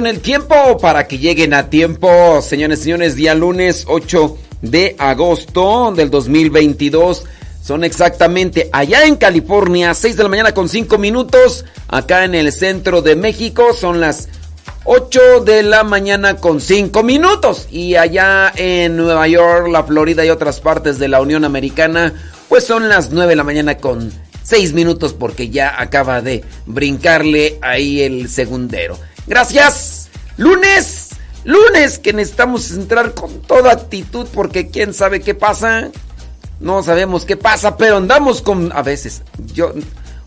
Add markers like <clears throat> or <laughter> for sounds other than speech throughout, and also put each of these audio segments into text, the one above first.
Con el tiempo para que lleguen a tiempo, señores, señores, día lunes 8 de agosto del 2022. Son exactamente allá en California, 6 de la mañana con 5 minutos. Acá en el centro de México son las 8 de la mañana con 5 minutos. Y allá en Nueva York, la Florida y otras partes de la Unión Americana, pues son las 9 de la mañana con 6 minutos porque ya acaba de brincarle ahí el segundero. Gracias. Lunes, lunes que necesitamos entrar con toda actitud porque quién sabe qué pasa. No sabemos qué pasa, pero andamos con a veces. Yo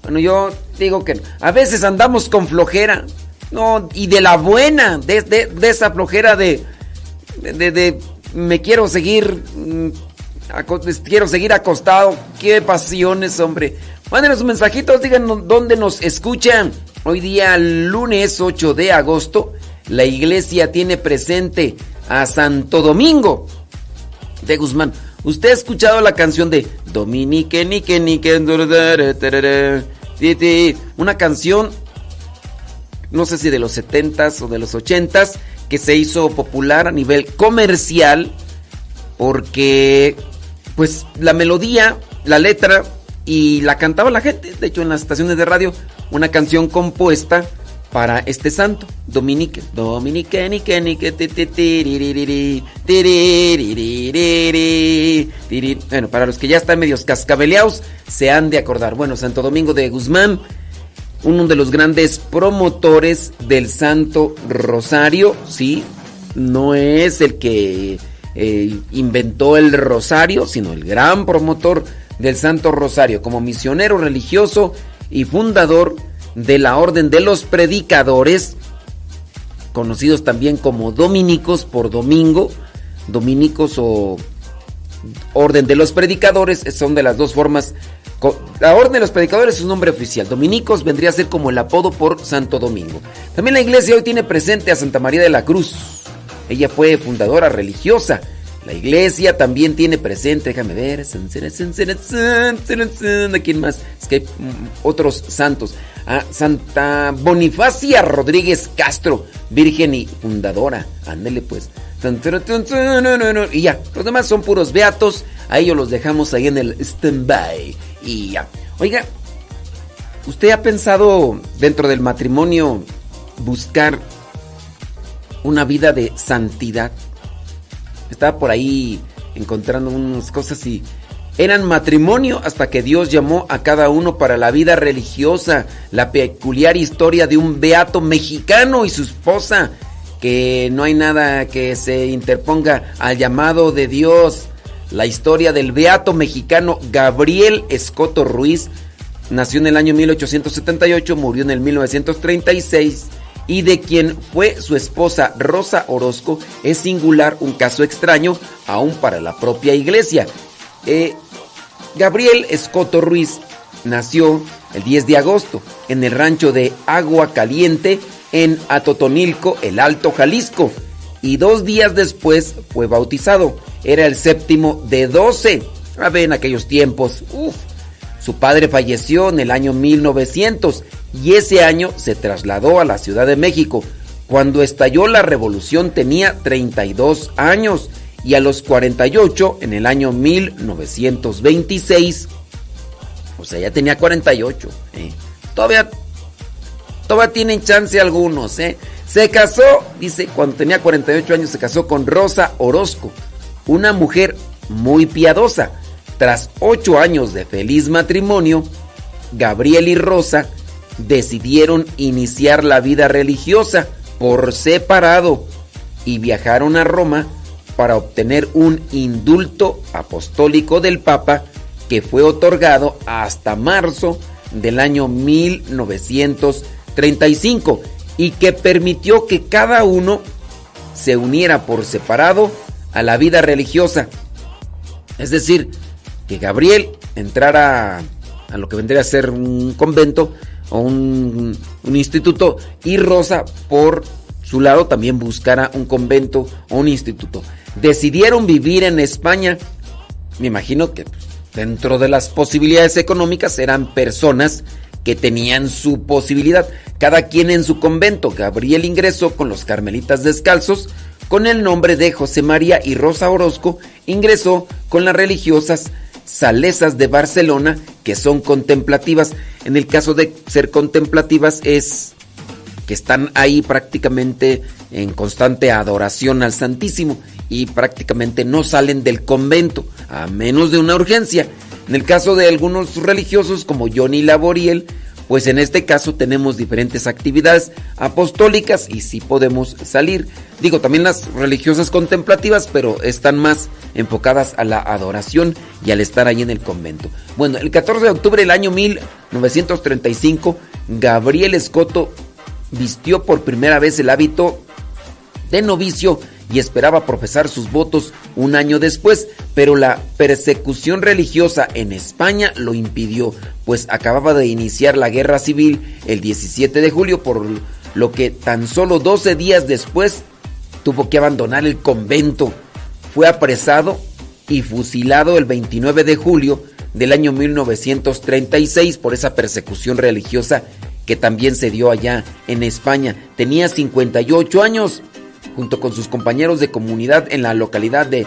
bueno, yo digo que a veces andamos con flojera. No, y de la buena, de, esa flojera de, de, de- me quiero seguir mm, quiero seguir acostado. Qué pasiones, hombre. Mándenos sus mensajitos, díganos dónde nos escuchan. Hoy día, lunes 8 de agosto, la iglesia tiene presente a Santo Domingo de Guzmán. ¿Usted ha escuchado la canción de Dominique, Nique, Nique? Una canción, no sé si de los 70s o de los 80s, que se hizo popular a nivel comercial porque, pues, la melodía, la letra y la cantaba la gente. De hecho, en las estaciones de radio, una canción compuesta para este santo, Dominique. Dominique, Nique, Nique. Bueno, para los que ya están medios cascabeleados, se han de acordar. Bueno, Santo Domingo de Guzmán, uno de los grandes promotores del Santo Rosario, sí, no es el que eh, inventó el Rosario, sino el gran promotor del Santo Rosario, como misionero religioso y fundador de la Orden de los Predicadores, conocidos también como dominicos por domingo, dominicos o orden de los predicadores, son de las dos formas. La orden de los predicadores es un nombre oficial. Dominicos vendría a ser como el apodo por Santo Domingo. También la iglesia hoy tiene presente a Santa María de la Cruz. Ella fue fundadora religiosa. La iglesia también tiene presente, déjame ver, ¿a quién más? Es que hay otros santos. A Santa Bonifacia Rodríguez Castro, virgen y fundadora. Ándele pues. Y ya, los demás son puros beatos. A ellos los dejamos ahí en el stand-by. Y ya. Oiga, ¿usted ha pensado dentro del matrimonio buscar una vida de santidad? Estaba por ahí encontrando unas cosas y eran matrimonio hasta que Dios llamó a cada uno para la vida religiosa. La peculiar historia de un beato mexicano y su esposa que no hay nada que se interponga al llamado de Dios. La historia del beato mexicano Gabriel Escoto Ruiz nació en el año 1878, murió en el 1936 y de quien fue su esposa Rosa Orozco es singular, un caso extraño aún para la propia iglesia. Eh, Gabriel Escoto Ruiz nació el 10 de agosto en el rancho de Agua Caliente en Atotonilco, el Alto Jalisco, y dos días después fue bautizado. Era el séptimo de doce. A ver, en aquellos tiempos, Su padre falleció en el año 1900 y ese año se trasladó a la Ciudad de México. Cuando estalló la revolución tenía 32 años y a los 48, en el año 1926, o sea, ya tenía 48. ¿eh? Todavía Todavía tienen chance algunos, ¿eh? Se casó, dice, cuando tenía 48 años se casó con Rosa Orozco, una mujer muy piadosa. Tras ocho años de feliz matrimonio, Gabriel y Rosa decidieron iniciar la vida religiosa por separado y viajaron a Roma para obtener un indulto apostólico del Papa que fue otorgado hasta marzo del año 1900 35 y que permitió que cada uno se uniera por separado a la vida religiosa. Es decir, que Gabriel entrara a lo que vendría a ser un convento o un, instituto y Rosa por su lado también buscara un convento o un instituto. Decidieron vivir en España. Me imagino que dentro de las posibilidades económicas eran personas que tenían su posibilidad, cada quien en su convento. Gabriel ingresó con los carmelitas descalzos con el nombre de José María y Rosa Orozco ingresó con las religiosas salesas de Barcelona que son contemplativas. En el caso de ser contemplativas es que están ahí prácticamente en constante adoración al Santísimo y prácticamente no salen del convento a menos de una urgencia. En el caso de algunos religiosos como Johnny Laboriel, pues en este caso tenemos diferentes actividades apostólicas y sí podemos salir. Digo, también las religiosas contemplativas, pero están más enfocadas a la adoración y al estar ahí en el convento. Bueno, el 14 de octubre del año 1935, Gabriel Escoto vistió por primera vez el hábito de novicio y esperaba profesar sus votos un año después, pero la persecución religiosa en España lo impidió, pues acababa de iniciar la guerra civil el 17 de julio, por lo que tan solo 12 días después tuvo que abandonar el convento. Fue apresado y fusilado el 29 de julio del año 1936 por esa persecución religiosa que también se dio allá en España. Tenía 58 años junto con sus compañeros de comunidad en la localidad de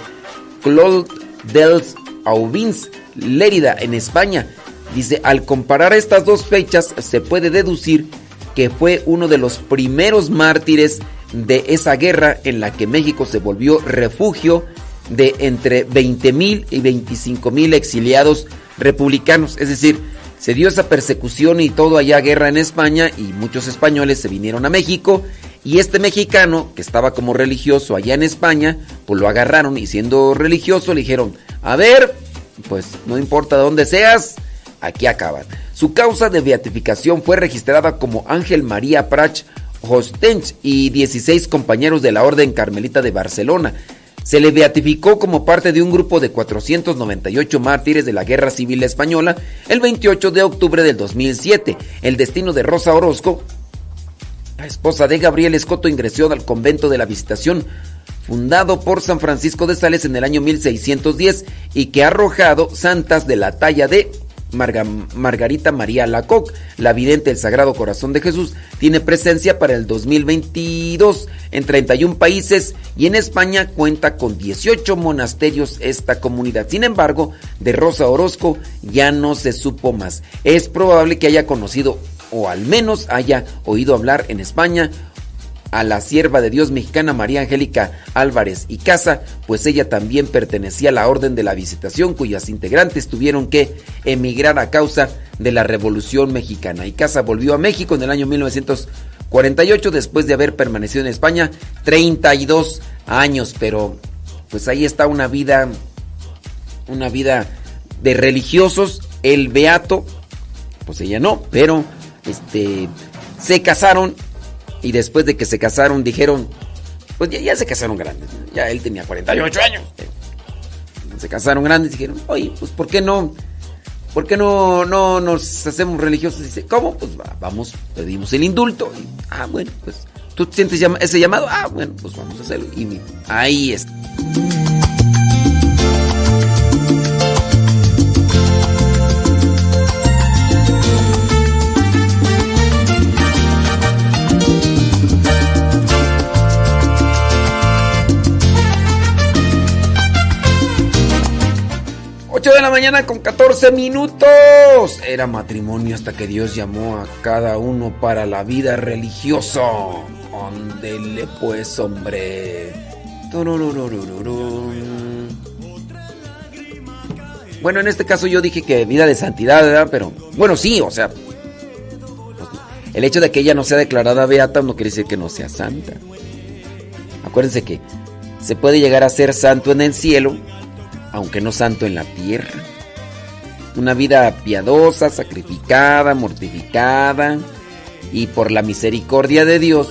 Clos dels Auvins, Lérida, en España. Dice, al comparar estas dos fechas se puede deducir que fue uno de los primeros mártires de esa guerra en la que México se volvió refugio de entre 20.000 y 25.000 exiliados republicanos. Es decir, se dio esa persecución y todo allá guerra en España y muchos españoles se vinieron a México y este mexicano, que estaba como religioso allá en España, pues lo agarraron y siendo religioso le dijeron, a ver, pues no importa de dónde seas, aquí acaban. Su causa de beatificación fue registrada como Ángel María Prach Hostench y 16 compañeros de la Orden Carmelita de Barcelona. Se le beatificó como parte de un grupo de 498 mártires de la Guerra Civil Española el 28 de octubre del 2007. El destino de Rosa Orozco, la esposa de Gabriel Escoto, ingresó al convento de la Visitación, fundado por San Francisco de Sales en el año 1610 y que ha arrojado santas de la talla de Margarita María Lacoc, la vidente del Sagrado Corazón de Jesús, tiene presencia para el 2022 en 31 países y en España cuenta con 18 monasterios esta comunidad. Sin embargo, de Rosa Orozco ya no se supo más. Es probable que haya conocido o al menos haya oído hablar en España a la sierva de Dios mexicana María Angélica Álvarez y Casa, pues ella también pertenecía a la Orden de la Visitación, cuyas integrantes tuvieron que emigrar a causa de la Revolución Mexicana. Y Casa volvió a México en el año 1948 después de haber permanecido en España 32 años, pero pues ahí está una vida, una vida de religiosos. El Beato, pues ella no, pero este, se casaron y después de que se casaron, dijeron, pues ya, se casaron grandes. Ya él tenía 48 años. Se casaron grandes y dijeron, oye, pues ¿por qué no? ¿Por qué no, no nos hacemos religiosos? dice, ¿cómo? Pues vamos, pedimos el indulto. ah, bueno, pues tú sientes ese llamado. Ah, bueno, pues vamos a hacerlo. Y ahí está. Mañana con 14 minutos. Era matrimonio hasta que Dios llamó a cada uno para la vida religiosa. Ándele pues, hombre. Bueno, en este caso yo dije que vida de santidad, ¿verdad? Pero, bueno, sí, o sea, el hecho de que ella no sea declarada beata no quiere decir que no sea santa. Acuérdense que se puede llegar a ser santo en el cielo aunque no santo en la tierra. Una vida piadosa, sacrificada, mortificada, y por la misericordia de Dios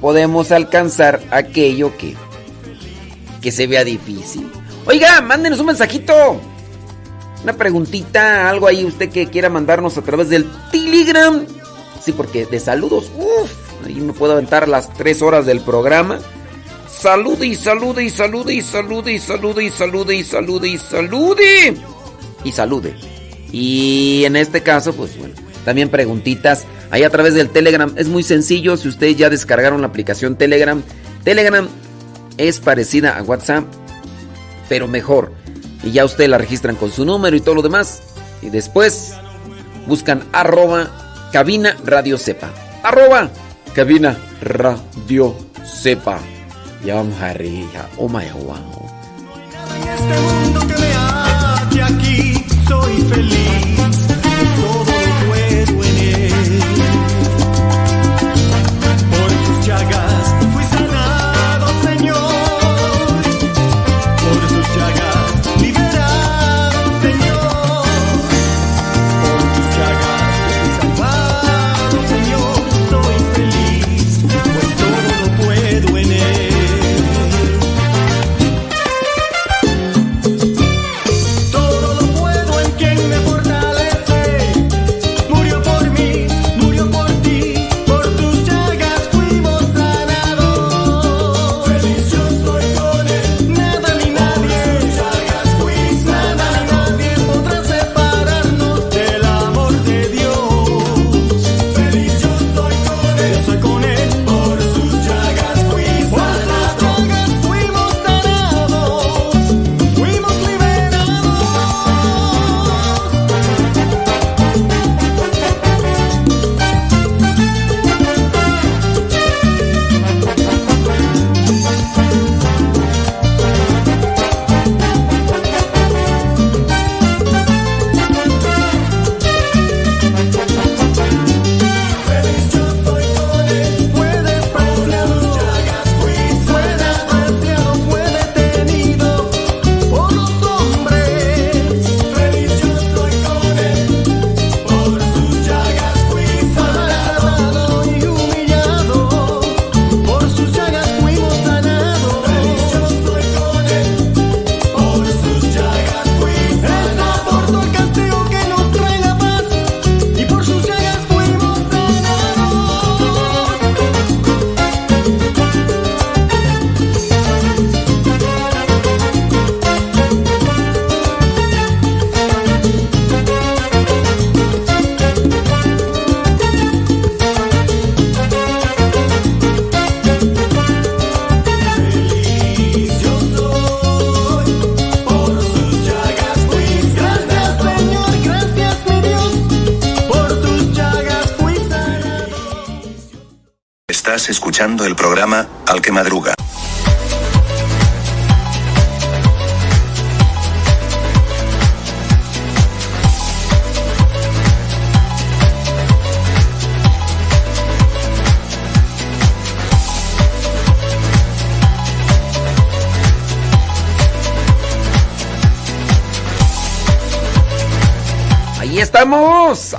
podemos alcanzar aquello que, que se vea difícil. Oiga, mándenos un mensajito. Una preguntita, algo ahí usted que quiera mandarnos a través del Telegram. Sí, porque de saludos, uff, ahí me puedo aventar las tres horas del programa. Salude y salude y salude y salude y salude y salude y salude y salude. Y salude. Y en este caso, pues bueno, también preguntitas ahí a través del Telegram. Es muy sencillo si ustedes ya descargaron la aplicación Telegram. Telegram es parecida a WhatsApp, pero mejor. Y ya ustedes la registran con su número y todo lo demás. Y después buscan arroba cabina radio sepa. Arroba cabina radio sepa. Ya vamos a reír, ya. Oh my wow. En este mundo que me aquí, soy feliz.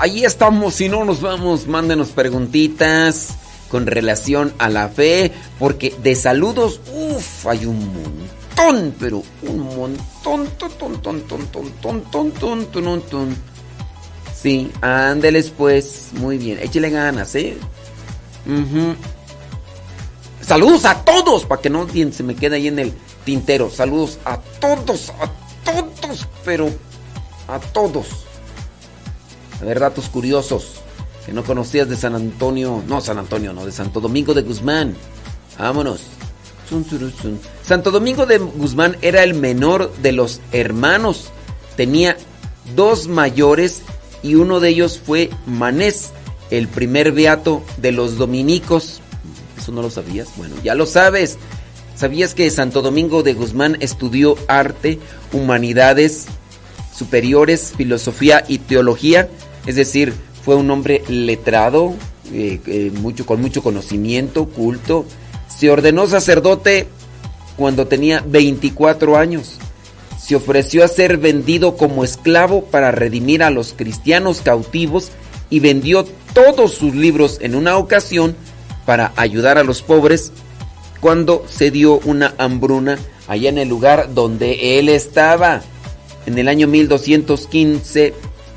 Ahí estamos. Si no nos vamos, mándenos preguntitas con relación a la fe, porque de saludos, uff, hay un montón, pero un montón, ton, ton, ton, ton, ton, ton, ton, ton, ton, Sí, ándeles pues, muy bien, échele ganas, ¿eh? Saludos a todos, para que no se me quede ahí en el tintero. Saludos a todos, a todos, pero a todos. A ver, datos curiosos que no conocías de San Antonio. No, San Antonio, no, de Santo Domingo de Guzmán. Vámonos. Santo Domingo de Guzmán era el menor de los hermanos. Tenía dos mayores y uno de ellos fue Manés, el primer beato de los dominicos. ¿Eso no lo sabías? Bueno, ya lo sabes. ¿Sabías que Santo Domingo de Guzmán estudió arte, humanidades superiores, filosofía y teología? Es decir, fue un hombre letrado, eh, eh, con mucho conocimiento, culto. Se ordenó sacerdote cuando tenía 24 años. Se ofreció a ser vendido como esclavo para redimir a los cristianos cautivos y vendió todos sus libros en una ocasión para ayudar a los pobres cuando se dio una hambruna allá en el lugar donde él estaba. En el año 1215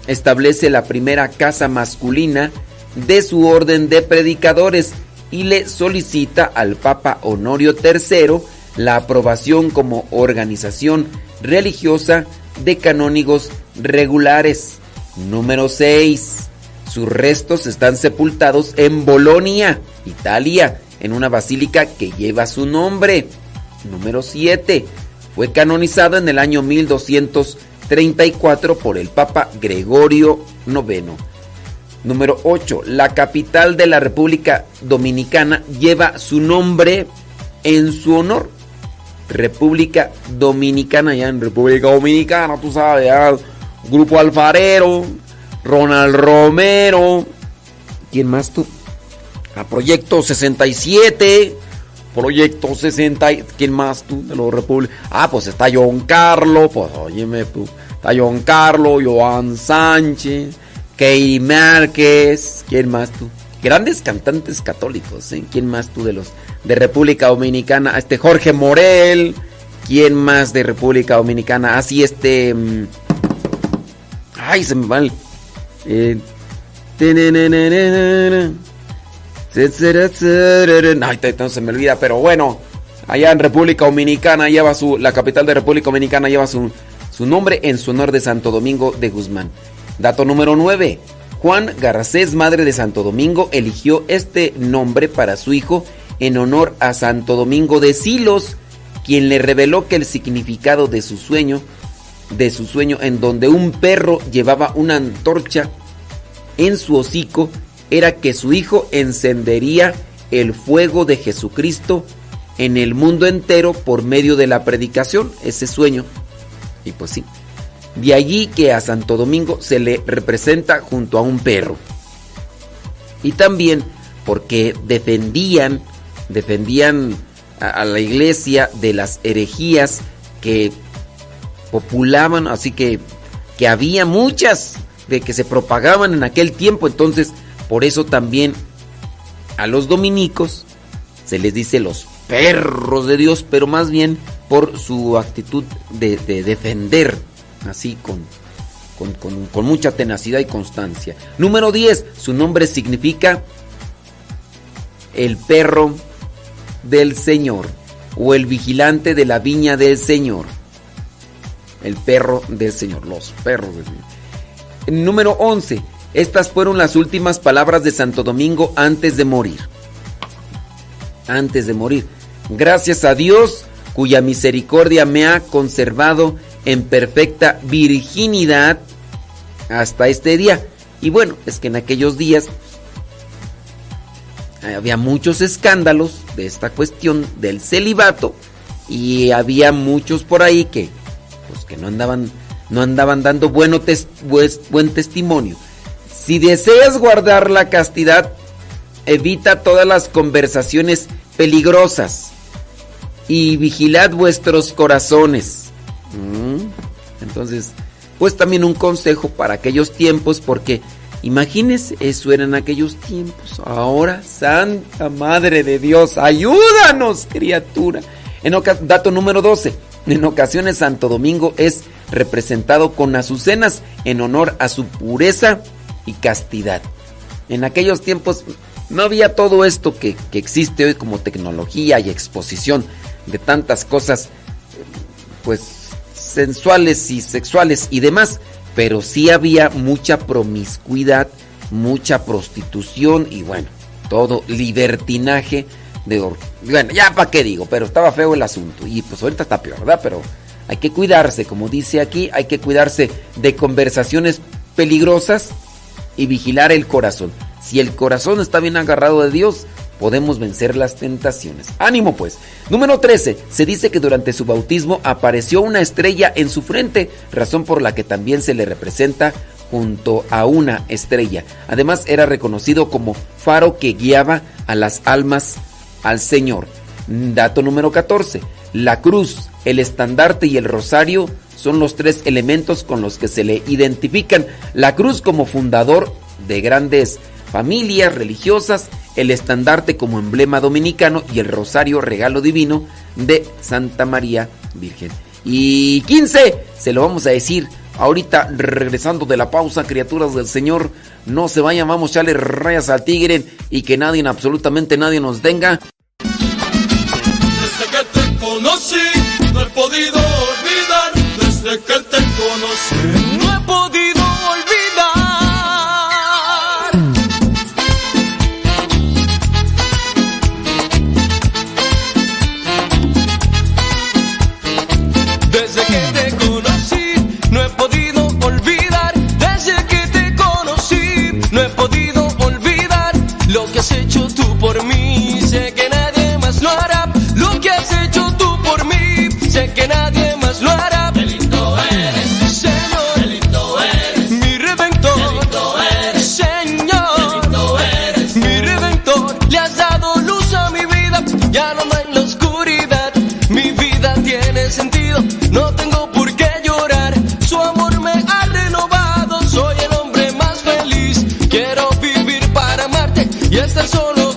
establece la primera casa masculina de su orden de predicadores y le solicita al Papa Honorio III la aprobación como organización religiosa de canónigos regulares. Número 6. Sus restos están sepultados en Bolonia, Italia, en una basílica que lleva su nombre. Número 7. Fue canonizado en el año 1200 34 por el Papa Gregorio IX. Número 8. La capital de la República Dominicana lleva su nombre en su honor. República Dominicana, ya en República Dominicana, tú sabes, Grupo Alfarero, Ronald Romero. ¿Quién más tú? A Proyecto 67. Proyecto 60. ¿Quién más tú de los repúblicos? Ah, pues está John Carlos. Pues óyeme tú. Está John Carlos, Joan Sánchez, Key Márquez. ¿Quién más tú? Grandes cantantes católicos. ¿eh? ¿Quién más tú de los de República Dominicana? Este Jorge Morel. ¿Quién más de República Dominicana? Así ah, este. Mm, ay, se me va el. Eh, Ay, se me olvida, pero bueno, allá en República Dominicana lleva su, la capital de República Dominicana lleva su, su nombre en su honor de Santo Domingo de Guzmán. Dato número 9. Juan Garcés, madre de Santo Domingo, eligió este nombre para su hijo en honor a Santo Domingo de Silos, quien le reveló que el significado de su sueño, de su sueño en donde un perro llevaba una antorcha en su hocico, era que su Hijo encendería el fuego de Jesucristo en el mundo entero por medio de la predicación, ese sueño. Y pues sí, de allí que a Santo Domingo se le representa junto a un perro. Y también porque defendían, defendían a, la iglesia de las herejías que populaban, así que, que había muchas de que se propagaban en aquel tiempo, entonces por eso también a los dominicos se les dice los perros de Dios, pero más bien por su actitud de, defender, así con, con, con, mucha tenacidad y constancia. Número 10, su nombre significa el perro del Señor o el vigilante de la viña del Señor. El perro del Señor, los perros del Señor. Número 11, estas fueron las últimas palabras de Santo Domingo antes de morir. Antes de morir. Gracias a Dios, cuya misericordia me ha conservado en perfecta virginidad hasta este día. Y bueno, es que en aquellos días había muchos escándalos de esta cuestión del celibato y había muchos por ahí que pues que no andaban no andaban dando bueno buen testimonio. Si deseas guardar la castidad, evita todas las conversaciones peligrosas y vigilad vuestros corazones. Mm. Entonces, pues también un consejo para aquellos tiempos, porque imagínense, eso era en aquellos tiempos. Ahora, Santa Madre de Dios, ayúdanos, criatura. En dato número 12. En ocasiones Santo Domingo es representado con azucenas en honor a su pureza y castidad. En aquellos tiempos no había todo esto que, que existe hoy como tecnología y exposición de tantas cosas, pues sensuales y sexuales y demás, pero sí había mucha promiscuidad, mucha prostitución y bueno, todo libertinaje de... Bueno, ya para qué digo, pero estaba feo el asunto y pues ahorita está peor, ¿verdad? Pero hay que cuidarse, como dice aquí, hay que cuidarse de conversaciones peligrosas y vigilar el corazón. Si el corazón está bien agarrado de Dios, podemos vencer las tentaciones. Ánimo pues. Número 13. Se dice que durante su bautismo apareció una estrella en su frente, razón por la que también se le representa junto a una estrella. Además era reconocido como faro que guiaba a las almas al Señor. Dato número 14. La cruz, el estandarte y el rosario son los tres elementos con los que se le identifican. La cruz como fundador de grandes familias religiosas, el estandarte como emblema dominicano y el rosario regalo divino de Santa María Virgen. Y 15, se lo vamos a decir ahorita regresando de la pausa, criaturas del Señor, no se vayan, vamos a echarle rayas al tigre y que nadie, absolutamente nadie nos tenga. Desde Ven y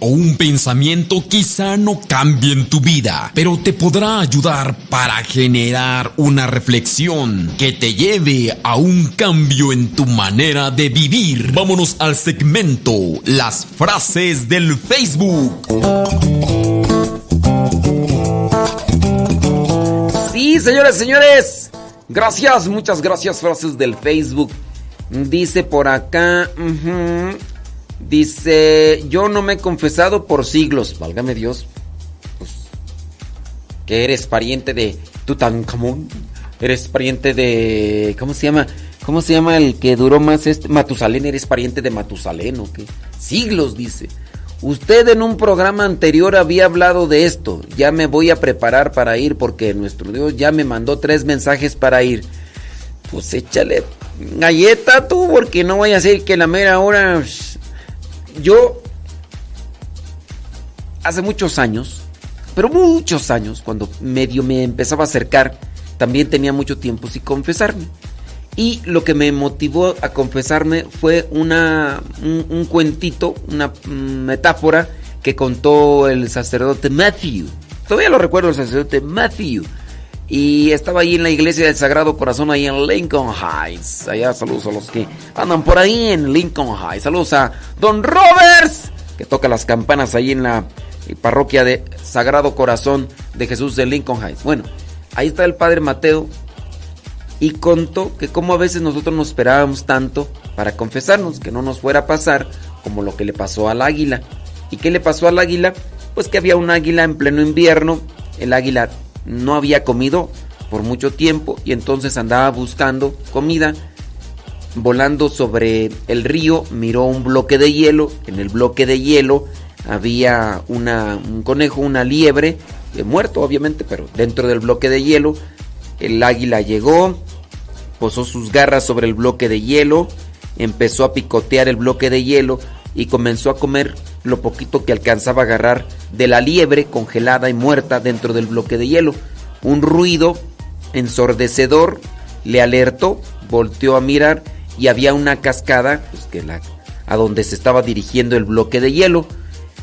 o un pensamiento quizá no cambien tu vida, pero te podrá ayudar para generar una reflexión que te lleve a un cambio en tu manera de vivir. Vámonos al segmento Las frases del Facebook. Sí, señores, señores. Gracias, muchas gracias, frases del Facebook. Dice por acá. Dice, yo no me he confesado por siglos. Válgame Dios. Pues, que eres pariente de Tutankamón. Eres pariente de... ¿Cómo se llama? ¿Cómo se llama el que duró más este? Matusalén, eres pariente de Matusalén o qué? Siglos, dice. Usted en un programa anterior había hablado de esto. Ya me voy a preparar para ir porque nuestro Dios ya me mandó tres mensajes para ir. Pues échale galleta tú, porque no vaya a ser que la mera hora yo hace muchos años, pero muchos años, cuando medio me empezaba a acercar, también tenía mucho tiempo sin confesarme. Y lo que me motivó a confesarme fue una, un, cuentito, una metáfora que contó el sacerdote Matthew. Todavía lo recuerdo, el sacerdote Matthew. Y estaba ahí en la iglesia del Sagrado Corazón, ahí en Lincoln Heights. Allá saludos a los que andan por ahí en Lincoln Heights. Saludos a Don Roberts, que toca las campanas ahí en la parroquia de Sagrado Corazón de Jesús de Lincoln Heights. Bueno, ahí está el Padre Mateo y contó que como a veces nosotros nos esperábamos tanto para confesarnos, que no nos fuera a pasar como lo que le pasó al águila. ¿Y qué le pasó al águila? Pues que había un águila en pleno invierno, el águila no había comido por mucho tiempo y entonces andaba buscando comida. Volando sobre el río, miró un bloque de hielo. En el bloque de hielo había una, un conejo, una liebre, eh, muerto obviamente, pero dentro del bloque de hielo. El águila llegó, posó sus garras sobre el bloque de hielo, empezó a picotear el bloque de hielo y comenzó a comer lo poquito que alcanzaba a agarrar de la liebre congelada y muerta dentro del bloque de hielo. Un ruido ensordecedor le alertó, volteó a mirar y había una cascada pues, que la, a donde se estaba dirigiendo el bloque de hielo.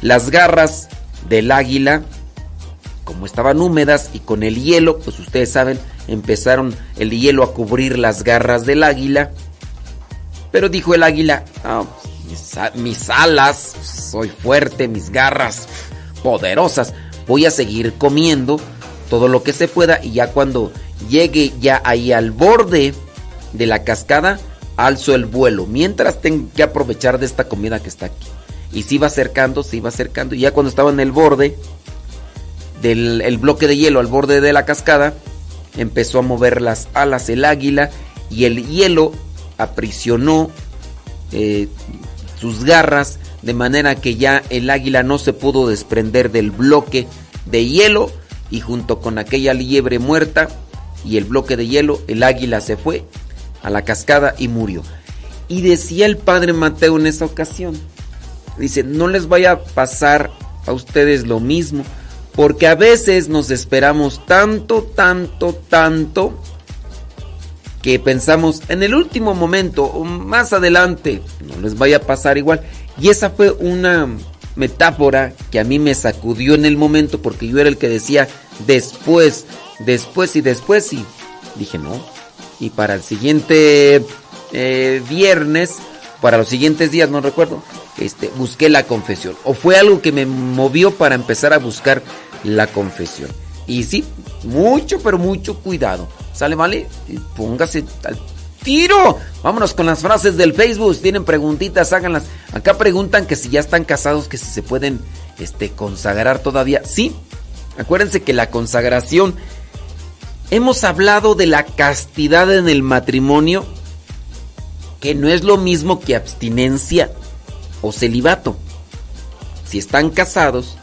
Las garras del águila, como estaban húmedas y con el hielo, pues ustedes saben, empezaron el hielo a cubrir las garras del águila. Pero dijo el águila, ah, mis, alas, soy fuerte, mis garras poderosas. Voy a seguir comiendo todo lo que se pueda y ya cuando llegue ya ahí al borde de la cascada, alzo el vuelo. Mientras tengo que aprovechar de esta comida que está aquí. Y se iba acercando, se iba acercando. Y ya cuando estaba en el borde del bloque de hielo, al borde de la cascada, empezó a mover las alas el águila y el hielo aprisionó eh, sus garras, de manera que ya el águila no se pudo desprender del bloque de hielo y junto con aquella liebre muerta y el bloque de hielo, el águila se fue a la cascada y murió. Y decía el padre Mateo en esa ocasión, dice, no les vaya a pasar a ustedes lo mismo, porque a veces nos esperamos tanto, tanto, tanto, que pensamos en el último momento o más adelante, no les vaya a pasar igual. Y esa fue una metáfora que a mí me sacudió en el momento porque yo era el que decía después, después y después y dije no. Y para el siguiente eh, viernes, para los siguientes días, no recuerdo, este, busqué la confesión. O fue algo que me movió para empezar a buscar la confesión. Y sí, mucho, pero mucho cuidado. ¿Sale, vale? Póngase al tiro. Vámonos con las frases del Facebook. Si tienen preguntitas, háganlas. Acá preguntan que si ya están casados, que si se pueden este, consagrar todavía. Sí, acuérdense que la consagración. Hemos hablado de la castidad en el matrimonio, que no es lo mismo que abstinencia o celibato. Si están casados,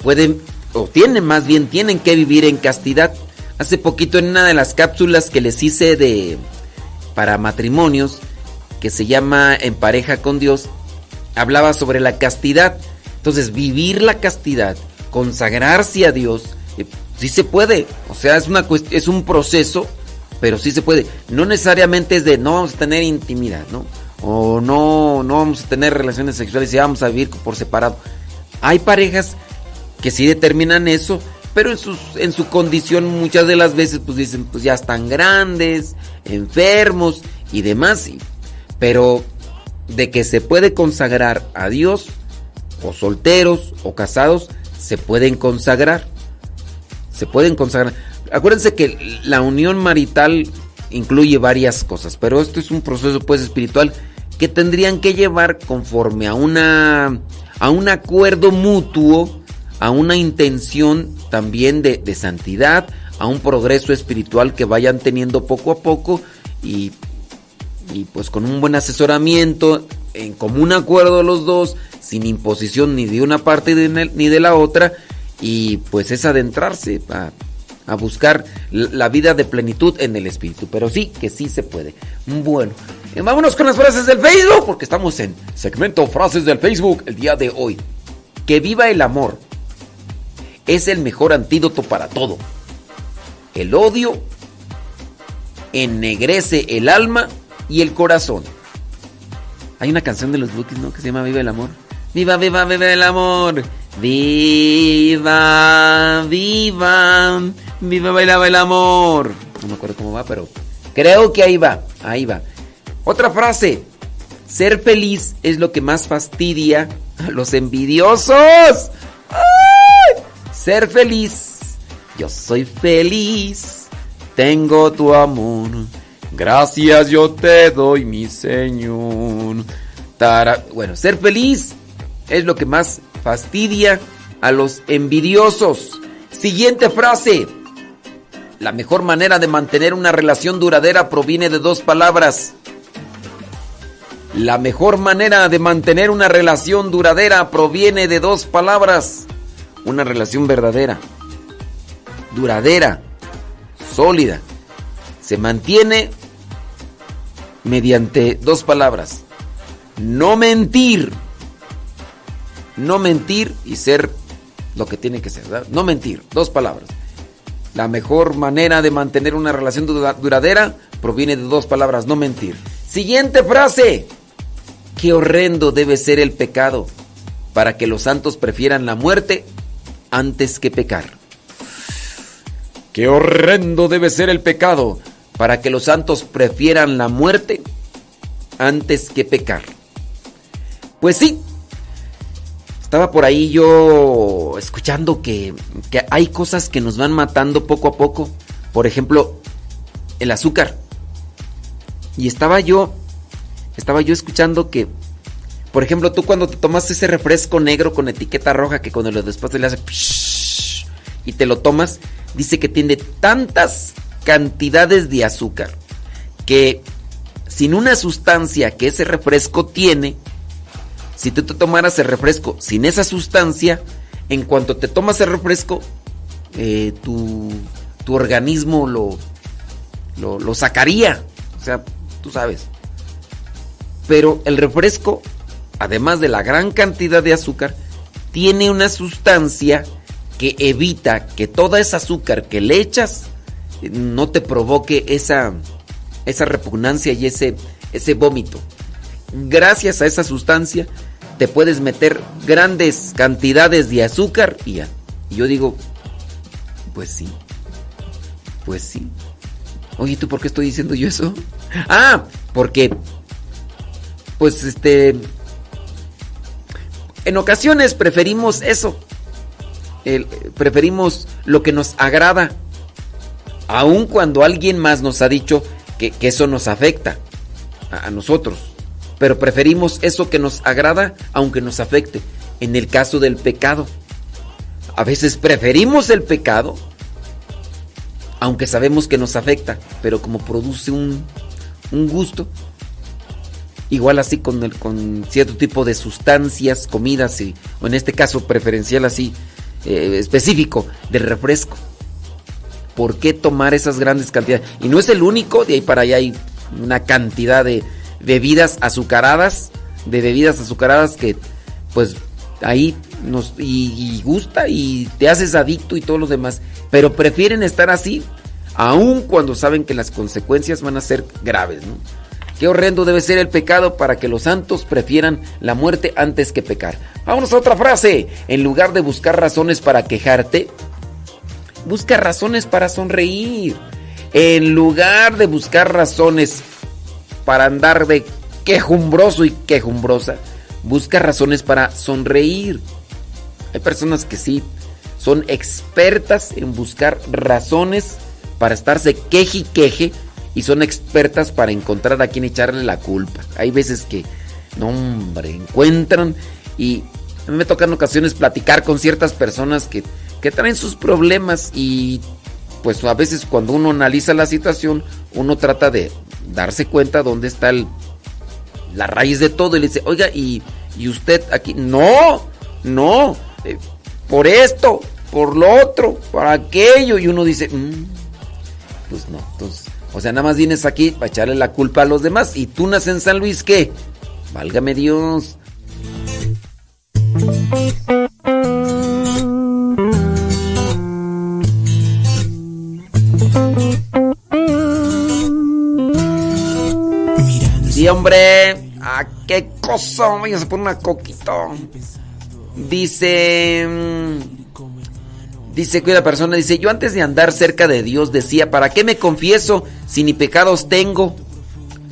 pueden, o tienen más bien, tienen que vivir en castidad. Hace poquito en una de las cápsulas que les hice de para matrimonios, que se llama En pareja con Dios, hablaba sobre la castidad. Entonces, vivir la castidad, consagrarse a Dios, eh, sí se puede. O sea, es, una, es un proceso, pero sí se puede. No necesariamente es de no vamos a tener intimidad, ¿no? O no, no vamos a tener relaciones sexuales y vamos a vivir por separado. Hay parejas que sí determinan eso, pero en, sus, en su condición muchas de las veces pues dicen pues ya están grandes, enfermos y demás. Pero de que se puede consagrar a Dios, o solteros o casados, se pueden consagrar. Se pueden consagrar. Acuérdense que la unión marital incluye varias cosas, pero esto es un proceso pues espiritual que tendrían que llevar conforme a una a un acuerdo mutuo, a una intención también de, de santidad, a un progreso espiritual que vayan teniendo poco a poco y pues con un buen asesoramiento, en común acuerdo los dos, sin imposición ni de una parte ni de la otra, y pues es adentrarse a, a buscar la vida de plenitud en el espíritu. Pero sí, que sí se puede. Bueno, eh, vámonos con las frases del Facebook, porque estamos en segmento frases del Facebook el día de hoy. Que viva el amor. Es el mejor antídoto para todo. El odio ennegrece el alma y el corazón. Hay una canción de los Bookies, ¿no? Que se llama Viva el amor. Viva, viva, viva el amor. Viva, viva, viva, bailaba el amor. No me acuerdo cómo va, pero creo que ahí va, ahí va. Otra frase. Ser feliz es lo que más fastidia a los envidiosos. ¡Ay! Ser feliz. Yo soy feliz. Tengo tu amor. Gracias yo te doy, mi Señor. Bueno, ser feliz es lo que más fastidia a los envidiosos. Siguiente frase. La mejor manera de mantener una relación duradera proviene de dos palabras. La mejor manera de mantener una relación duradera proviene de dos palabras. Una relación verdadera, duradera, sólida. Se mantiene mediante dos palabras. No mentir. No mentir y ser lo que tiene que ser. No mentir. Dos palabras. La mejor manera de mantener una relación duradera proviene de dos palabras. No mentir. Siguiente frase. Qué horrendo debe ser el pecado para que los santos prefieran la muerte antes que pecar. Qué horrendo debe ser el pecado para que los santos prefieran la muerte antes que pecar. Pues sí, estaba por ahí yo escuchando que, que, hay cosas que nos van matando poco a poco. Por ejemplo, el azúcar. Y estaba yo, estaba yo escuchando que, por ejemplo, tú cuando te tomas ese refresco negro con etiqueta roja que cuando lo después le hace y te lo tomas, dice que tiene tantas cantidades de azúcar que sin una sustancia que ese refresco tiene, si tú te tomaras el refresco sin esa sustancia, en cuanto te tomas el refresco, eh, tu, tu, organismo lo, lo, lo sacaría. O sea, tú sabes. Pero el refresco, además de la gran cantidad de azúcar, tiene una sustancia que evita que toda esa azúcar que le echas eh, no te provoque esa, esa repugnancia y ese, ese vómito. Gracias a esa sustancia te puedes meter grandes cantidades de azúcar y ya. Yo digo, pues sí, pues sí. Oye, ¿tú por qué estoy diciendo yo eso? Ah, porque, pues este, en ocasiones preferimos eso. preferimos lo que nos agrada. Aun cuando alguien más nos ha dicho que, eso nos afecta a, a nosotros. Pero preferimos eso que nos agrada aunque nos afecte. En el caso del pecado. A veces preferimos el pecado aunque sabemos que nos afecta, pero como produce un, un gusto, igual así con, el, con cierto tipo de sustancias, comidas, y, o en este caso preferencial así, eh, específico, del refresco. ¿Por qué tomar esas grandes cantidades? Y no es el único, de ahí para allá hay una cantidad de bebidas azucaradas, de bebidas azucaradas que pues ahí nos y, gusta y te haces adicto y todo lo demás, pero prefieren estar así aun cuando saben que las consecuencias van a ser graves, ¿no? Qué horrendo debe ser el pecado para que los santos prefieran la muerte antes que pecar. Vámonos a otra frase. En lugar de buscar razones para quejarte, busca razones para sonreír. En lugar de buscar razones para andar de quejumbroso y quejumbrosa, busca razones para sonreír. Hay personas que sí son expertas en buscar razones para estarse queje y queje y son expertas para encontrar a quien echarle la culpa. Hay veces que, no hombre, encuentran y a mí me toca en ocasiones platicar con ciertas personas que, que traen sus problemas y pues a veces cuando uno analiza la situación, uno trata de darse cuenta dónde está el, la raíz de todo y le dice, oiga, y, y usted aquí, no, no, eh, por esto, por lo otro, por aquello, y uno dice, mm, pues no, entonces o sea, nada más vienes aquí para echarle la culpa a los demás. ¿Y tú naces en San Luis qué? Válgame Dios. Sí, hombre. ¿A qué cosa? Vaya a poner una coquito. Dice... Dice que una persona dice, yo antes de andar cerca de Dios decía, ¿para qué me confieso si ni pecados tengo?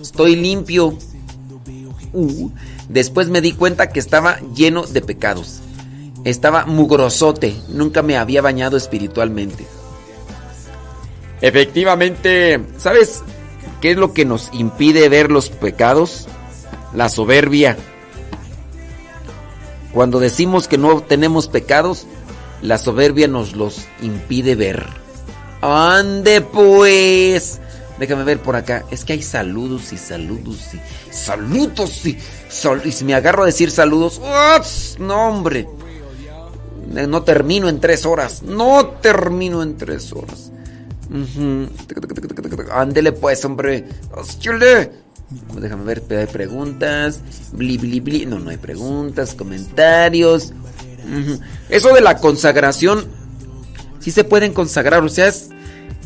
Estoy limpio. Uh, después me di cuenta que estaba lleno de pecados. Estaba mugrosote, nunca me había bañado espiritualmente. Efectivamente, ¿sabes qué es lo que nos impide ver los pecados? La soberbia. Cuando decimos que no tenemos pecados, la soberbia nos los impide ver. Ande pues. Déjame ver por acá. Es que hay saludos y saludos y saludos y, y si me agarro a decir saludos. No, hombre. No termino en tres horas. No termino en tres horas. Ándele pues, hombre. Déjame ver, hay preguntas. Bli, bli, bli. No, no hay preguntas, comentarios. Eso de la consagración, sí se pueden consagrar, o sea,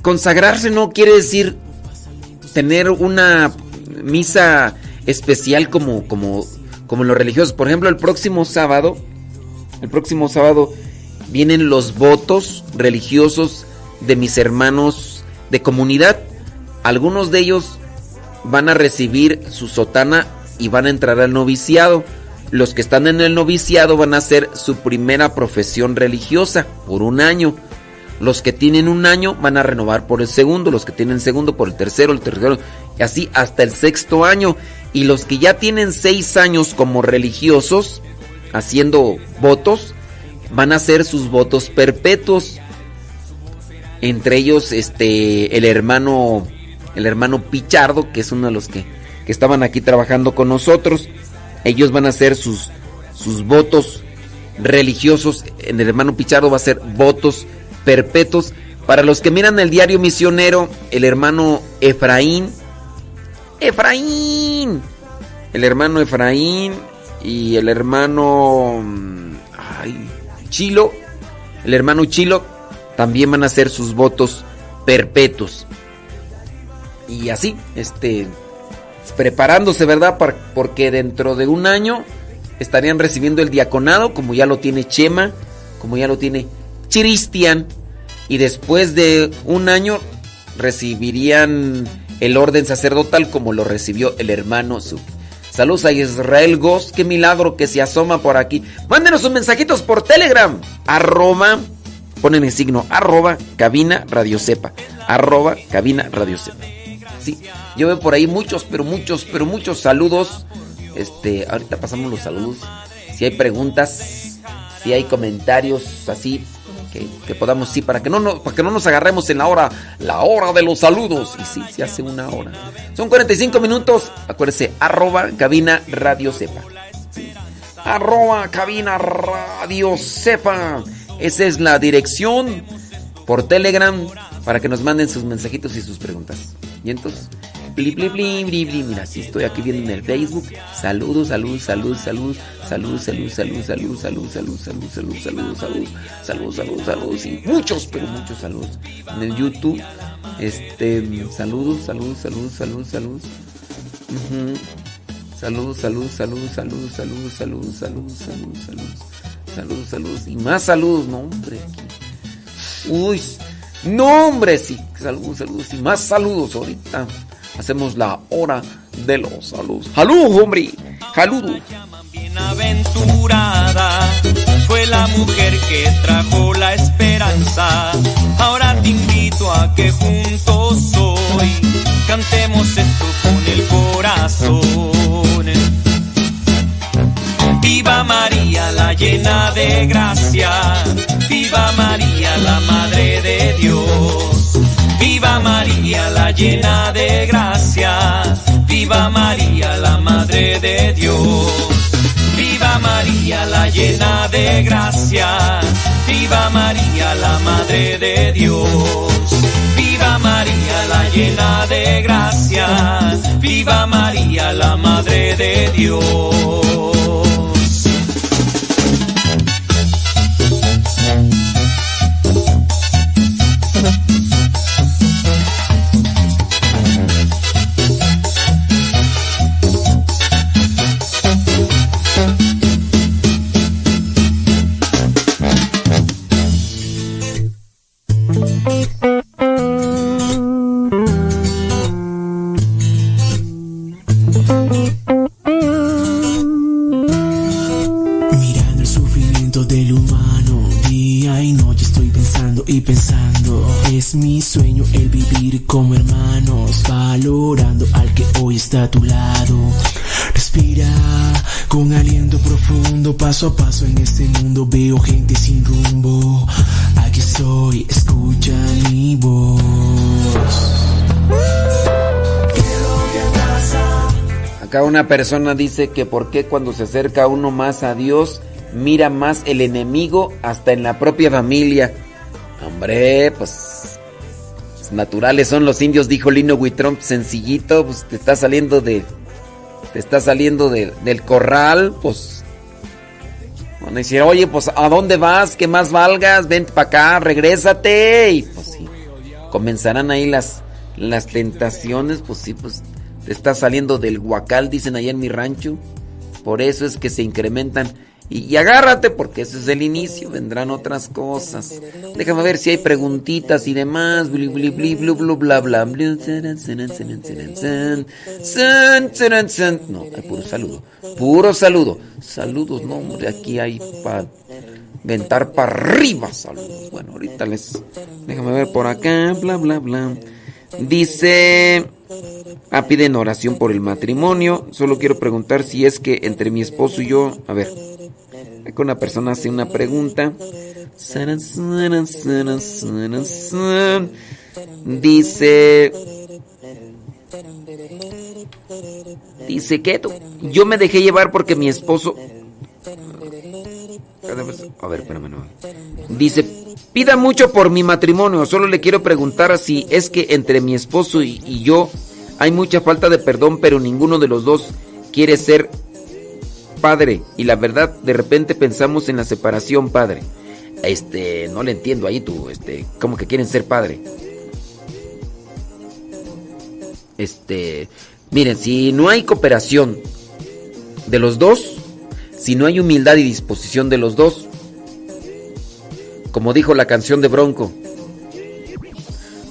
consagrarse no quiere decir tener una misa especial como, como, como los religiosos. Por ejemplo, el próximo sábado, el próximo sábado vienen los votos religiosos de mis hermanos de comunidad. Algunos de ellos van a recibir su sotana y van a entrar al noviciado. Los que están en el noviciado van a hacer su primera profesión religiosa por un año. Los que tienen un año van a renovar por el segundo, los que tienen segundo por el tercero, el tercero, y así hasta el sexto año. Y los que ya tienen seis años como religiosos, haciendo votos, van a hacer sus votos perpetuos. Entre ellos, este, el hermano, el hermano Pichardo, que es uno de los que, que estaban aquí trabajando con nosotros. Ellos van a hacer sus, sus votos religiosos. En el hermano Pichardo va a ser votos perpetuos Para los que miran el diario misionero, el hermano Efraín. Efraín. El hermano Efraín y el hermano... mm, Ay, Chilo. El hermano Chilo también van a hacer sus votos perpetuos. Y así, este, preparándose, ¿verdad? Porque dentro de un año estarían recibiendo el diaconado, como ya lo tiene Chema, como ya lo tiene Cristian. Y después de un año recibirían el orden sacerdotal como lo recibió el hermano Suf. Saludos a Israel Goss, qué milagro que se asoma por aquí. Mándenos sus mensajitos por Telegram. Arroba, ponen el signo arroba cabina radio sepa. Arroba cabina radio sepa. Sí, yo veo por ahí muchos, pero muchos, pero muchos saludos. Este, ahorita pasamos los saludos. Si hay preguntas, si hay comentarios así que, podamos sí para que no nos, para que no nos agarremos en la hora, la hora de los saludos. Y sí, se hace una hora. Son 45 minutos. Acuérdese, arroba cabina radio sepa. Arroba cabina radio sepa. Esa es la dirección por Telegram para que nos manden sus mensajitos y sus preguntas. Y entonces, bli, bli, bli. Mira, si estoy aquí viendo en el Facebook. Saludos, salud, salud, salud, salud, salud, salud, salud, salud, salud, salud, salud, salud, salud, salud, salud, salud, sí, muchos, pero muchos saludos. En el YouTube, este, saludos, salud, salud, salud, salud. Ujú. Salud, salud, salud, salud, salud, salud, salud, salud, salud, salud. Y más saludos, no, hombre. Uy, no, hombre, sí. Saludos, saludos y más saludos. Ahorita hacemos la hora de los saludos. ¡Salud, hombre! ¡Saludos! Bienaventurada fue la mujer que trajo la esperanza. Ahora te invito a que juntos hoy cantemos esto con el corazón. Viva María, la llena de gracia. Llena de gracia. Viva María, la Madre de Dios. Viva María, la llena de gracia. Viva María, la Madre de Dios. Viva María, la llena de gracia. Viva María, la Madre de Dios. Una persona dice que por qué cuando se acerca uno más a Dios mira más el enemigo hasta en la propia familia. Hombre, pues pues, naturales son los indios, dijo Lino Huitrón, sencillito, pues te está saliendo de te está saliendo de- del corral, pues a decir, "Oye, pues ¿a dónde vas? Que más valgas, vente para acá, regrésate." Y pues sí. Comenzarán ahí las las tentaciones, pues sí, pues está saliendo del huacal, dicen allá en mi rancho. Por eso es que se incrementan. Y, agárrate, porque ese es el inicio, vendrán otras cosas. Déjame ver si hay preguntitas y demás. Bli. No, hay puro saludo. Puro saludo. Saludos, no, aquí hay para ventar para arriba. Saludos. Bueno, ahorita les. Déjame ver por acá, bla, bla, bla. Dice. Ah, piden oración por el matrimonio. Solo quiero preguntar si es que entre mi esposo y yo. A ver. Que una persona hace una pregunta. Dice. Dice que yo me dejé llevar porque mi esposo. A ver, espérame, no. Dice, Pida mucho por mi matrimonio. Solo le quiero preguntar si es que entre mi esposo y, y yo hay mucha falta de perdón, pero ninguno de los dos quiere ser padre. Y la verdad, de repente pensamos en la separación, padre. Este, no le entiendo ahí tú, este, ¿cómo que quieren ser padre? Este, miren, si no hay cooperación de los dos, si no hay humildad y disposición de los dos, como dijo la canción de Bronco,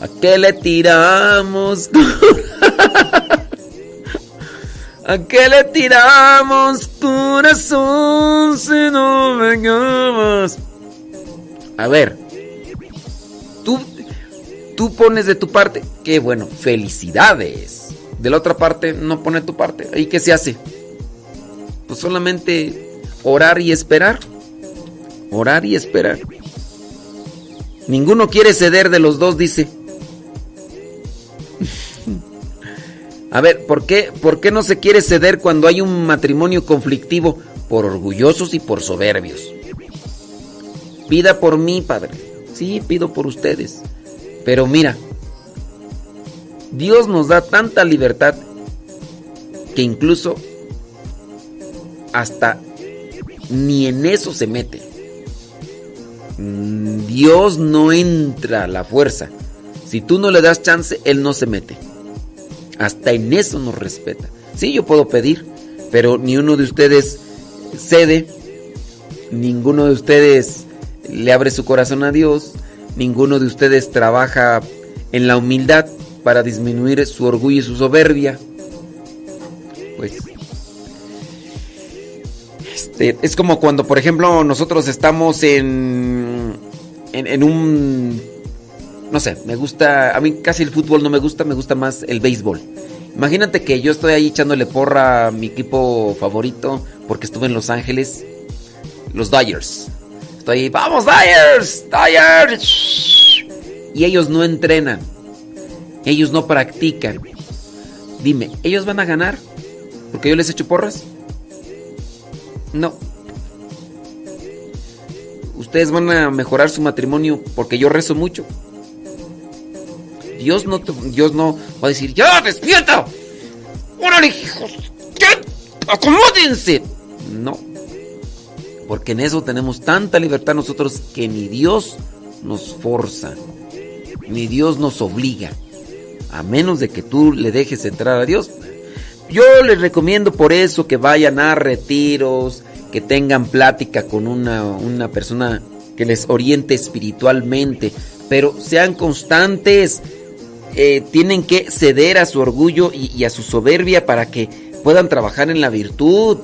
¿a qué le tiramos? <laughs> ¿A qué le tiramos corazón si no vengamos? A ver, tú, tú pones de tu parte, qué bueno, felicidades. De la otra parte, no pone tu parte. ¿Y qué se hace? Pues solamente orar y esperar. Orar y esperar. Ninguno quiere ceder de los dos, dice. <laughs> A ver, ¿por qué, ¿por qué no se quiere ceder cuando hay un matrimonio conflictivo? Por orgullosos y por soberbios. Pida por mí, Padre. Sí, pido por ustedes. Pero mira, Dios nos da tanta libertad que incluso hasta ni en eso se mete. Mm, Dios no entra a la fuerza. Si tú no le das chance, Él no se mete. Hasta en eso nos respeta. Sí, yo puedo pedir, pero ni uno de ustedes cede, ninguno de ustedes le abre su corazón a Dios, ninguno de ustedes trabaja en la humildad para disminuir su orgullo y su soberbia. Pues es como cuando, por ejemplo, nosotros estamos en, en, en un no sé, me gusta, a mí casi el fútbol no me gusta, me gusta más el béisbol. Imagínate que yo estoy ahí echándole porra a mi equipo favorito porque estuve en Los Ángeles, los Dodgers. Estoy ahí, vamos Dodgers, Dodgers. Y ellos no entrenan, ellos no practican. Dime, ¿ellos van a ganar? ¿Porque yo les echo porras? No. ¿Ustedes van a mejorar su matrimonio porque yo rezo mucho? Dios no, Dios no va a decir, ¡ya, despierta! ¡Órale, hijos! ¿Qué? ¡Acomódense! No. Porque en eso tenemos tanta libertad nosotros que ni Dios nos forza, ni Dios nos obliga. A menos de que tú le dejes entrar a Dios. Yo les recomiendo por eso que vayan a retiros, que tengan plática con una, una persona que les oriente espiritualmente, pero sean constantes eh, tienen que ceder a su orgullo y, y, a su soberbia para que puedan trabajar en la virtud.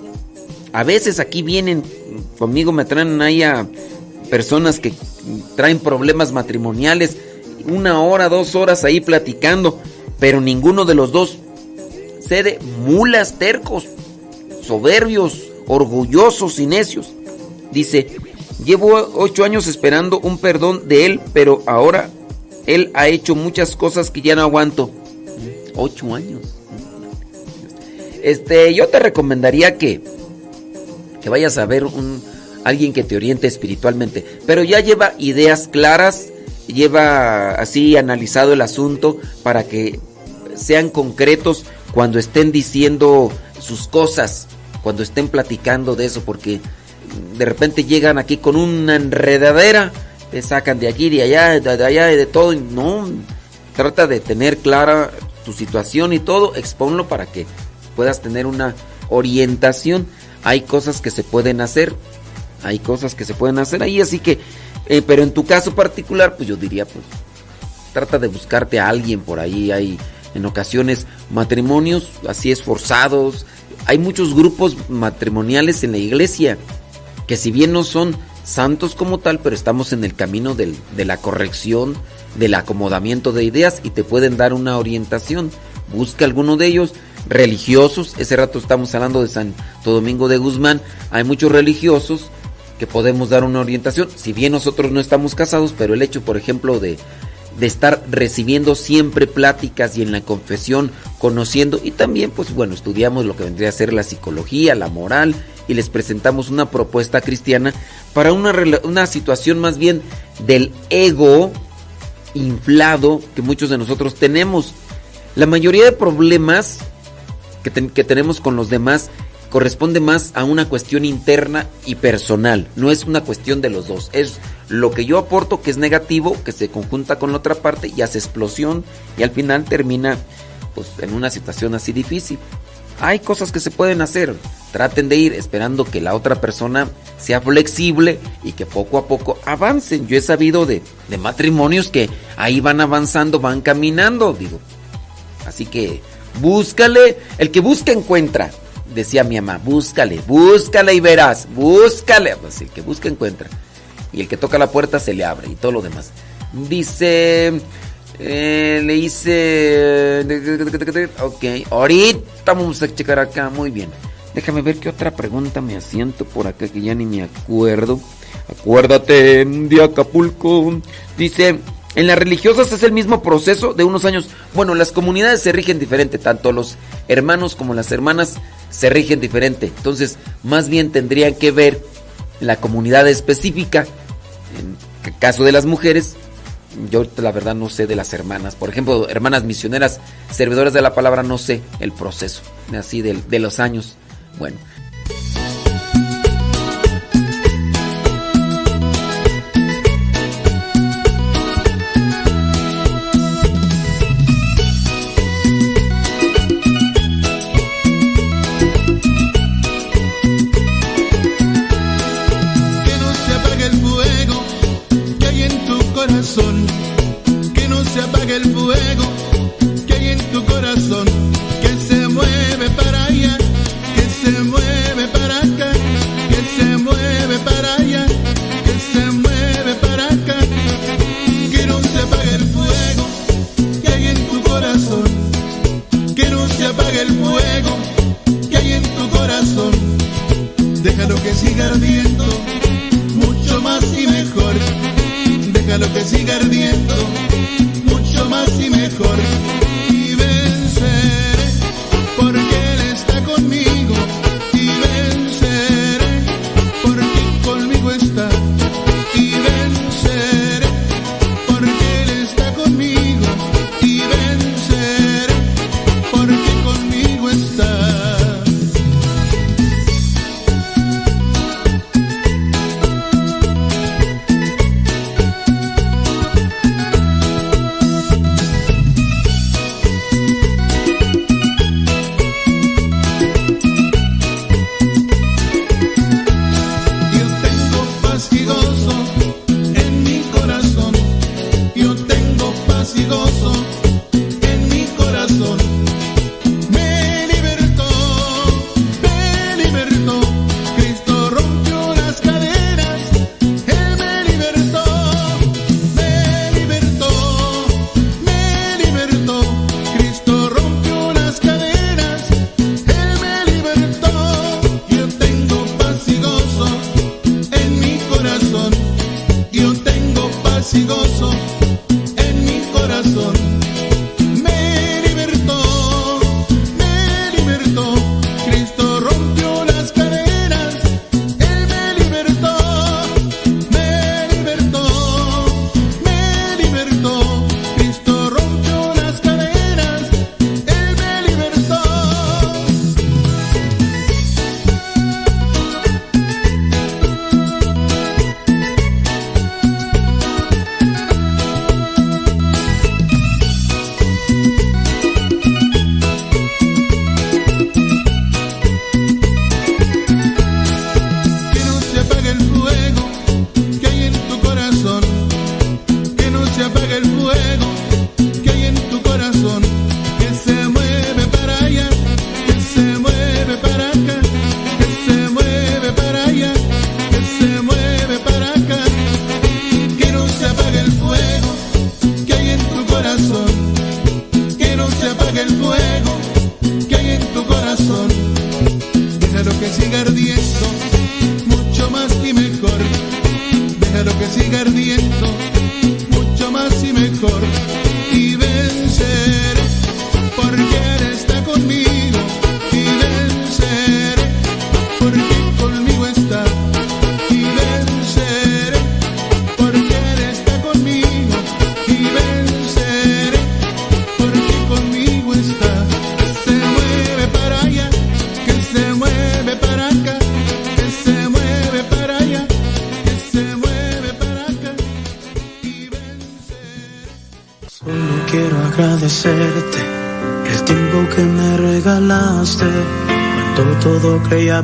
A veces aquí vienen, conmigo me traen ahí a personas que traen problemas matrimoniales, una hora, dos horas ahí platicando, pero ninguno de los dos cede, mulas tercos, soberbios, orgullosos y necios. Dice, llevo ocho años esperando un perdón de él, pero ahora él ha hecho muchas cosas que ya no aguanto. Ocho años. Este, yo te recomendaría que, que vayas a ver un, alguien que te oriente espiritualmente. Pero ya lleva ideas claras, lleva así analizado el asunto para que sean concretos cuando estén diciendo sus cosas, cuando estén platicando de eso, porque de repente llegan aquí con una enredadera te sacan de aquí, de allá, de allá, de todo. No, trata de tener clara tu situación y todo, exponlo para que puedas tener una orientación. Hay cosas que se pueden hacer, hay cosas que se pueden hacer ahí, así que, eh, pero en tu caso particular, pues yo diría, pues, trata de buscarte a alguien por ahí. Hay en ocasiones matrimonios así esforzados. Hay muchos grupos matrimoniales en la iglesia que si bien no son santos como tal, pero estamos en el camino del, de la corrección, del acomodamiento de ideas y te pueden dar una orientación. Busca alguno de ellos, religiosos, ese rato estamos hablando de Santo Domingo de Guzmán, hay muchos religiosos que podemos dar una orientación, si bien nosotros no estamos casados, pero el hecho, por ejemplo, de, de estar recibiendo siempre pláticas y en la confesión, conociendo, y también, pues bueno, estudiamos lo que vendría a ser la psicología, la moral, y les presentamos una propuesta cristiana para una, una situación más bien del ego inflado que muchos de nosotros tenemos. La mayoría de problemas que, que tenemos con los demás corresponde más a una cuestión interna y personal, no es una cuestión de los dos, es lo que yo aporto que es negativo, que se conjunta con la otra parte y hace explosión y al final termina pues en una situación así difícil. Hay cosas que se pueden hacer, traten de ir esperando que la otra persona sea flexible y que poco a poco avancen. Yo he sabido de, de matrimonios que ahí van avanzando, van caminando, digo. Así que búscale, el que busca encuentra decía mi mamá, búscale, búscale y verás, búscale. Pues el que busca encuentra. Y el que toca la puerta se le abre y todo lo demás. Dice, eh, le hice... Ok, ahorita vamos a checar acá, muy bien. Déjame ver qué otra pregunta me asiento por acá que ya ni me acuerdo. Acuérdate de Acapulco. Dice, en las religiosas es el mismo proceso de unos años. Bueno, las comunidades se rigen diferente, tanto los hermanos como las hermanas se rigen diferente. Entonces, más bien tendrían que ver la comunidad específica. En el caso de las mujeres, yo la verdad no sé de las hermanas. Por ejemplo, hermanas misioneras, servidoras de la palabra, no sé el proceso, así de, de los años. Bueno. Que siga ardiendo mucho más y mejor. Lo que siga ardiendo,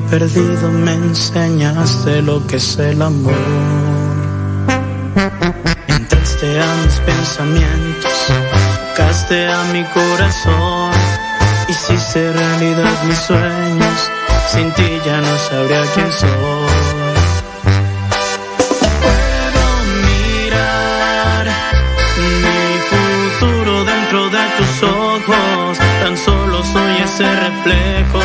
perdido, me enseñaste lo que es el amor. Entraste a mis pensamientos, tocaste a mi corazón, hiciste realidad mis sueños. Sin ti ya no sabría quién soy. tus ojos, tan solo soy ese reflejo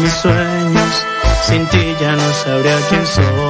mis sueños, sin ti ya no sabría quién soy.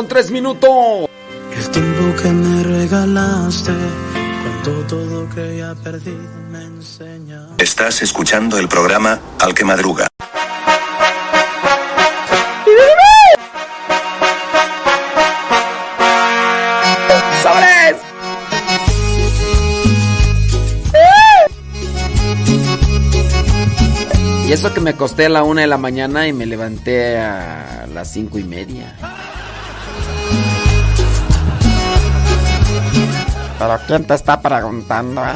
con tres minutos. El tiempo que me regalaste, cuando todo creía perdido, me enseñaste. Estás escuchando el programa Al que Madruga. Y eso que me acosté a la una de la mañana y me levanté a las cinco y media. ¿Pero quién te está preguntando, eh?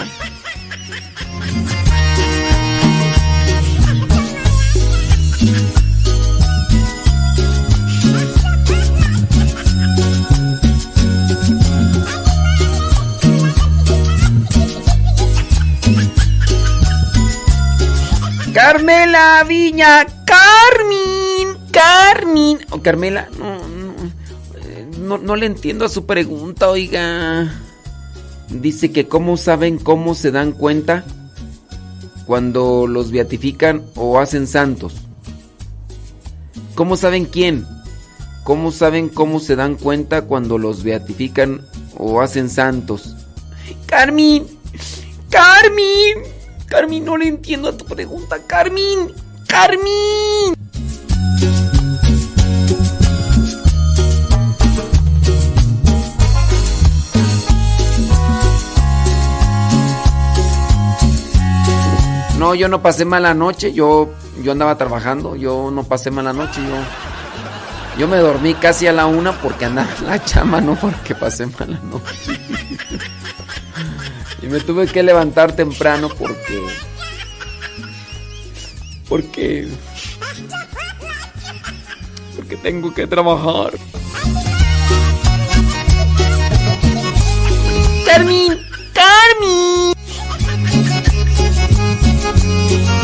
Carmela Viña, Carmin, Carmin. Oh, Carmela, no, no, eh, no, no le entiendo a su pregunta, oiga. Dice que cómo saben cómo se dan cuenta cuando los beatifican o hacen santos? ¿Cómo saben quién? ¿Cómo saben cómo se dan cuenta cuando los beatifican o hacen santos? Carmen, Carmen, Carmen, no le entiendo a tu pregunta, Carmen, Carmen. Yo no pasé mala noche, yo, yo andaba trabajando, yo no pasé mala noche, yo, yo me dormí casi a la una porque andaba <laughs> la chama, no porque pasé mala noche. <laughs> y me tuve que levantar temprano porque, porque, porque tengo que trabajar. Carmen, Carmen. Que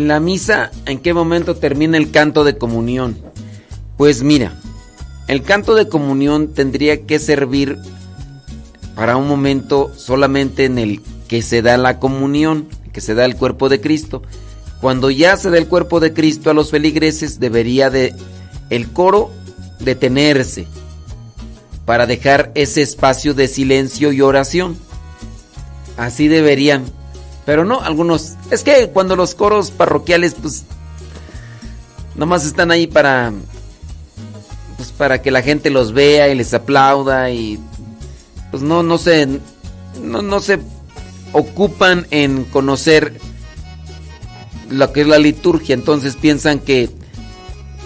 en la misa, ¿en qué momento termina el canto de comunión? Pues mira, el canto de comunión tendría que servir para un momento solamente en el que se da la comunión, que se da el cuerpo de Cristo. Cuando ya se da el cuerpo de Cristo a los feligreses, debería de el coro detenerse para dejar ese espacio de silencio y oración. Así deberían pero no, algunos. Es que cuando los coros parroquiales, pues. Nomás están ahí para. Pues para que la gente los vea y les aplauda y. Pues no, no se. No, no se ocupan en conocer lo que es la liturgia. Entonces piensan que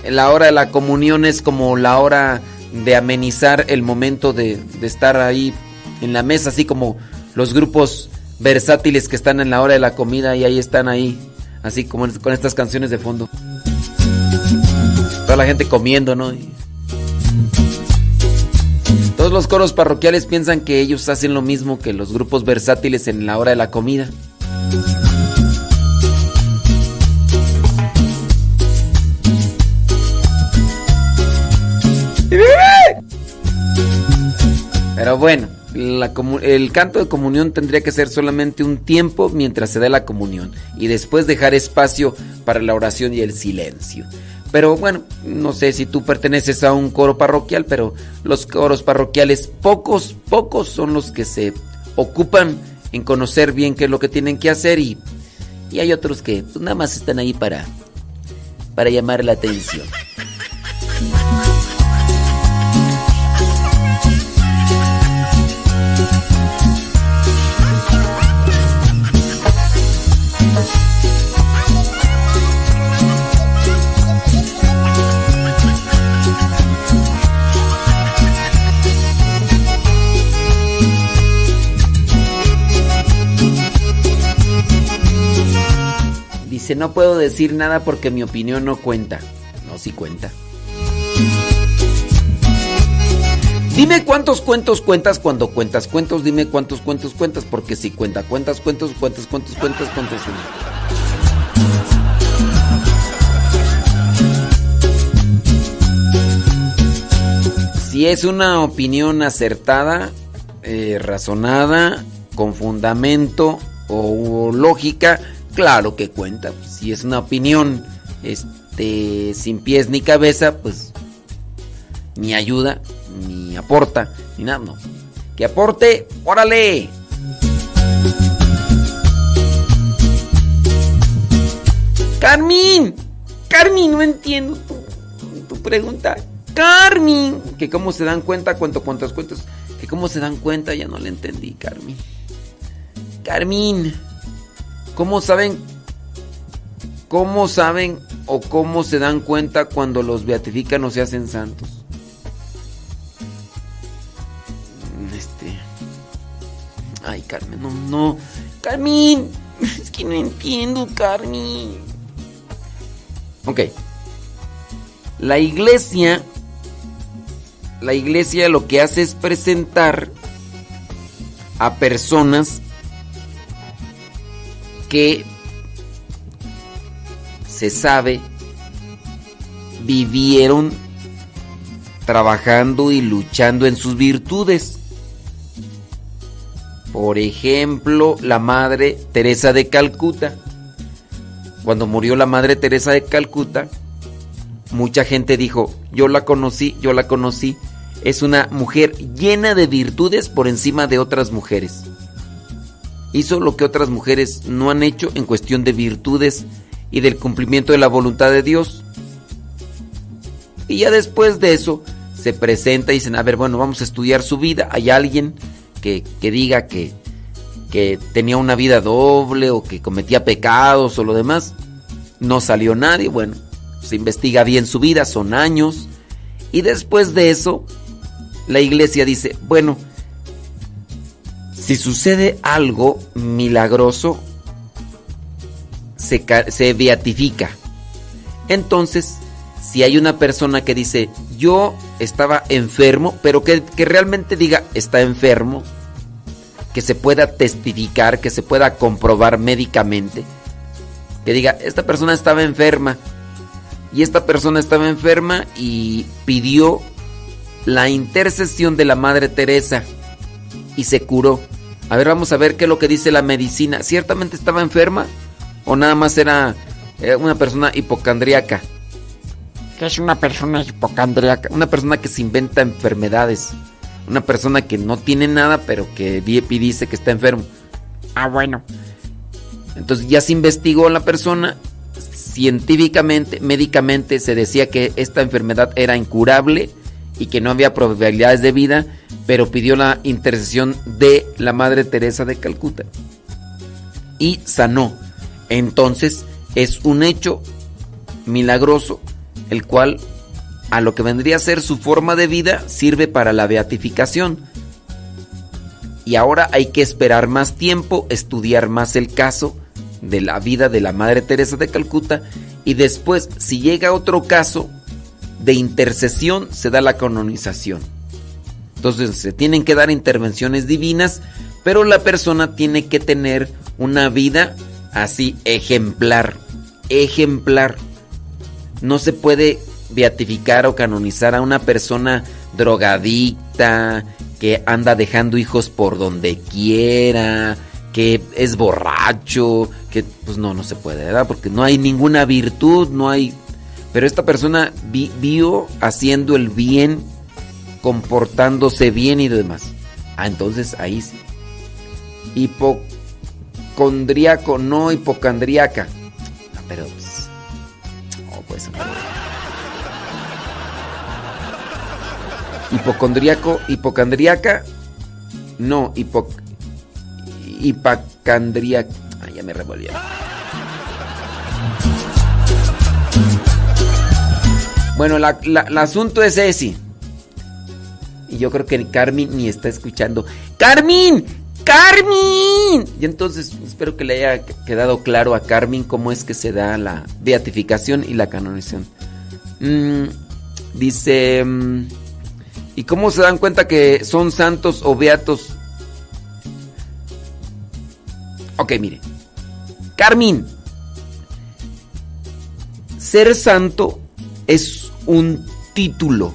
la hora de la comunión es como la hora de amenizar el momento de, de estar ahí en la mesa, así como los grupos versátiles que están en la hora de la comida y ahí están ahí, así como con estas canciones de fondo. Toda la gente comiendo, ¿no? Todos los coros parroquiales piensan que ellos hacen lo mismo que los grupos versátiles en la hora de la comida. Pero bueno el canto de comunión tendría que ser solamente un tiempo mientras se da la comunión y después dejar espacio para la oración y el silencio. Pero bueno, no sé si tú perteneces a un coro parroquial, pero los coros parroquiales, pocos, pocos son los que se ocupan en conocer bien qué es lo que tienen que hacer y, y hay otros que pues, nada más están ahí para, para llamar la atención. <laughs> Dice, no puedo decir nada porque mi opinión no cuenta. No, sí cuenta. Dime cuántos cuentos cuentas cuando cuentas cuentos. Dime cuántos cuentos cuentas porque si cuenta cuentas cuentos, cuentas cuentos cuentas cuentos. Si es una opinión acertada, eh, razonada, con fundamento o lógica, Claro que cuenta. Si es una opinión este, sin pies ni cabeza, pues ni ayuda, ni aporta, ni nada, no. Que aporte, órale. Carmen, Carmen, no entiendo tu, pregunta. Carmen, que cómo se dan cuenta, cuánto, cuántas cuentas, que cómo se dan cuenta, ya no le entendí, Carmen. Carmen. ¿Cómo saben? ¿Cómo saben o cómo se dan cuenta cuando los beatifican o se hacen santos? Este. Ay, Carmen, no, no. Carmín, <laughs> es que no entiendo, Carmín. Ok. La iglesia, la iglesia lo que hace es presentar a personas que se sabe vivieron trabajando y luchando en sus virtudes. Por ejemplo, la Madre Teresa de Calcuta. Cuando murió la Madre Teresa de Calcuta, mucha gente dijo, yo la conocí, yo la conocí. Es una mujer llena de virtudes por encima de otras mujeres. Hizo lo que otras mujeres no han hecho en cuestión de virtudes y del cumplimiento de la voluntad de Dios. Y ya después de eso se presenta y dicen, a ver, bueno, vamos a estudiar su vida. Hay alguien que, diga que, que tenía una vida doble o que cometía pecados o lo demás. No salió nadie, bueno, se investiga bien su vida, son años. Y después de eso, la iglesia dice, bueno, si sucede algo milagroso, se, se beatifica. Entonces, si hay una persona que dice, yo estaba enfermo, pero que, realmente diga, está enfermo, que se pueda testificar, que se pueda comprobar médicamente, que diga, esta persona estaba enferma, y esta persona estaba enferma y pidió la intercesión de la Madre Teresa y se curó. A ver, vamos a ver qué es lo que dice la medicina. ¿Ciertamente estaba enferma? ¿O nada más era eh, una persona hipocondríaca? que es una persona hipocondríaca, una persona que se inventa enfermedades, una persona que no tiene nada pero que dice que está enfermo. Ah, bueno. Entonces ya se investigó la persona, científicamente, médicamente se decía que esta enfermedad era incurable y que no había probabilidades de vida, pero pidió la intercesión de la Madre Teresa de Calcuta y sanó. Entonces es un hecho milagroso el cual a lo que vendría a ser su forma de vida sirve para la beatificación. Y ahora hay que esperar más tiempo, estudiar más el caso de la vida de la Madre Teresa de Calcuta y después, si llega otro caso de intercesión, se da la canonización. Entonces se tienen que dar intervenciones divinas, pero la persona tiene que tener una vida así ejemplar, ejemplar no se puede beatificar o canonizar a una persona drogadicta, que anda dejando hijos por donde quiera, que es borracho, que pues no, no se puede, ¿verdad? Porque no hay ninguna virtud, no hay... Pero esta persona vivió haciendo el bien, comportándose bien y demás. Ah, entonces ahí sí. Hipocondriaco, no hipocondriaca. Ah, pero pues. Hipocondríaco, hipocondriaca. No, hipo, hipacandriaca. Ah, ya me revolví. Bueno, el asunto es ese. Y yo creo que Carmen ni está escuchando. ¡Carmen! ¡Carmen! Y entonces espero que le haya quedado claro a Carmen cómo es que se da la beatificación y la canonización. Mm, dice... Mm, ¿Y cómo se dan cuenta que son santos o beatos? Ok, mire. Carmen. Ser santo es un título.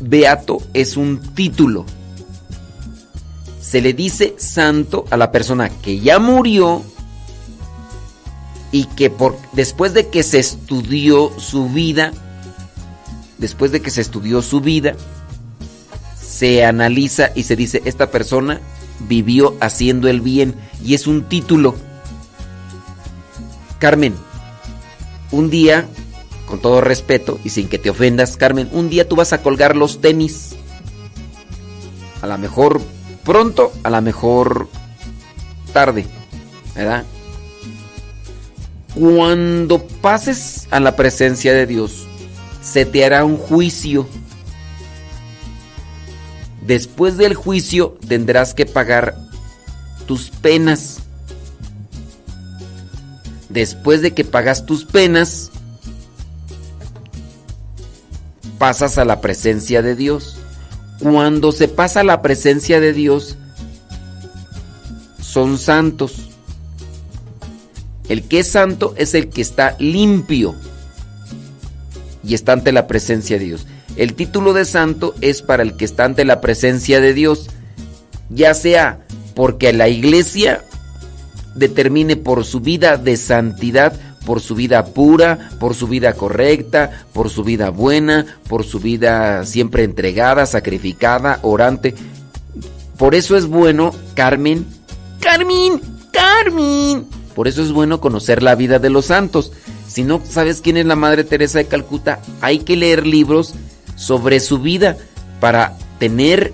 Beato es un título se le dice santo a la persona que ya murió y que por, después de que se estudió su vida, después de que se estudió su vida, se analiza y se dice, esta persona vivió haciendo el bien y es un título. Carmen, un día, con todo respeto y sin que te ofendas, Carmen, un día tú vas a colgar los tenis. A lo mejor pronto, a la mejor tarde, ¿verdad? Cuando pases a la presencia de Dios, se te hará un juicio. Después del juicio tendrás que pagar tus penas. Después de que pagas tus penas, pasas a la presencia de Dios. Cuando se pasa a la presencia de Dios, son santos. El que es santo es el que está limpio y está ante la presencia de Dios. El título de santo es para el que está ante la presencia de Dios, ya sea porque la iglesia determine por su vida de santidad, por su vida pura, por su vida correcta, por su vida buena, por su vida siempre entregada, sacrificada, orante. Por eso es bueno, Carmen, Carmen, Carmen. Por eso es bueno conocer la vida de los santos. Si no sabes quién es la Madre Teresa de Calcuta, hay que leer libros sobre su vida para tener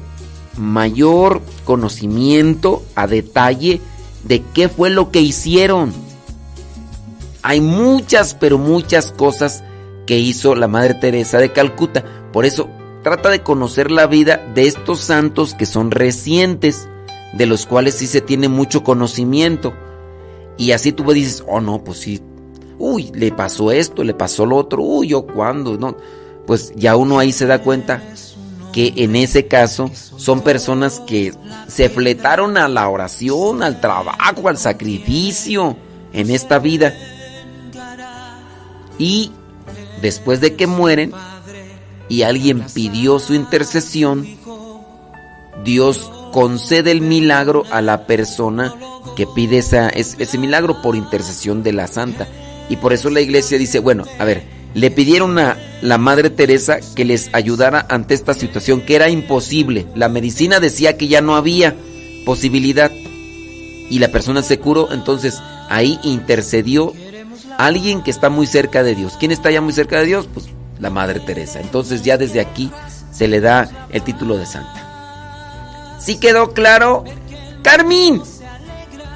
mayor conocimiento a detalle de qué fue lo que hicieron. Hay muchas, pero muchas cosas que hizo la Madre Teresa de Calcuta. Por eso trata de conocer la vida de estos santos que son recientes, de los cuales sí se tiene mucho conocimiento. Y así tú dices, oh no, pues sí, uy, le pasó esto, le pasó lo otro, uy, yo cuándo, no. Pues ya uno ahí se da cuenta que en ese caso son personas que se fletaron a la oración, al trabajo, al sacrificio en esta vida. Y después de que mueren y alguien pidió su intercesión, Dios concede el milagro a la persona que pide ese milagro por intercesión de la santa. Y por eso la iglesia dice, bueno, a ver, le pidieron a la Madre Teresa que les ayudara ante esta situación, que era imposible. La medicina decía que ya no había posibilidad. Y la persona se curó, entonces ahí intercedió alguien que está muy cerca de Dios. ¿Quién está ya muy cerca de Dios? Pues la Madre Teresa. Entonces ya desde aquí se le da el título de santa. ¿Sí quedó claro? Carmín.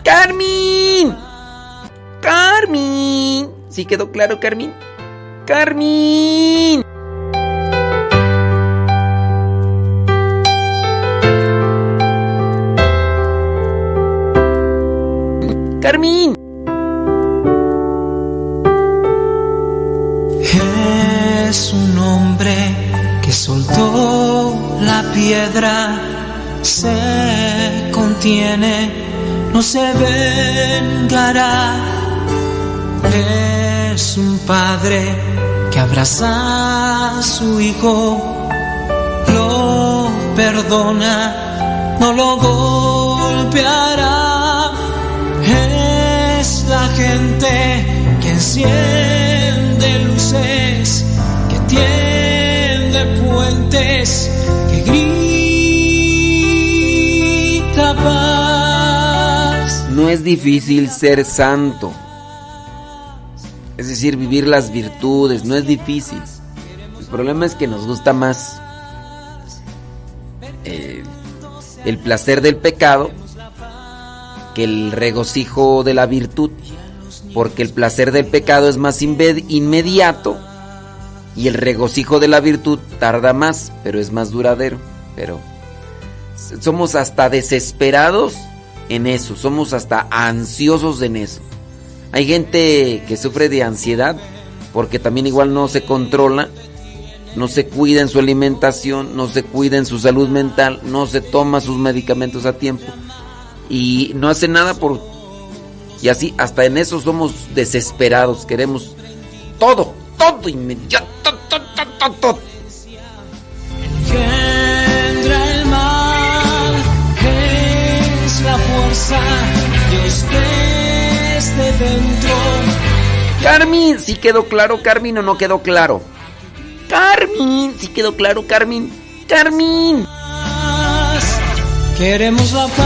Carmín. Carmín. ¿Sí quedó claro, Carmín? Carmín. Carmín. Se contiene, no se vengará. Es un padre que abraza a su hijo, lo perdona, no lo golpeará. Es la gente que enciende luces, que tiende puentes, No es difícil ser santo. Es decir, vivir las virtudes, no es difícil. El problema es que nos gusta más eh, el placer del pecado que el regocijo de la virtud. Porque el placer del pecado es más inmediato y el regocijo de la virtud tarda más, pero es más duradero. Pero somos hasta desesperados en eso, somos hasta ansiosos en eso. Hay gente que sufre de ansiedad porque también igual no se controla, no se cuida en su alimentación, no se cuida en su salud mental, no se toma sus medicamentos a tiempo y no hace nada por... Y así, hasta en eso somos desesperados, queremos todo, todo inmediato, todo, todo, todo. Engendra desde dentro. Carmen, ¿sí quedó claro, Carmen, o no quedó claro? Carmen, ¿sí quedó claro, Carmen? Carmen. Queremos la paz,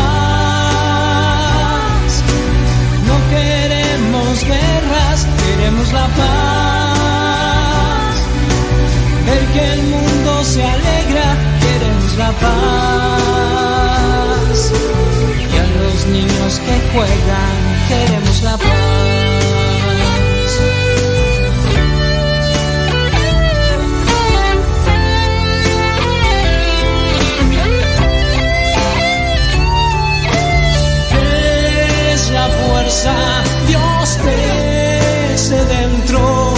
no queremos guerras, queremos la paz. Ver que el mundo se alegra, queremos la paz que juegan, queremos la paz. Es la fuerza, Dios te dentro.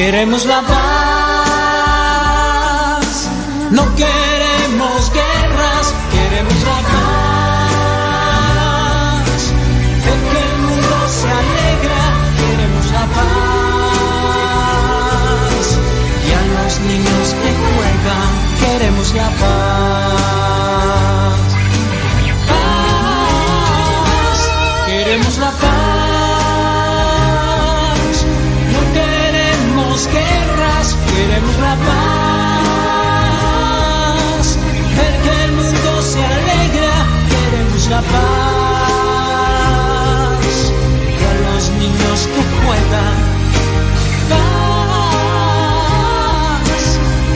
Queremos la paz, no queremos guerras, queremos la paz. El que el mundo se alegra, queremos la paz. Y a los niños que juegan, queremos la paz. La paz. Y a los niños que juegan, paz.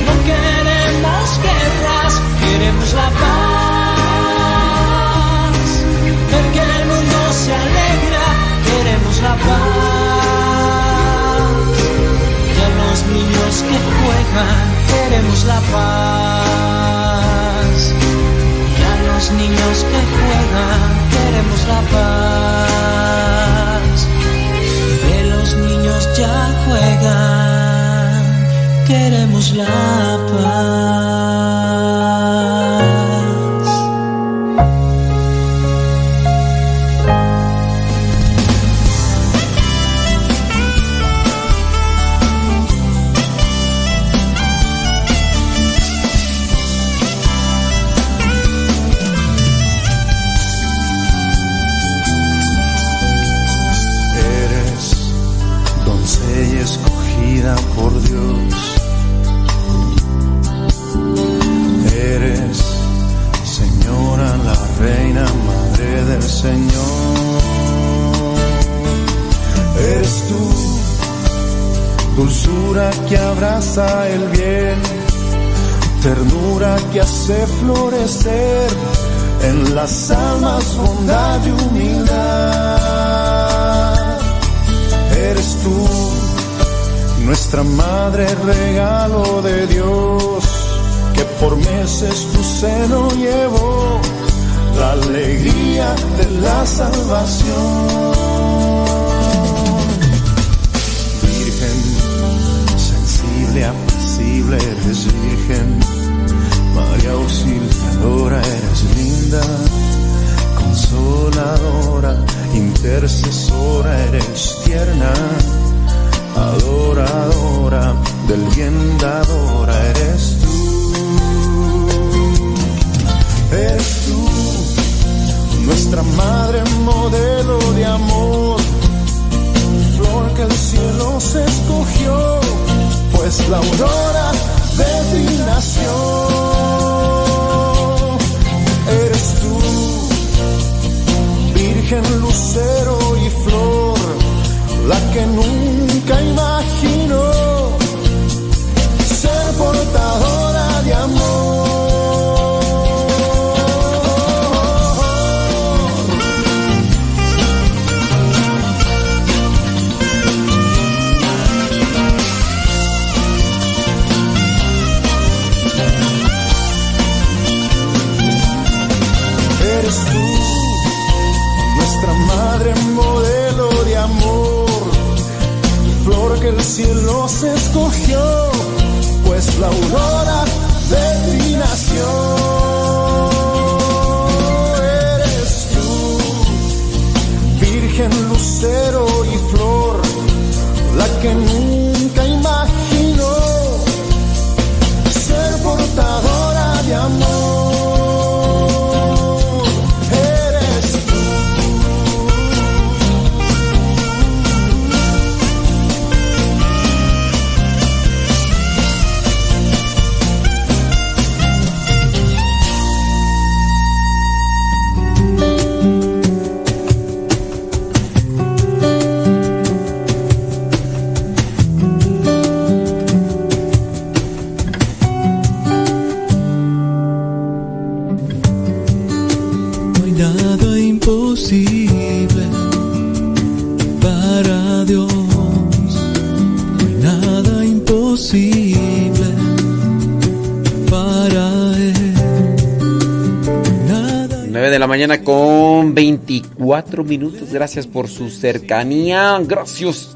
No queremos guerras, queremos la paz. Ver que el mundo se alegra, queremos la paz. Y a los niños que juegan, queremos la paz. Niños que juegan, queremos la paz. De los niños ya juegan, queremos la paz. Que hace florecer en las almas bondad y humildad. Eres tú, nuestra madre, regalo de Dios, que por meses tu seno llevó la alegría de la salvación. Virgen, sensible, apacible, eres virgen. Auxiliadora, eres linda, consoladora, intercesora, eres tierna, adoradora, del bien dadora, eres tú. Eres tú, nuestra madre modelo de amor, flor que el cielo se escogió, pues la aurora de ti lucero y flor, la que nunca imaginó con 24 minutos. Gracias por su cercanía. Gracias.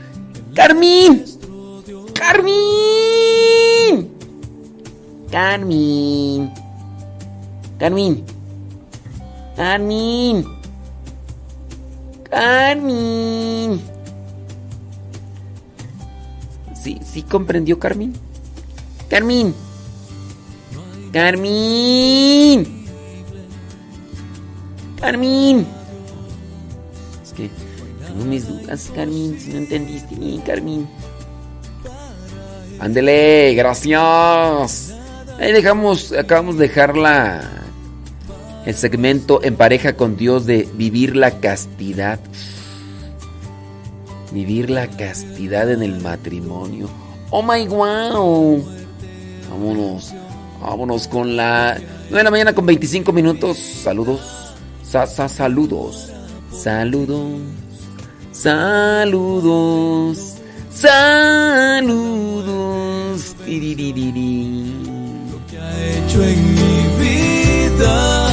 Carmín. Carmín. Carmín. Carmín. Carmín. Carmín. Sí, sí comprendió Carmín. Carmín. Carmín. Carmín. Es que tengo mis dudas, Carmín, si no entendiste bien, Carmín. Ándele, gracias. Ahí dejamos, acabamos de dejar la, el segmento en pareja con Dios de vivir la castidad. Vivir la castidad en el matrimonio. Oh my wow. Vámonos. Vámonos con la 9 de la mañana con 25 minutos. Saludos. Sa, sa, saludos. Saludos. Saludos. Saludos. Tiriririri. hecho en mi vida,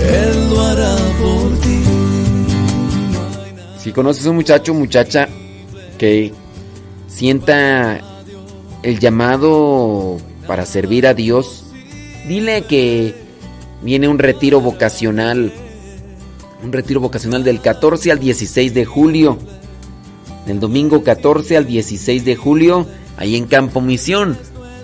Él lo hará por ti. Si conoces a un muchacho o muchacha que sienta el llamado para servir a Dios, dile que viene un retiro vocacional, un retiro vocacional del 14 al 16 de julio, del domingo 14 al 16 de julio, ahí en Campo Misión.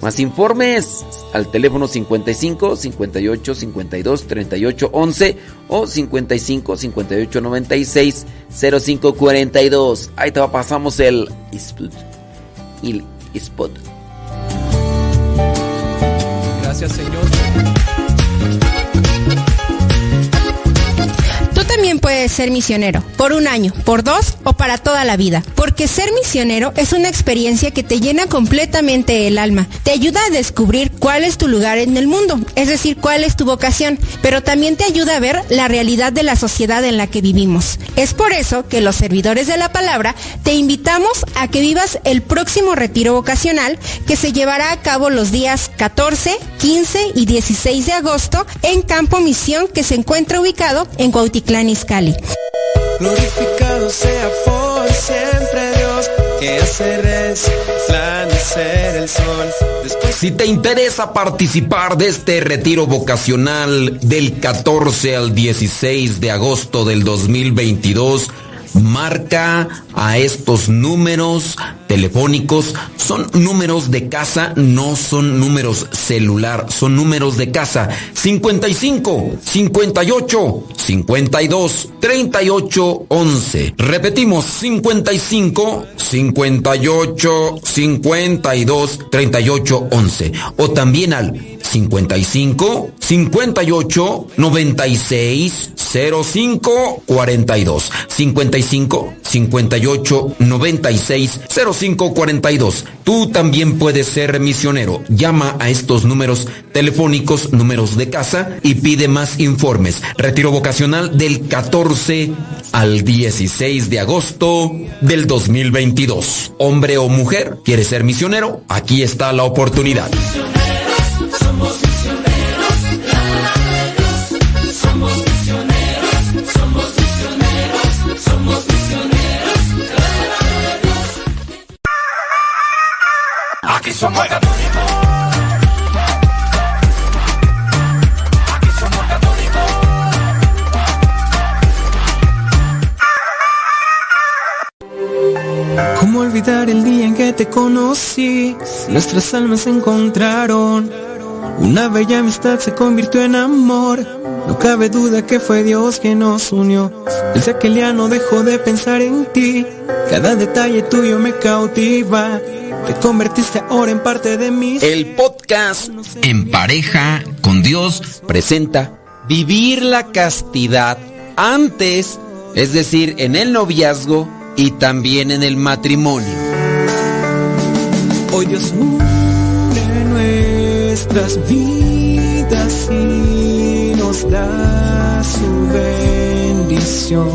Más informes al teléfono 55 58 52 38 11 o 55 58 96 05 42. Ahí te pasamos el spot. El spot. Gracias, Señor. Puedes ser misionero, por un año, por dos o para toda la vida. Porque ser misionero es una experiencia que te llena completamente el alma. Te ayuda a descubrir cuál es tu lugar en el mundo, es decir, cuál es tu vocación, pero también te ayuda a ver la realidad de la sociedad en la que vivimos. Es por eso que los servidores de la palabra te invitamos a que vivas el próximo retiro vocacional que se llevará a cabo los días 14, 15 y 16 de agosto en Campo Misión que se encuentra ubicado en Cuautitlán Izcalli. Glorificado sea por siempre Dios, que hace resplandecer el sol. Después Si te interesa participar de este retiro vocacional del 14 al 16 de agosto del 2022, marca a estos números telefónicos. Son números de casa, no son números celular, son números de casa. 55, 58, 52, 38, 11. Repetimos, 55, 58, 52, 38, 11. O también al 55 58 96 05 42 55 58 96 05 42 Tú también puedes ser misionero. Llama a estos números telefónicos, números de casa y pide más informes. Retiro vocacional del 14 al 16 de agosto del 2022. Hombre o mujer, ¿quieres ser misionero? Aquí está la oportunidad. Somos católicos. ¿Cómo olvidar el día en que te conocí? Nuestras almas se encontraron. Una bella amistad se convirtió en amor. No cabe duda que fue Dios quien nos unió. Desde aquel día no dejo de pensar en ti. Cada detalle tuyo me cautiva. Te convertiste ahora en parte de mí. El podcast En pareja con Dios presenta Vivir la castidad antes, es decir, en el noviazgo y también en el matrimonio. Hoy Dios une nuestras vidas y nos da su bendición.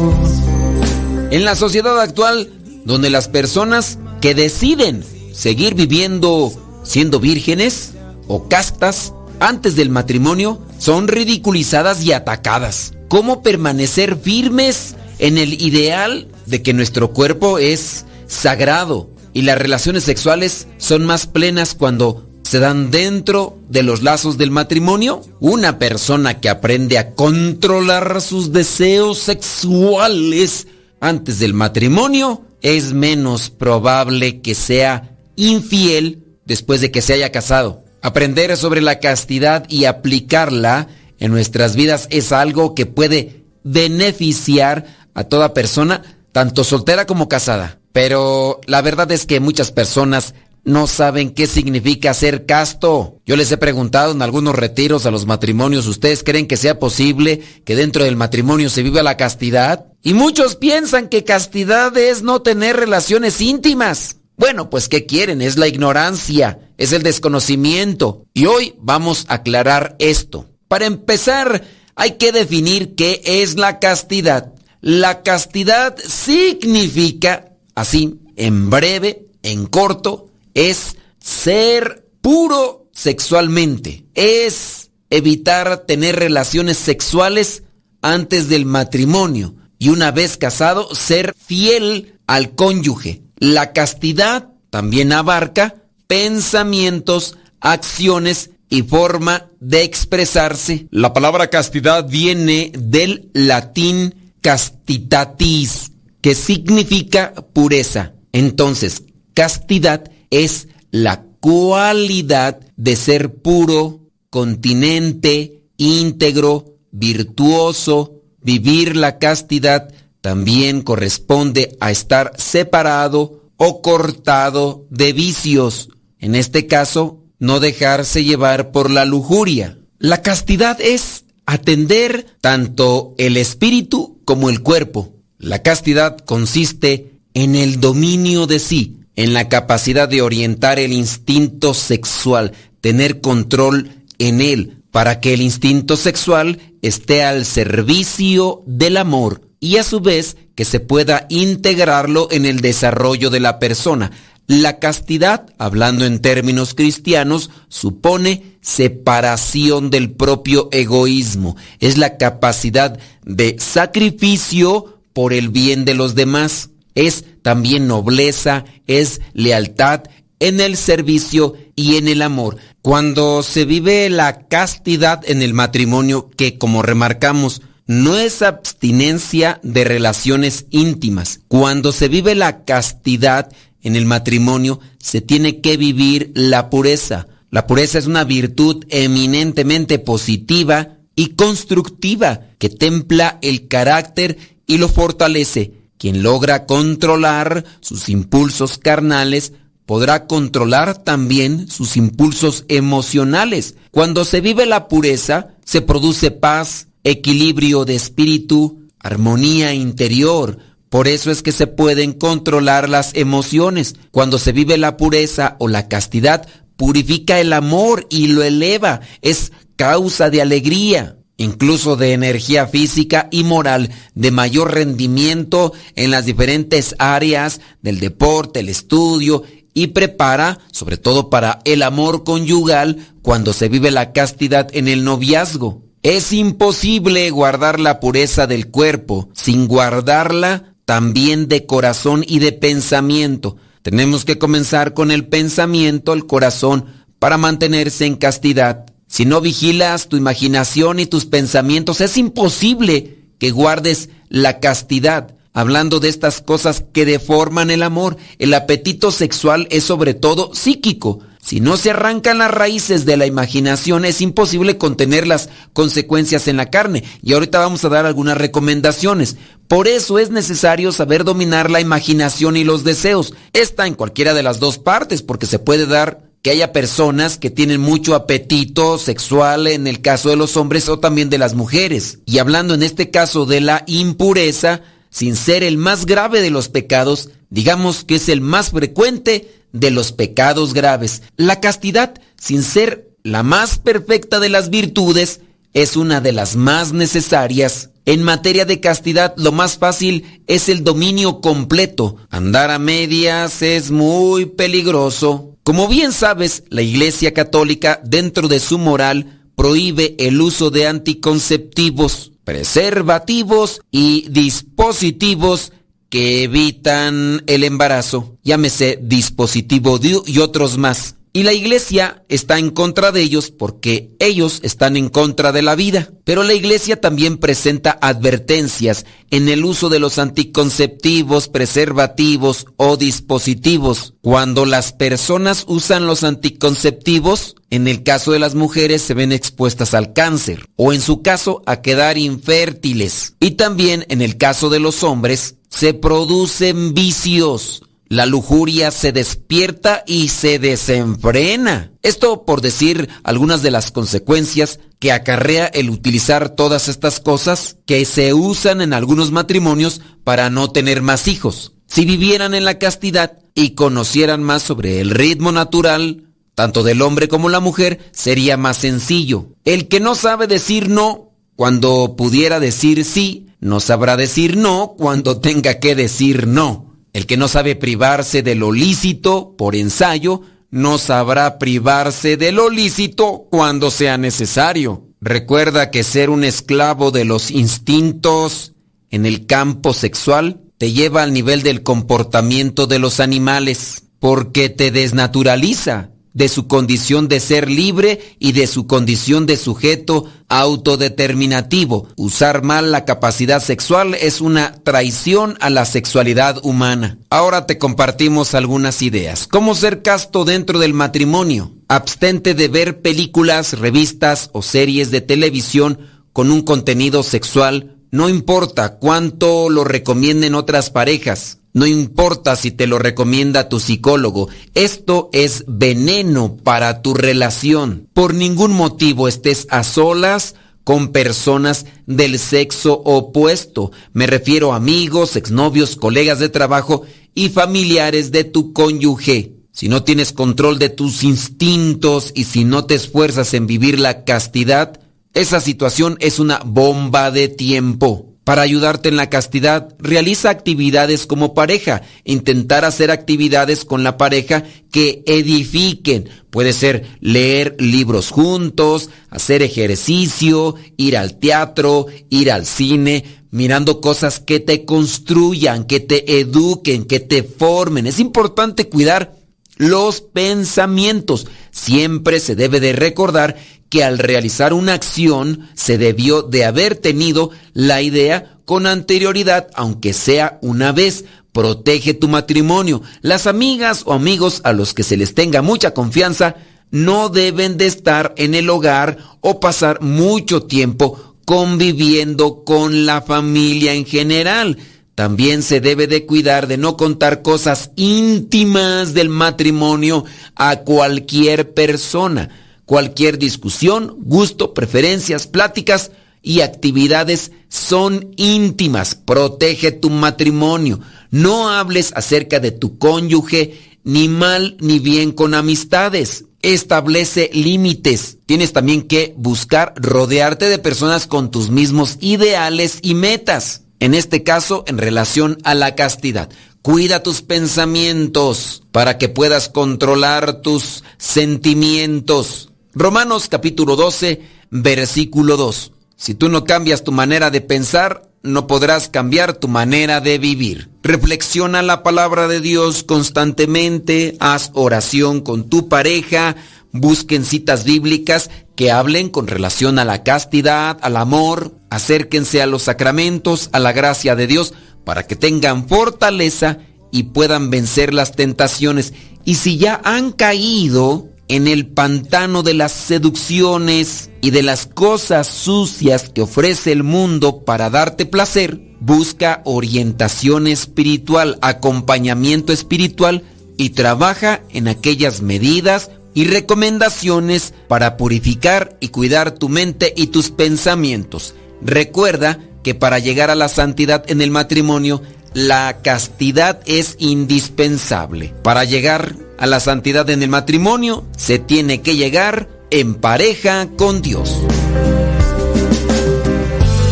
En la sociedad actual, donde las personas que deciden seguir viviendo siendo vírgenes o castas antes del matrimonio son ridiculizadas y atacadas. cómo permanecer firmes en el ideal de que nuestro cuerpo es sagrado y las relaciones sexuales son más plenas cuando se dan dentro de los lazos del matrimonio. Una persona que aprende a controlar sus deseos sexuales antes del matrimonio es menos probable que sea infiel después de que se haya casado. Aprender sobre la castidad y aplicarla en nuestras vidas es algo que puede beneficiar a toda persona, tanto soltera como casada. Pero la verdad es que muchas personas no saben qué significa ser casto. Yo les he preguntado en algunos retiros a los matrimonios, ¿ustedes creen que sea posible que dentro del matrimonio se viva la castidad? Y muchos piensan que castidad es no tener relaciones íntimas. Bueno, pues ¿qué quieren? Es la ignorancia, es el desconocimiento. Y hoy vamos a aclarar esto. Para empezar, hay que definir qué es la castidad. La castidad significa, así, en breve, en corto, es ser puro sexualmente. Es evitar tener relaciones sexuales antes del matrimonio y una vez casado ser fiel al cónyuge. La castidad también abarca pensamientos, acciones y forma de expresarse. La palabra castidad viene del latín castitatis, que significa pureza. Entonces, castidad es la cualidad de ser puro, continente, íntegro, virtuoso. Vivir la castidad también corresponde a estar separado o cortado de vicios. En este caso, no dejarse llevar por la lujuria. La castidad es atender tanto el espíritu como el cuerpo. La castidad consiste en el dominio de sí, en la capacidad de orientar el instinto sexual, tener control en él, para que el instinto sexual esté al servicio del amor y a su vez que se pueda integrarlo en el desarrollo de la persona. La castidad, hablando en términos cristianos, supone separación del propio egoísmo. Es la capacidad de sacrificio por el bien de los demás es también nobleza, es lealtad en el servicio y en el amor. Cuando se vive la castidad en el matrimonio, que como remarcamos, no es abstinencia de relaciones íntimas. Cuando se vive la castidad en el matrimonio, se tiene que vivir la pureza. La pureza es una virtud eminentemente positiva y constructiva que templa el carácter y lo fortalece quien logra controlar sus impulsos carnales podrá controlar también sus impulsos emocionales. Cuando se vive la pureza, se produce paz, equilibrio de espíritu, armonía interior. Por eso es que se pueden controlar las emociones. Cuando se vive la pureza o la castidad, purifica el amor y lo eleva. Es causa de alegría incluso de energía física y moral, de mayor rendimiento en las diferentes áreas del deporte, el estudio y prepara, sobre todo para el amor conyugal, cuando se vive la castidad en el noviazgo. Es imposible guardar la pureza del cuerpo sin guardarla también de corazón y de pensamiento. Tenemos que comenzar con el pensamiento, el corazón, para mantenerse en castidad. Si no vigilas tu imaginación y tus pensamientos, es imposible que guardes la castidad. Hablando de estas cosas que deforman el amor, el apetito sexual es sobre todo psíquico. Si no se arrancan las raíces de la imaginación, es imposible contener las consecuencias en la carne. Y ahorita vamos a dar algunas recomendaciones. Por eso es necesario saber dominar la imaginación y los deseos. Está en cualquiera de las dos partes, porque se puede dar que haya personas que tienen mucho apetito sexual en el caso de los hombres o también de las mujeres. Y hablando en este caso de la impureza, sin ser el más grave de los pecados, digamos que es el más frecuente de los pecados graves. La castidad, sin ser la más perfecta de las virtudes, es una de las más necesarias. En materia de castidad, lo más fácil es el dominio completo. Andar a medias es muy peligroso. Como bien sabes, la Iglesia Católica, dentro de su moral, prohíbe el uso de anticonceptivos. preservativos y dispositivos que evitan el embarazo, llámese dispositivo DIU y otros más. Y la iglesia está en contra de ellos porque ellos están en contra de la vida. Pero la iglesia también presenta advertencias en el uso de los anticonceptivos, preservativos o dispositivos. Cuando las personas usan los anticonceptivos, en el caso de las mujeres se ven expuestas al cáncer o en su caso a quedar infértiles. Y también en el caso de los hombres se producen vicios la lujuria se despierta y se desenfrena. Esto por decir algunas de las consecuencias que acarrea el utilizar todas estas cosas que se usan en algunos matrimonios para no tener más hijos. Si vivieran en la castidad y conocieran más sobre el ritmo natural, tanto del hombre como la mujer, sería más sencillo. El que no sabe decir no cuando pudiera decir sí, no sabrá decir no cuando tenga que decir no. El que no sabe privarse de lo lícito por ensayo, no sabrá privarse de lo lícito cuando sea necesario. Recuerda que ser un esclavo de los instintos en el campo sexual te lleva al nivel del comportamiento de los animales, porque te desnaturaliza de su condición de ser libre y de su condición de sujeto autodeterminativo. Usar mal la capacidad sexual es una traición a la sexualidad humana. Ahora te compartimos algunas ideas. ¿Cómo ser casto dentro del matrimonio? Abstente de ver películas, revistas o series de televisión con un contenido sexual, no importa cuánto lo recomienden otras parejas. No importa si te lo recomienda tu psicólogo, esto es veneno para tu relación. Por ningún motivo estés a solas con personas del sexo opuesto. Me refiero a amigos, exnovios, colegas de trabajo y familiares de tu cónyuge. Si no tienes control de tus instintos y si no te esfuerzas en vivir la castidad, esa situación es una bomba de tiempo. Para ayudarte en la castidad, realiza actividades como pareja. Intentar hacer actividades con la pareja que edifiquen. Puede ser leer libros juntos, hacer ejercicio, ir al teatro, ir al cine, mirando cosas que te construyan, que te eduquen, que te formen. Es importante cuidar los pensamientos. Siempre se debe de recordar que al realizar una acción se debió de haber tenido la idea con anterioridad, aunque sea una vez. Protege tu matrimonio. Las amigas o amigos a los que se les tenga mucha confianza no deben de estar en el hogar o pasar mucho tiempo conviviendo con la familia en general. También se debe de cuidar de no contar cosas íntimas del matrimonio a cualquier persona Cualquier discusión, gusto, preferencias, pláticas y actividades son íntimas. Protege tu matrimonio. No hables acerca de tu cónyuge ni mal ni bien con amistades. Establece límites. Tienes también que buscar rodearte de personas con tus mismos ideales y metas. En este caso, en relación a la castidad. Cuida tus pensamientos para que puedas controlar tus sentimientos. Romanos capítulo 12, versículo 2. Si tú no cambias tu manera de pensar, no podrás cambiar tu manera de vivir. Reflexiona la palabra de Dios constantemente, haz oración con tu pareja, busquen citas bíblicas que hablen con relación a la castidad, al amor, acérquense a los sacramentos, a la gracia de Dios, para que tengan fortaleza y puedan vencer las tentaciones. Y si ya han caído, en el pantano de las seducciones y de las cosas sucias que ofrece el mundo para darte placer, busca orientación espiritual, acompañamiento espiritual y trabaja en aquellas medidas y recomendaciones para purificar y cuidar tu mente y tus pensamientos. Recuerda que para llegar a la santidad en el matrimonio, la castidad es indispensable. Para llegar a la santidad en el matrimonio, se tiene que llegar en pareja con Dios.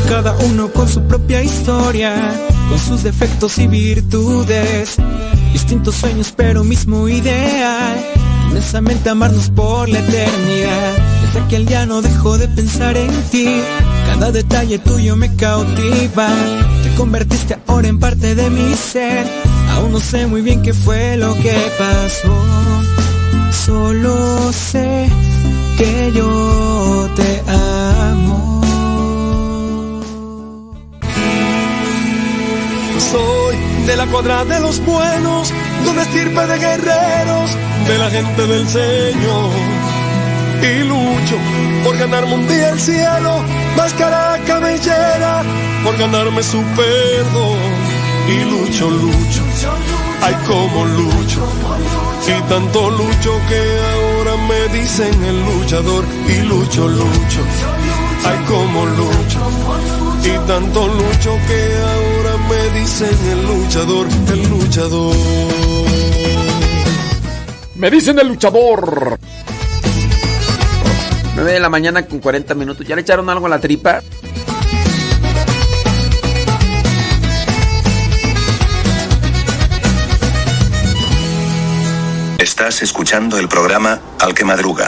Cada uno con su propia historia, con sus defectos y virtudes, distintos sueños pero mismo ideal, Inmensamente amarnos por la eternidad. Desde aquel día no dejo de pensar en ti. Cada detalle tuyo me cautiva. Te convertiste ahora en parte de mi ser. Aún no sé muy bien qué fue lo que pasó. Solo sé que yo te amo. Soy de la cuadra de los buenos, de estirpe de guerreros, de la gente del Señor. Y lucho por ganarme un día el cielo, máscara cabellera, por ganarme su perdón. Y lucho, lucho, ay como lucho, y tanto lucho que ahora me dicen el luchador. Y lucho, lucho, ay como lucho, y tanto lucho que ahora dicen el luchador, el luchador. Me dicen el luchador. 9 de la mañana con 40 minutos. ¿Ya le echaron algo a la tripa? Estás escuchando el programa Al que Madruga.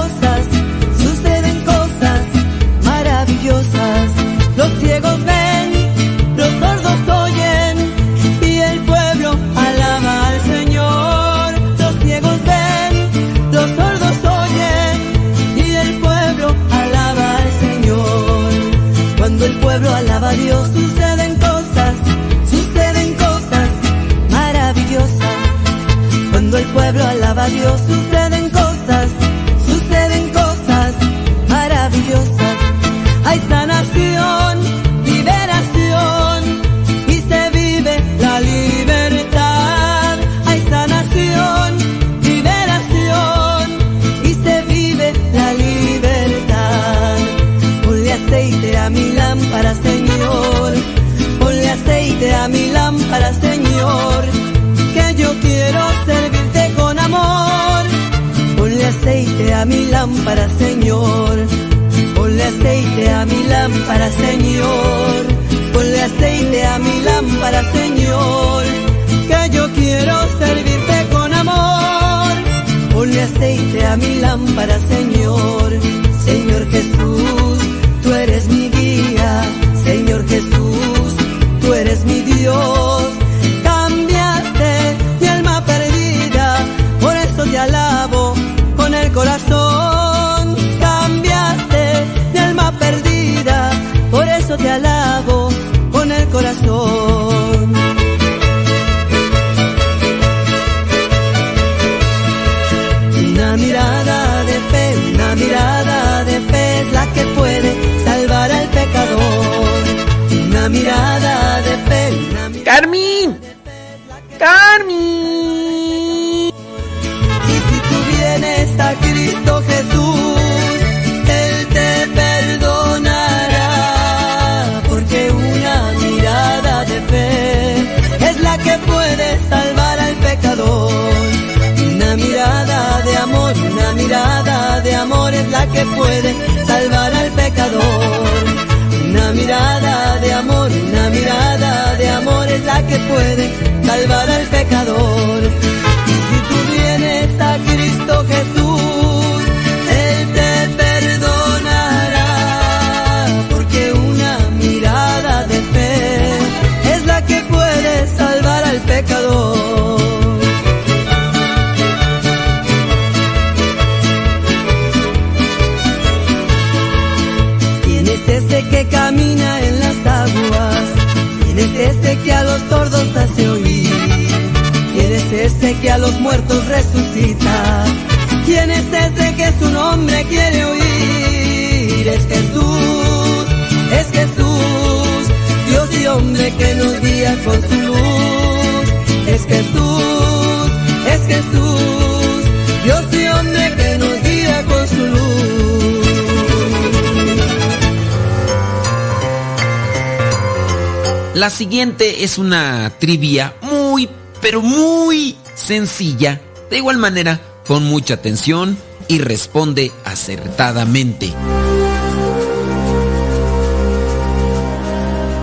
siguiente es una trivia muy, pero muy sencilla. De igual manera, con mucha atención y responde acertadamente.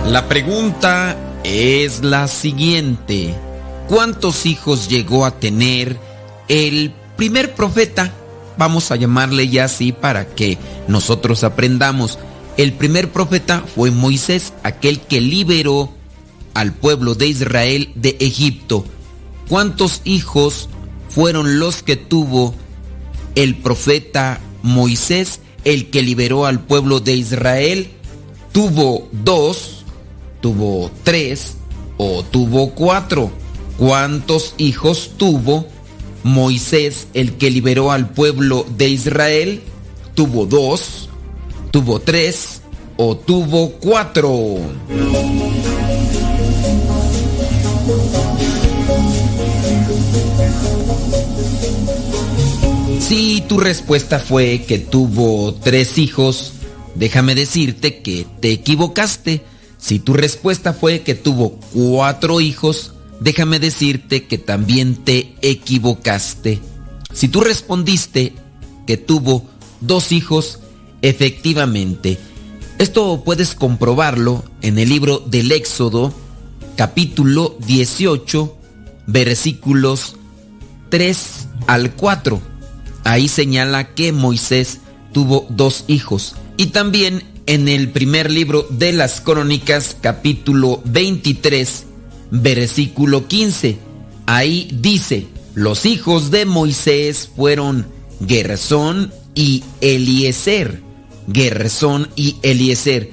La pregunta es la siguiente. ¿Cuántos hijos llegó a tener el primer profeta? Vamos a llamarle ya así para que nosotros aprendamos. El primer profeta fue Moisés, aquel que liberó al pueblo de Israel de Egipto. ¿Cuántos hijos fueron los que tuvo el profeta Moisés, el que liberó al pueblo de Israel? ¿Tuvo dos, tuvo tres o tuvo cuatro? ¿Cuántos hijos tuvo Moisés, el que liberó al pueblo de Israel? ¿Tuvo dos, tuvo tres o tuvo cuatro? Si tu respuesta fue que tuvo tres hijos, déjame decirte que te equivocaste. Si tu respuesta fue que tuvo cuatro hijos, déjame decirte que también te equivocaste. Si tú respondiste que tuvo dos hijos, efectivamente. Esto puedes comprobarlo en el libro del Éxodo, capítulo 18, versículos 3 al 4 ahí señala que Moisés tuvo dos hijos. Y también en el primer libro de las crónicas, capítulo 23, versículo 15, ahí dice, los hijos de Moisés fueron Gersón y Eliezer. Gersón y Eliezer.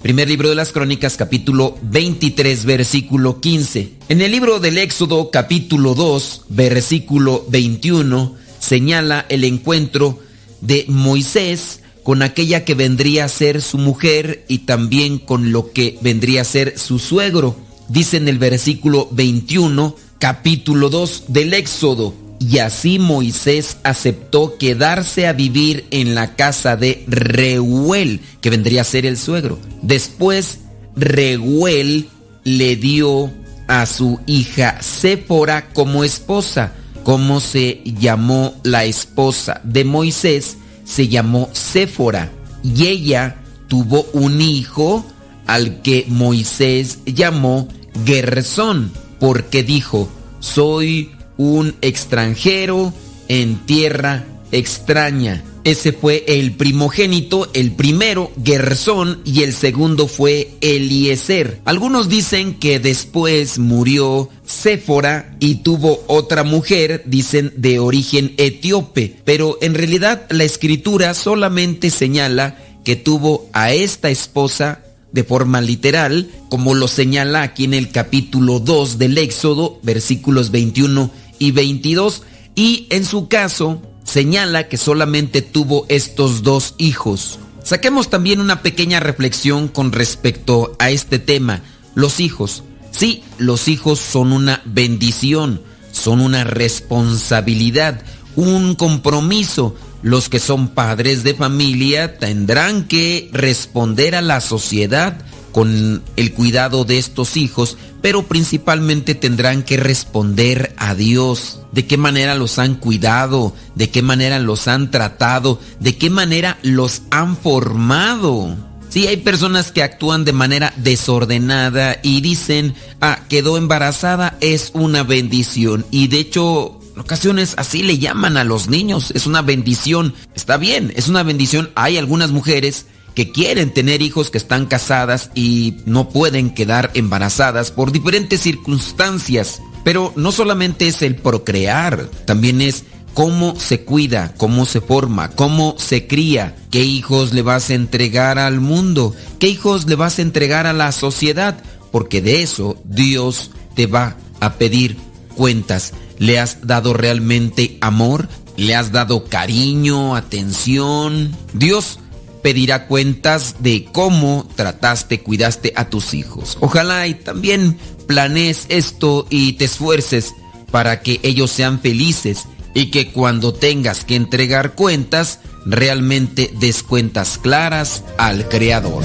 Primer libro de las Crónicas, capítulo 23, versículo 15. En el libro del Éxodo, capítulo 2, versículo 21, señala el encuentro de Moisés con aquella que vendría a ser su mujer y también con lo que vendría a ser su suegro. Dice en el versículo 21, capítulo 2 del Éxodo, y así Moisés aceptó quedarse a vivir en la casa de Reuel, que vendría a ser el suegro. Después, Reuel le dio a su hija Séfora como esposa cómo se llamó la esposa de Moisés, se llamó Séfora. Y ella tuvo un hijo al que Moisés llamó Gersón, porque dijo, soy un extranjero en tierra extraña. Ese fue el primogénito, el primero, Gersón, y el segundo fue Eliezer. Algunos dicen que después murió Séfora y tuvo otra mujer, dicen de origen etíope, pero en realidad la escritura solamente señala que tuvo a esta esposa de forma literal, como lo señala aquí en el capítulo 2 del Éxodo, versículos 21 y 22, y en su caso señala que solamente tuvo estos dos hijos. Saquemos también una pequeña reflexión con respecto a este tema, los hijos. Sí, los hijos son una bendición, son una responsabilidad, un compromiso. Los que son padres de familia tendrán que responder a la sociedad con el cuidado de estos hijos, pero principalmente tendrán que responder a Dios. De qué manera los han cuidado, de qué manera los han tratado, de qué manera los han formado. Sí, hay personas que actúan de manera desordenada y dicen, ah, quedó embarazada, es una bendición. Y de hecho, en ocasiones así le llaman a los niños, es una bendición. Está bien, es una bendición. Hay algunas mujeres que quieren tener hijos que están casadas y no pueden quedar embarazadas por diferentes circunstancias. Pero no solamente es el procrear, también es cómo se cuida, cómo se forma, cómo se cría, qué hijos le vas a entregar al mundo, qué hijos le vas a entregar a la sociedad, porque de eso Dios te va a pedir cuentas. ¿Le has dado realmente amor? ¿Le has dado cariño, atención? Dios pedirá cuentas de cómo trataste, cuidaste a tus hijos. Ojalá y también planees esto y te esfuerces para que ellos sean felices y que cuando tengas que entregar cuentas, realmente des cuentas claras al Creador.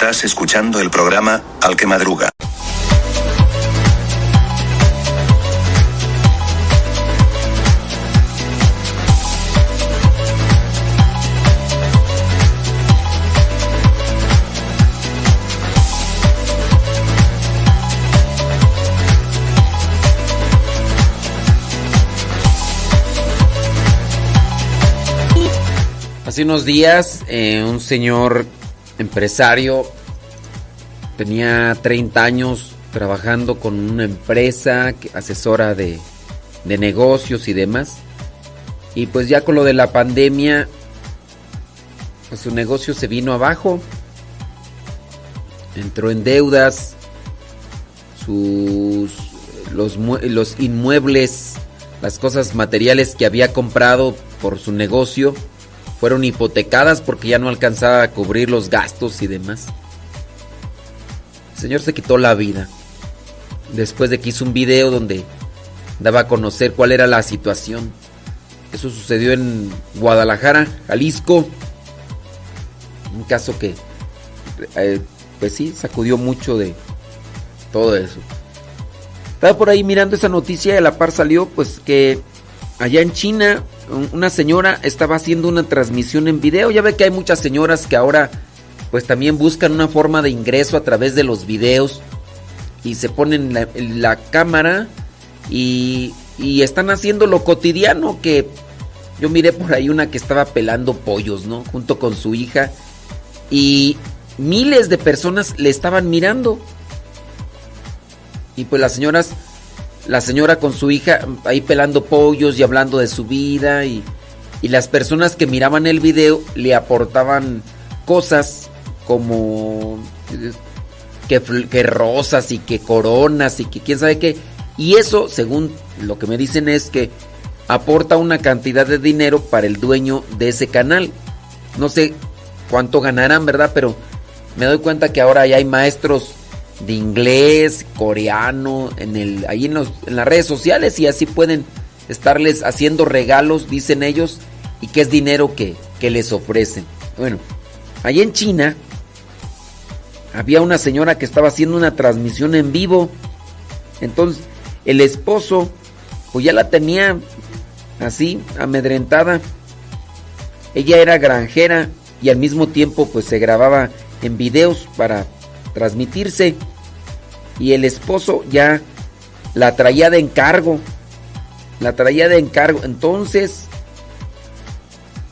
Estás escuchando el programa Al que Madruga. Hace unos días, eh, un señor empresario, tenía 30 años trabajando con una empresa asesora de, de negocios y demás. Y pues ya con lo de la pandemia, pues su negocio se vino abajo. Entró en deudas. Sus los, los inmuebles, las cosas materiales que había comprado por su negocio fueron hipotecadas porque ya no alcanzaba a cubrir los gastos y demás. El señor se quitó la vida. Después de que hizo un video donde daba a conocer cuál era la situación. Eso sucedió en Guadalajara, Jalisco. Un caso que, eh, pues sí, sacudió mucho de todo eso. Estaba por ahí mirando esa noticia y a la par salió pues que allá en China una señora estaba haciendo una transmisión en video. Ya ve que hay muchas señoras que ahora pues también buscan una forma de ingreso a través de los videos y se ponen la, la cámara y, y están haciendo lo cotidiano que yo miré por ahí una que estaba pelando pollos, ¿no? Junto con su hija y miles de personas le estaban mirando. Y pues las señoras, la señora con su hija ahí pelando pollos y hablando de su vida y, y las personas que miraban el video le aportaban cosas como eh, que, que rosas y que coronas y que quién sabe qué. Y eso, según lo que me dicen, es que aporta una cantidad de dinero para el dueño de ese canal. No sé cuánto ganarán, ¿verdad? Pero me doy cuenta que ahora ya hay maestros de inglés, coreano, en el, ahí en, las redes sociales y así pueden estarles haciendo regalos, dicen ellos, y que es dinero que, que les ofrecen. Bueno, allí en China había una señora que estaba haciendo una transmisión en vivo. Entonces, el esposo, pues ya la tenía así, amedrentada. Ella era granjera y al mismo tiempo pues se grababa en videos para transmitirse. Y el esposo ya la traía de encargo. La traía de encargo. Entonces,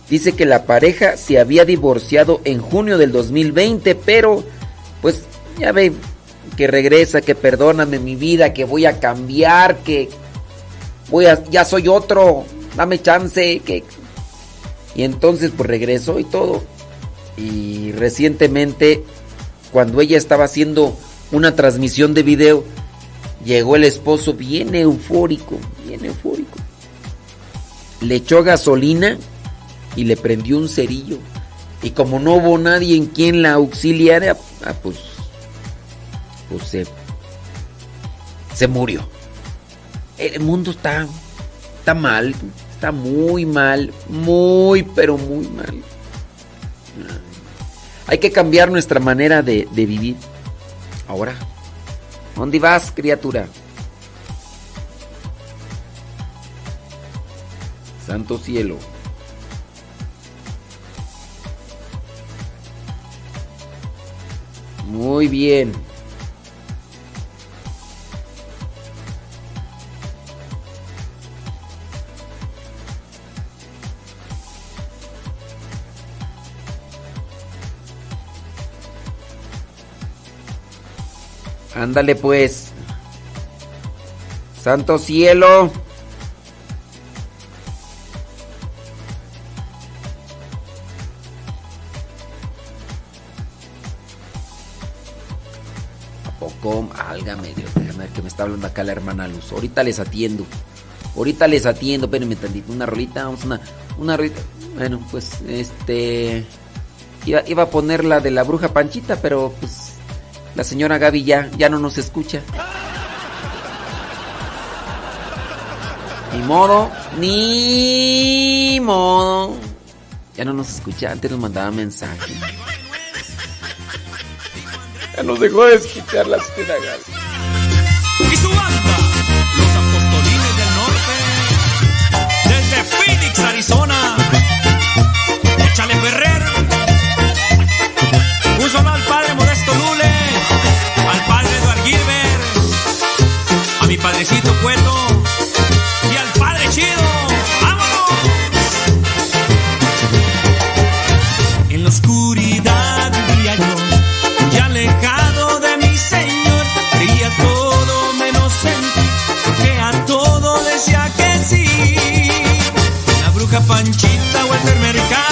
dice que la pareja se había divorciado en junio del 2020, pero pues ya ve que regresa, que perdóname mi vida, que voy a cambiar, que voy a, ya soy otro, dame chance, que y entonces pues regresó y todo. Y recientemente cuando ella estaba haciendo una transmisión de video, llegó el esposo bien eufórico, bien eufórico. Le echó gasolina y le prendió un cerillo. Y como no hubo nadie en quien la auxiliara, ah, pues, pues se, se murió. El mundo está, está mal, está muy mal, muy, pero muy mal. Hay que cambiar nuestra manera de, de vivir. Ahora, ¿dónde vas, criatura? Santo cielo. Muy bien. Ándale pues. Santo cielo. ¿A poco? Álgame Dios, déjame ver que me está hablando acá la hermana Luz. Ahorita les atiendo. Ahorita les atiendo, espérenme tantito. Una rolita, vamos una, una rolita. Bueno, pues este. Iba, iba a poner la de la bruja Panchita, pero pues la señora Gaby ya, ya no nos escucha. Ni modo, ni modo. Ya no nos escucha, antes nos mandaba mensaje. Ya nos dejó de escuchar la señora Gaby. Y su banda, los apostolines del norte, desde Phoenix, Arizona. Échale Ferrer. Un solo al padre Modesto Lule, padrecito Cueto y al padre Chido. ¡Vámonos! En la oscuridad vivía yo, ya alejado de mi Señor, creía todo menos en porque a todo decía que sí. La bruja Panchita o el mercado,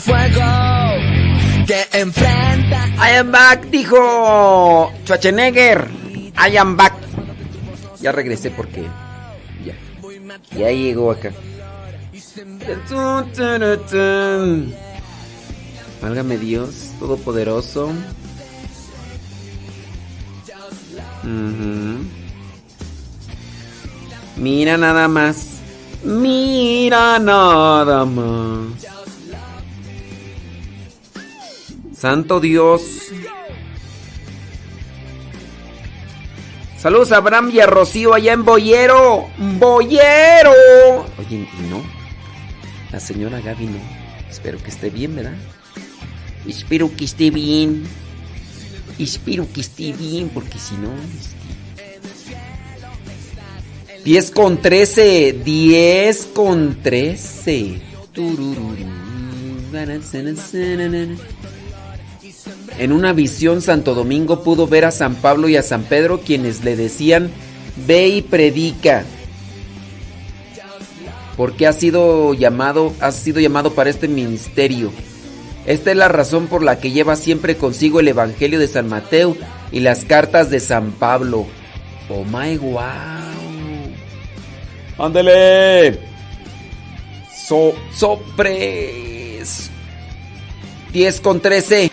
fuego que enfrenta. I am back, dijo Schwarzenegger. I am back. Ya regresé porque ya. Ya llegó acá. Válgame Dios, Todopoderoso. Ujú. Mira nada más. Mira nada más. Santo Dios. Saludos a Abraham y a Rocío allá en Boyero. Boyero. Oye, ¿y no? La señora Gaby no. Espero que esté bien, ¿verdad? Espero que esté bien. Espero que esté bien, porque si no... este, 10 con 13. 10 con 13. En una visión, Santo Domingo pudo ver a San Pablo y a San Pedro quienes le decían, ve y predica. Porque ha sido llamado, ha sido llamado para este ministerio. Esta es la razón por la que lleva siempre consigo el Evangelio de San Mateo y las cartas de San Pablo. Oh my wow. Ándele. So, sopres. 10 con 13.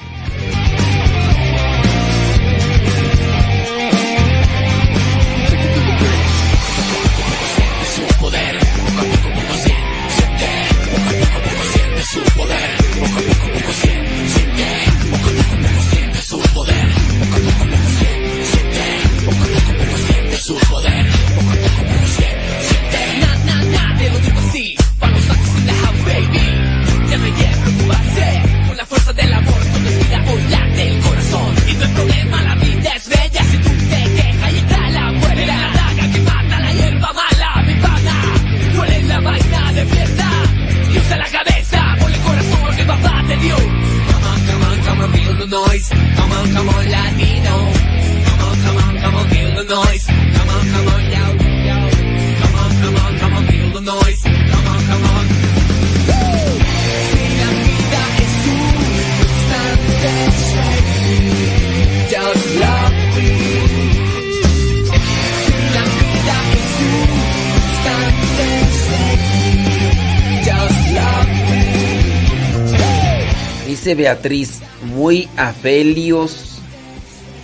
Beatriz, muy afelios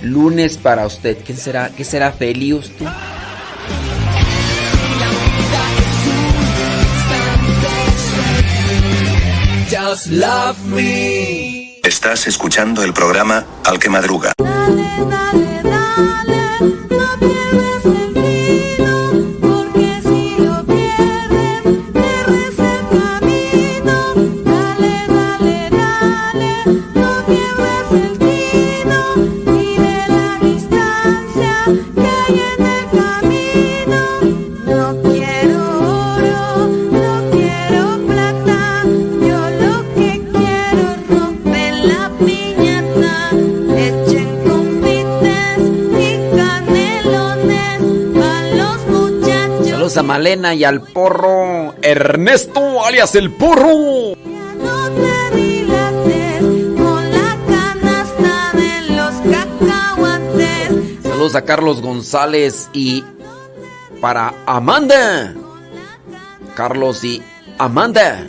lunes para usted. ¿Qué será? ¿Qué será felios tú? Just love me. Estás escuchando el programa Al que madruga. Saludos a Malena y al porro Ernesto, alias el porro. Saludos a Carlos González y para Amanda. Carlos y Amanda.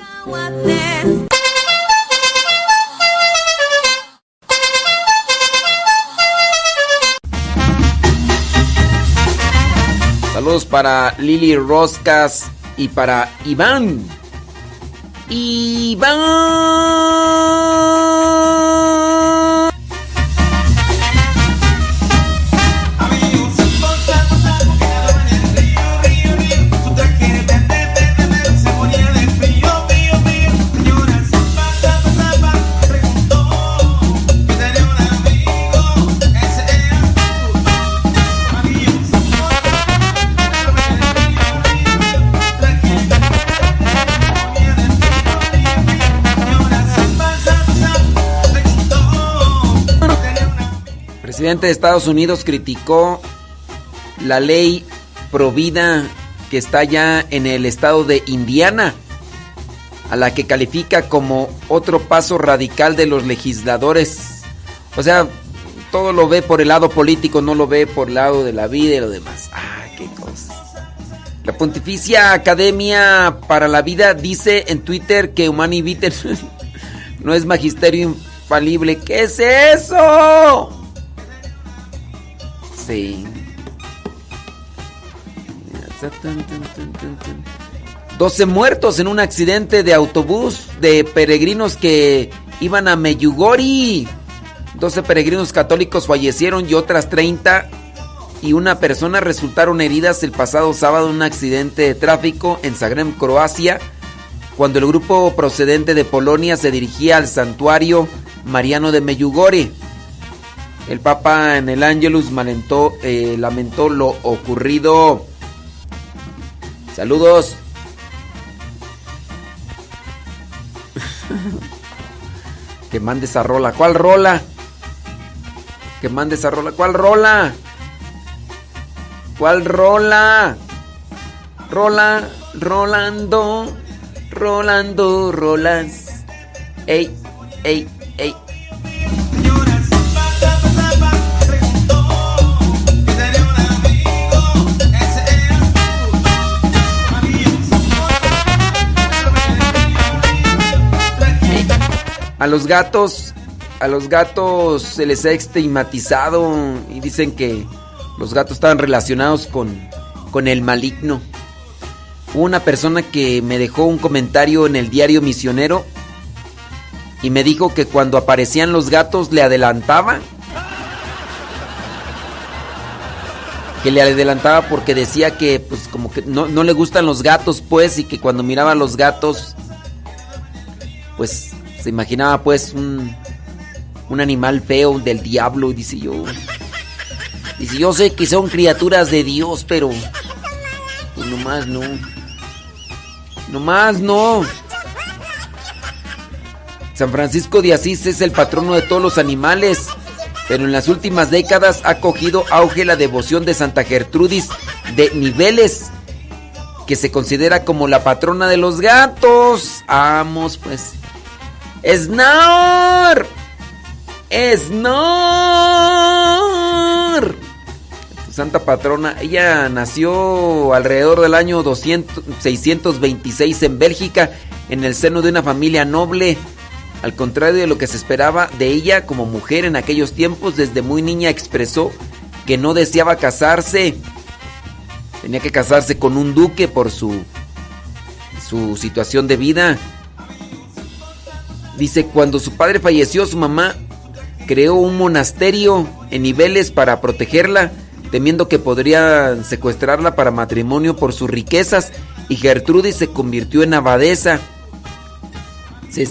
Para Lili Roscas y para Iván. Iván. Presidente de Estados Unidos criticó la ley provida que está ya en el estado de Indiana. a la que califica como otro paso radical de los legisladores. O sea, todo lo ve por el lado político, no lo ve por el lado de la vida y lo demás. Ah, qué cosa. La Pontificia Academia para la Vida dice en Twitter que Humani Vitae <laughs> no es magisterio infalible. ¿Qué es eso? Sí. 12 muertos en un accidente de autobús de peregrinos que iban a Meyugori. 12 peregrinos católicos fallecieron y otras 30 y una persona resultaron heridas el pasado sábado en un accidente de tráfico en Zagreb, Croacia, cuando el grupo procedente de Polonia se dirigía al santuario mariano de Meyugori. El Papa en el Angelus lamentó, eh, lamentó lo ocurrido. Saludos. <laughs> que mande esa rola. ¿Cuál rola? Que mande esa rola. ¿Cuál rola? ¿Cuál rola? Rola, Rolando, Rolando, Rolas. Ey, ey, A los gatos, a los gatos se les ha estigmatizado y dicen que los gatos estaban relacionados con, con el maligno. Hubo una persona que me dejó un comentario en el diario misionero y me dijo que cuando aparecían los gatos le adelantaba. Que le adelantaba porque decía que pues como que no, no le gustan los gatos pues y que cuando miraba a los gatos pues se imaginaba pues un, un animal feo del diablo, dice yo. Dice, yo sé que son criaturas de Dios, pero pues nomás no. Nomás no. San Francisco de Asís es el patrono de todos los animales, pero en las últimas décadas ha cogido auge la devoción de Santa Gertrudis de Niveles, que se considera como la patrona de los gatos. Vamos, pues. ¡Snor! ¡Snor! Santa patrona, ella nació alrededor del año 200, 626 en Bélgica, en el seno de una familia noble. Al contrario de lo que se esperaba de ella como mujer en aquellos tiempos, desde muy niña expresó que no deseaba casarse. Tenía que casarse con un duque por su, su situación de vida. Dice, cuando su padre falleció, su mamá creó un monasterio en niveles para protegerla, temiendo que podrían secuestrarla para matrimonio por sus riquezas, y Gertrudis se convirtió en abadesa. Se,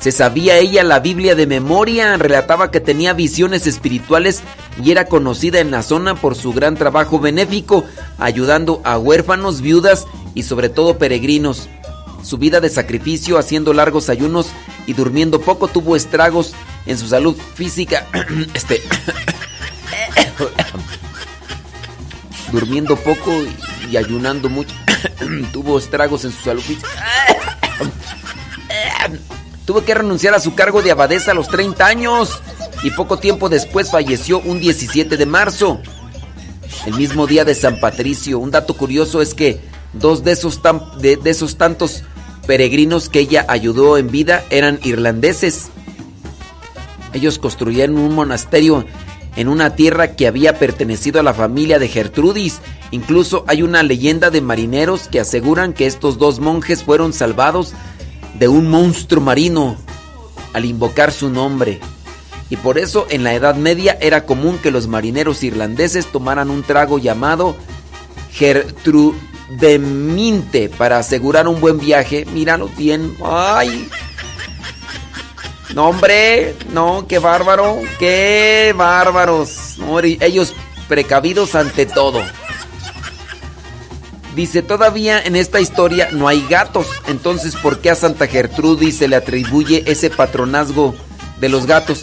se sabía ella la Biblia de memoria, relataba que tenía visiones espirituales y era conocida en la zona por su gran trabajo benéfico, ayudando a huérfanos, viudas y sobre todo peregrinos. Su vida de sacrificio, haciendo largos ayunos y durmiendo poco, tuvo estragos en su salud física. <clears throat> este. <coughs> durmiendo poco y ayunando mucho, <clears throat> tuvo estragos en su salud física. <clears throat> Tuvo que renunciar a su cargo de abadesa a los 30 años y poco tiempo después falleció un 17 de marzo, el mismo día de San Patricio. Un dato curioso es que dos de esos, de, de esos tantos peregrinos que ella ayudó en vida eran irlandeses. Ellos construyeron un monasterio en una tierra que había pertenecido a la familia de Gertrudis. Incluso hay una leyenda de marineros que aseguran que estos dos monjes fueron salvados de un monstruo marino al invocar su nombre. Y por eso en la Edad Media era común que los marineros irlandeses tomaran un trago llamado Gertrudeminte para asegurar un buen viaje. Míralo bien. ¡Ay! No, hombre, no, qué bárbaro, qué bárbaros. ellos precavidos ante todo. Dice, todavía en esta historia no hay gatos. Entonces, ¿por qué a Santa Gertrudis se le atribuye ese patronazgo de los gatos?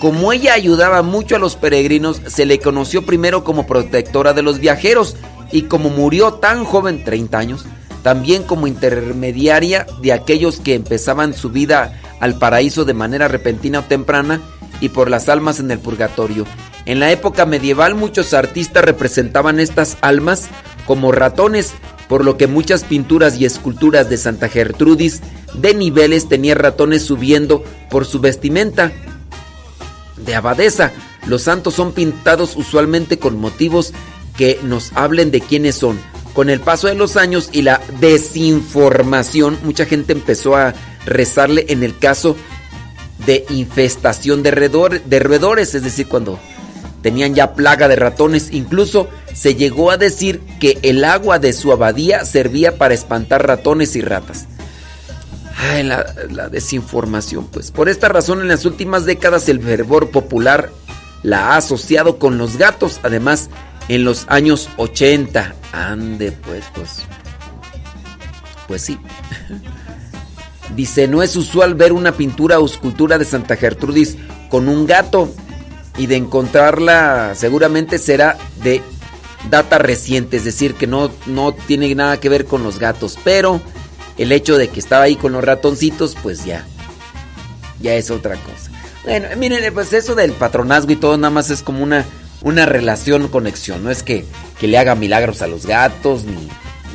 Como ella ayudaba mucho a los peregrinos, se le conoció primero como protectora de los viajeros y como murió tan joven, 30 años, también como intermediaria de aquellos que empezaban su vida al paraíso de manera repentina o temprana y por las almas en el purgatorio. En la época medieval muchos artistas representaban estas almas como ratones, por lo que muchas pinturas y esculturas de Santa Gertrudis de niveles tenían ratones subiendo por su vestimenta de abadesa. Los santos son pintados usualmente con motivos que nos hablen de quiénes son. Con el paso de los años y la desinformación, mucha gente empezó a rezarle en el caso de infestación de, roedores, es decir, cuando tenían ya plaga de ratones. Incluso se llegó a decir que el agua de su abadía servía para espantar ratones y ratas. Ay, la, la, desinformación, pues. Por esta razón, en las últimas décadas el fervor popular la ha asociado con los gatos. Además, en los años 80. Ande, pues, pues. Pues sí. <laughs> Dice, no es usual ver una pintura o escultura de Santa Gertrudis con un gato. Y de encontrarla seguramente será de data reciente, es decir, que no, no tiene nada que ver con los gatos. Pero el hecho de que estaba ahí con los ratoncitos, pues ya, ya es otra cosa. Bueno, miren, pues eso del patronazgo y todo nada más es como una, una relación, conexión. No es que, que le haga milagros a los gatos, ni,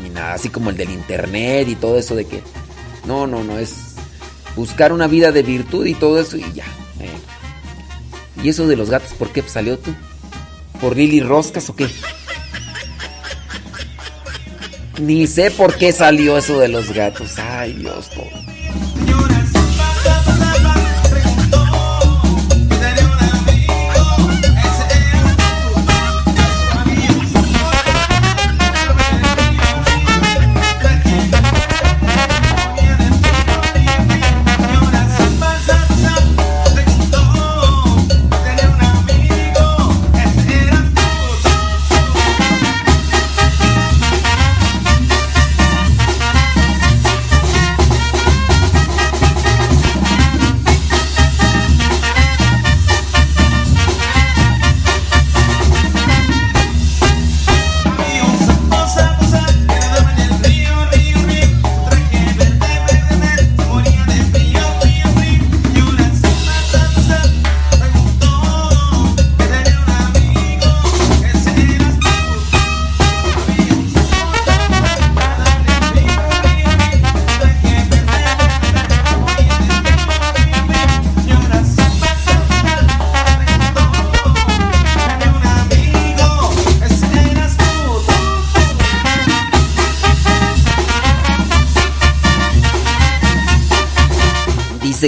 ni nada, así como el del internet y todo eso de que... No, no, no, es buscar una vida de virtud y todo eso y ya. Eh. ¿Y eso de los gatos por qué salió tú? ¿Por Lili Roscas o qué? Ni sé por qué salió eso de los gatos. Ay, Dios, todo.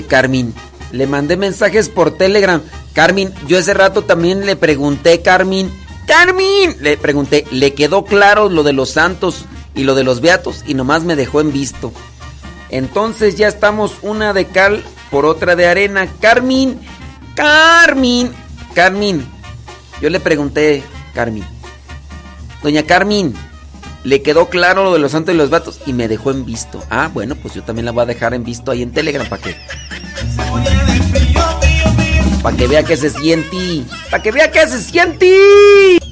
Dice Carmen. Le mandé mensajes por Telegram. Carmen, yo ese rato también le pregunté, Carmen. Carmen, le pregunté, ¿le quedó claro lo de los santos y lo de los beatos? Y nomás me dejó en visto. Entonces ya estamos una de cal por otra de arena. Carmen, Carmen, Carmen. Yo le pregunté, Carmen. Doña Carmen, le quedó claro lo de los santos y los vatos y me dejó en visto. Ah, bueno, pues yo también la voy a dejar en visto ahí en Telegram para que. Para que vea que se siente. Para que vea que se siente.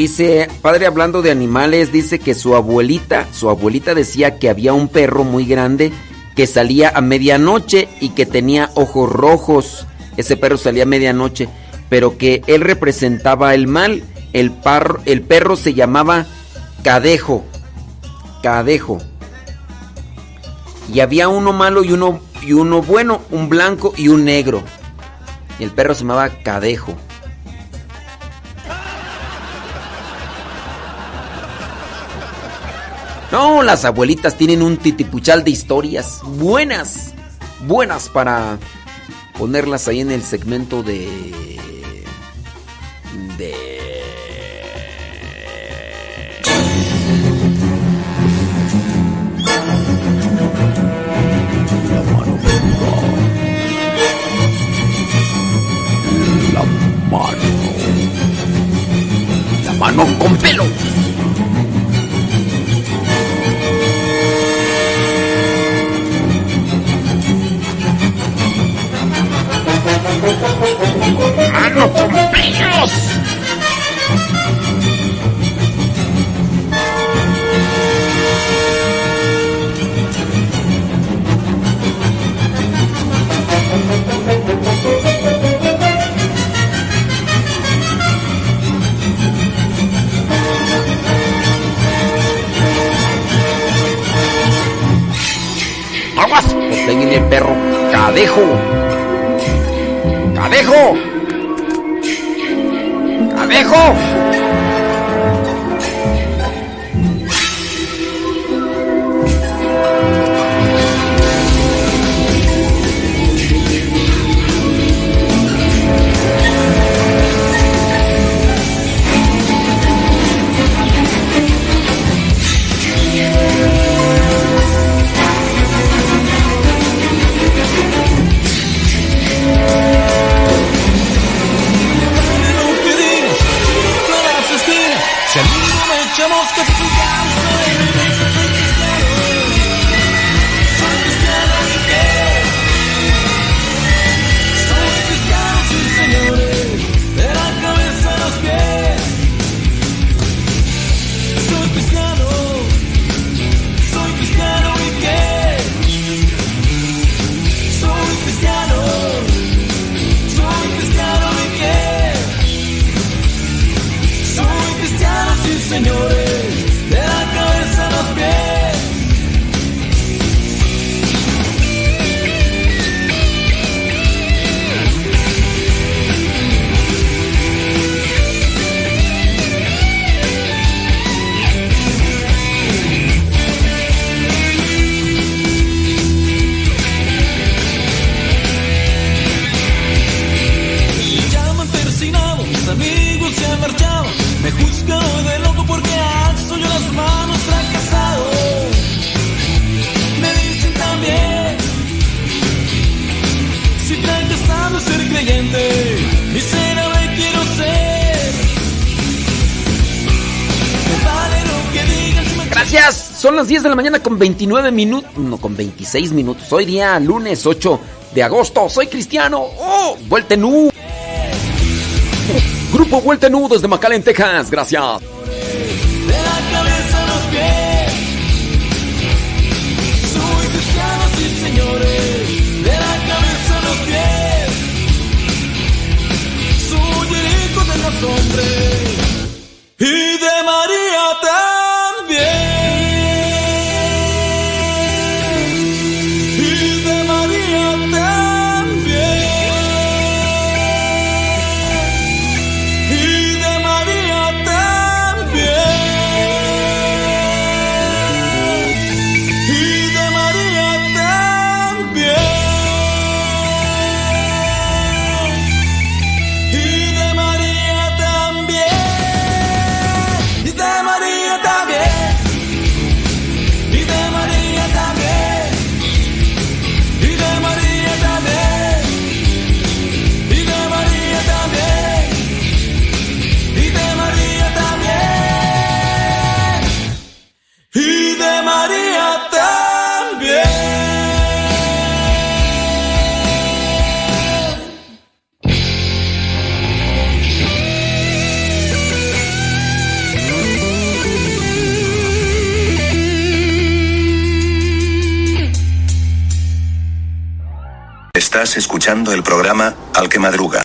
Dice, padre hablando de animales, dice que su abuelita, su abuelita decía que había un perro muy grande que salía a medianoche y que tenía ojos rojos. Ese perro salía a medianoche, pero que él representaba el mal. El, el perro se llamaba Cadejo. Cadejo. Y había uno malo y uno, y uno bueno, un blanco y un negro. Y el perro se llamaba Cadejo. No, las abuelitas tienen un titipuchal de historias buenas, buenas para ponerlas ahí en el segmento de... de... mano con pelo. ¡Mano con pelos! ¡Aguas! Pues el perro. ¡Cadejo! ¡Cadejo! ¡Cadejo! Son las 10 de la mañana con 29 minutos. No, con 26 minutos. Hoy día lunes 8 de agosto. Soy cristiano. ¡Oh! Vuelta en. Grupo Vuelta en desde McAllen, Texas. Gracias. Madruga.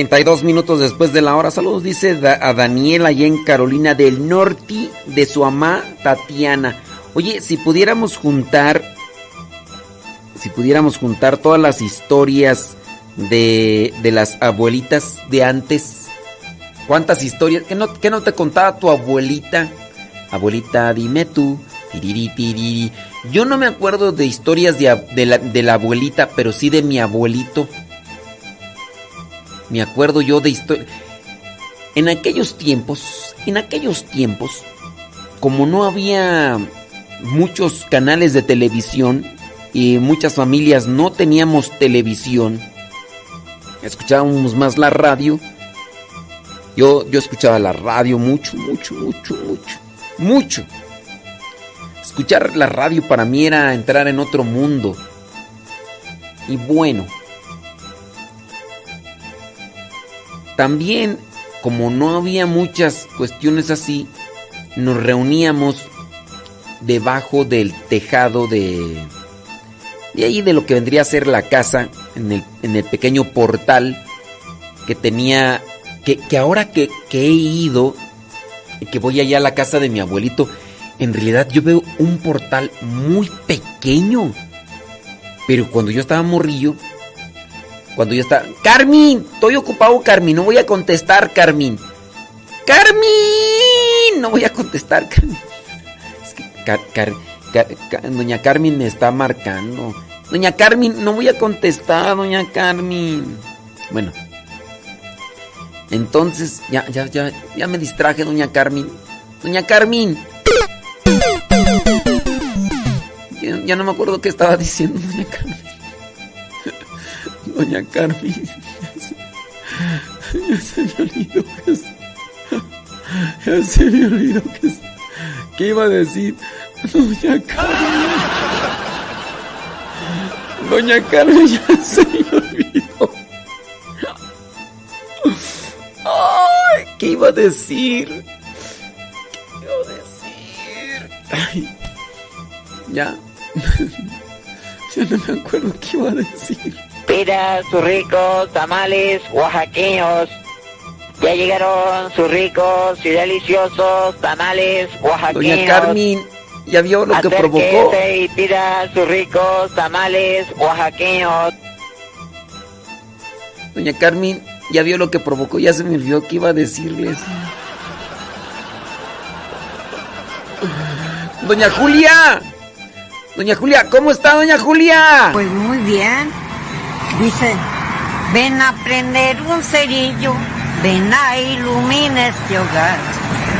y 32 minutos después de la hora. Saludos, dice a Daniela allá en Carolina del Norte de su mamá Tatiana. Oye, si pudiéramos juntar, si pudiéramos juntar todas las historias de, de las abuelitas de antes, ¿cuántas historias? ¿Qué no, no te contaba tu abuelita? Abuelita, dime tú. Yo no me acuerdo de historias de, la, de la abuelita, pero sí de mi abuelito. Me acuerdo yo de historia. En aquellos tiempos, en aquellos tiempos, como no había muchos canales de televisión y muchas familias no teníamos televisión, escuchábamos más la radio. Yo, yo escuchaba la radio mucho, mucho, mucho, mucho, mucho. Escuchar la radio para mí era entrar en otro mundo. Y bueno, también como no había muchas cuestiones así, nos reuníamos debajo del tejado de de ahí de lo que vendría a ser la casa en el, en el pequeño portal que tenía que, que ahora que, que he ido que voy allá a la casa de mi abuelito en realidad yo veo un portal muy pequeño. Pero cuando yo estaba morrillo cuando yo estaba Carmen estoy ocupado Carmen no voy a contestar Carmen Carmen <laughs> no voy a contestar Carmen. Es que doña Carmen me está marcando. Doña Carmen no voy a contestar doña Carmen. Bueno. Entonces ya ya ya ya me distraje doña Carmen. Doña Carmen. Ya, ya no me acuerdo qué estaba diciendo doña Carmen. <laughs> Doña Carmen. <laughs> Ya se me olvidó ya se me olvidó que iba a decir doña Carmen doña Carmen ya se me olvidó ¿qué iba a decir? ¿Qué iba a decir? Ay, ya. <laughs> ya no me acuerdo qué iba a decir. Mira sus ricos tamales oaxaqueños. Ya llegaron sus ricos y deliciosos tamales oaxaqueños. Doña Carmen, ya vio lo que provocó. Y pida sus ricos tamales oaxaqueños. Doña Carmen, ya vio lo que provocó. Ya se me olvidó qué iba a decirles. Doña Julia. Doña Julia, ¿cómo está, doña Julia? Pues muy bien. Dice, ven a prender un cerillo, ven a iluminar este hogar.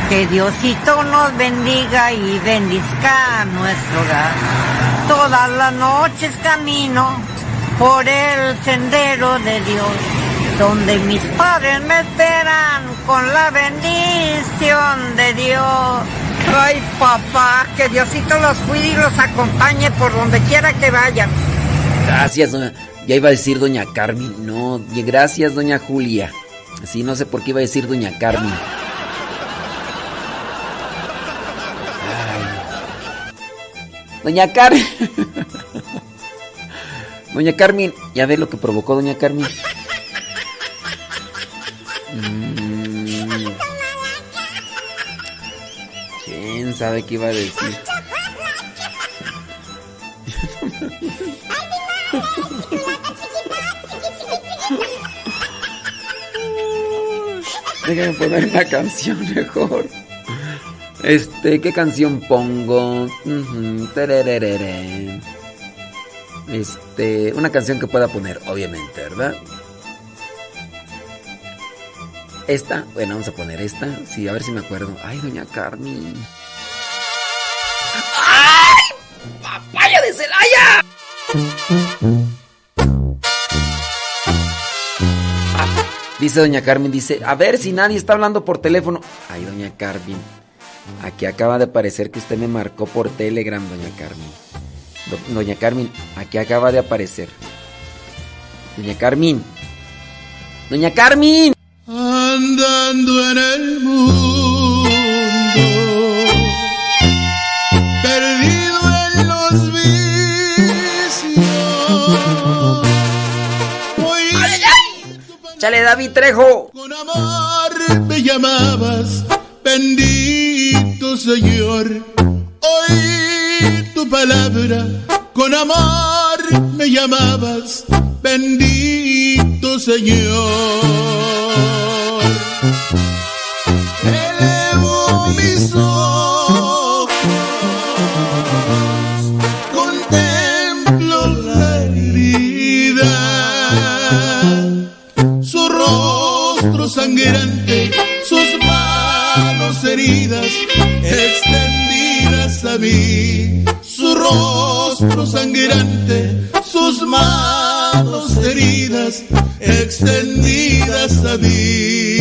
Que Diosito nos bendiga y bendizca nuestro hogar. Todas las noches camino por el sendero de Dios, donde mis padres me esperan con la bendición de Dios. Ay, papá, que Diosito los cuide y los acompañe por donde quiera que vayan. Gracias, doña. Ya iba a decir doña Carmen. No, gracias, doña Julia. Sí, no sé por qué iba a decir doña Carmen. Doña Carmen. <laughs> Doña Carmen, ya ve lo que provocó doña Carmen. Mm. ¿Quién sabe qué iba a decir? Déjame poner una canción mejor. Este, ¿qué canción pongo? Este, una canción que pueda poner, obviamente, ¿verdad? Esta, bueno, vamos a poner esta. Sí, a ver si me acuerdo. Ay, doña Carmen. ¡Ay! ¡Papaya de Celaya! Dice doña Carmen, dice, a ver si nadie está hablando por teléfono. Ay, doña Carmen, aquí acaba de aparecer que usted me marcó por Telegram, doña Carmen. Do- doña Carmen, aquí acaba de aparecer. Doña Carmen. Doña Carmen. David Trejo. Con amor me llamabas, bendito Señor. Oí tu palabra, con amor me llamabas, bendito Señor. sangrante, sus manos heridas extendidas a mí, su rostro sangrante, sus manos heridas extendidas a mí.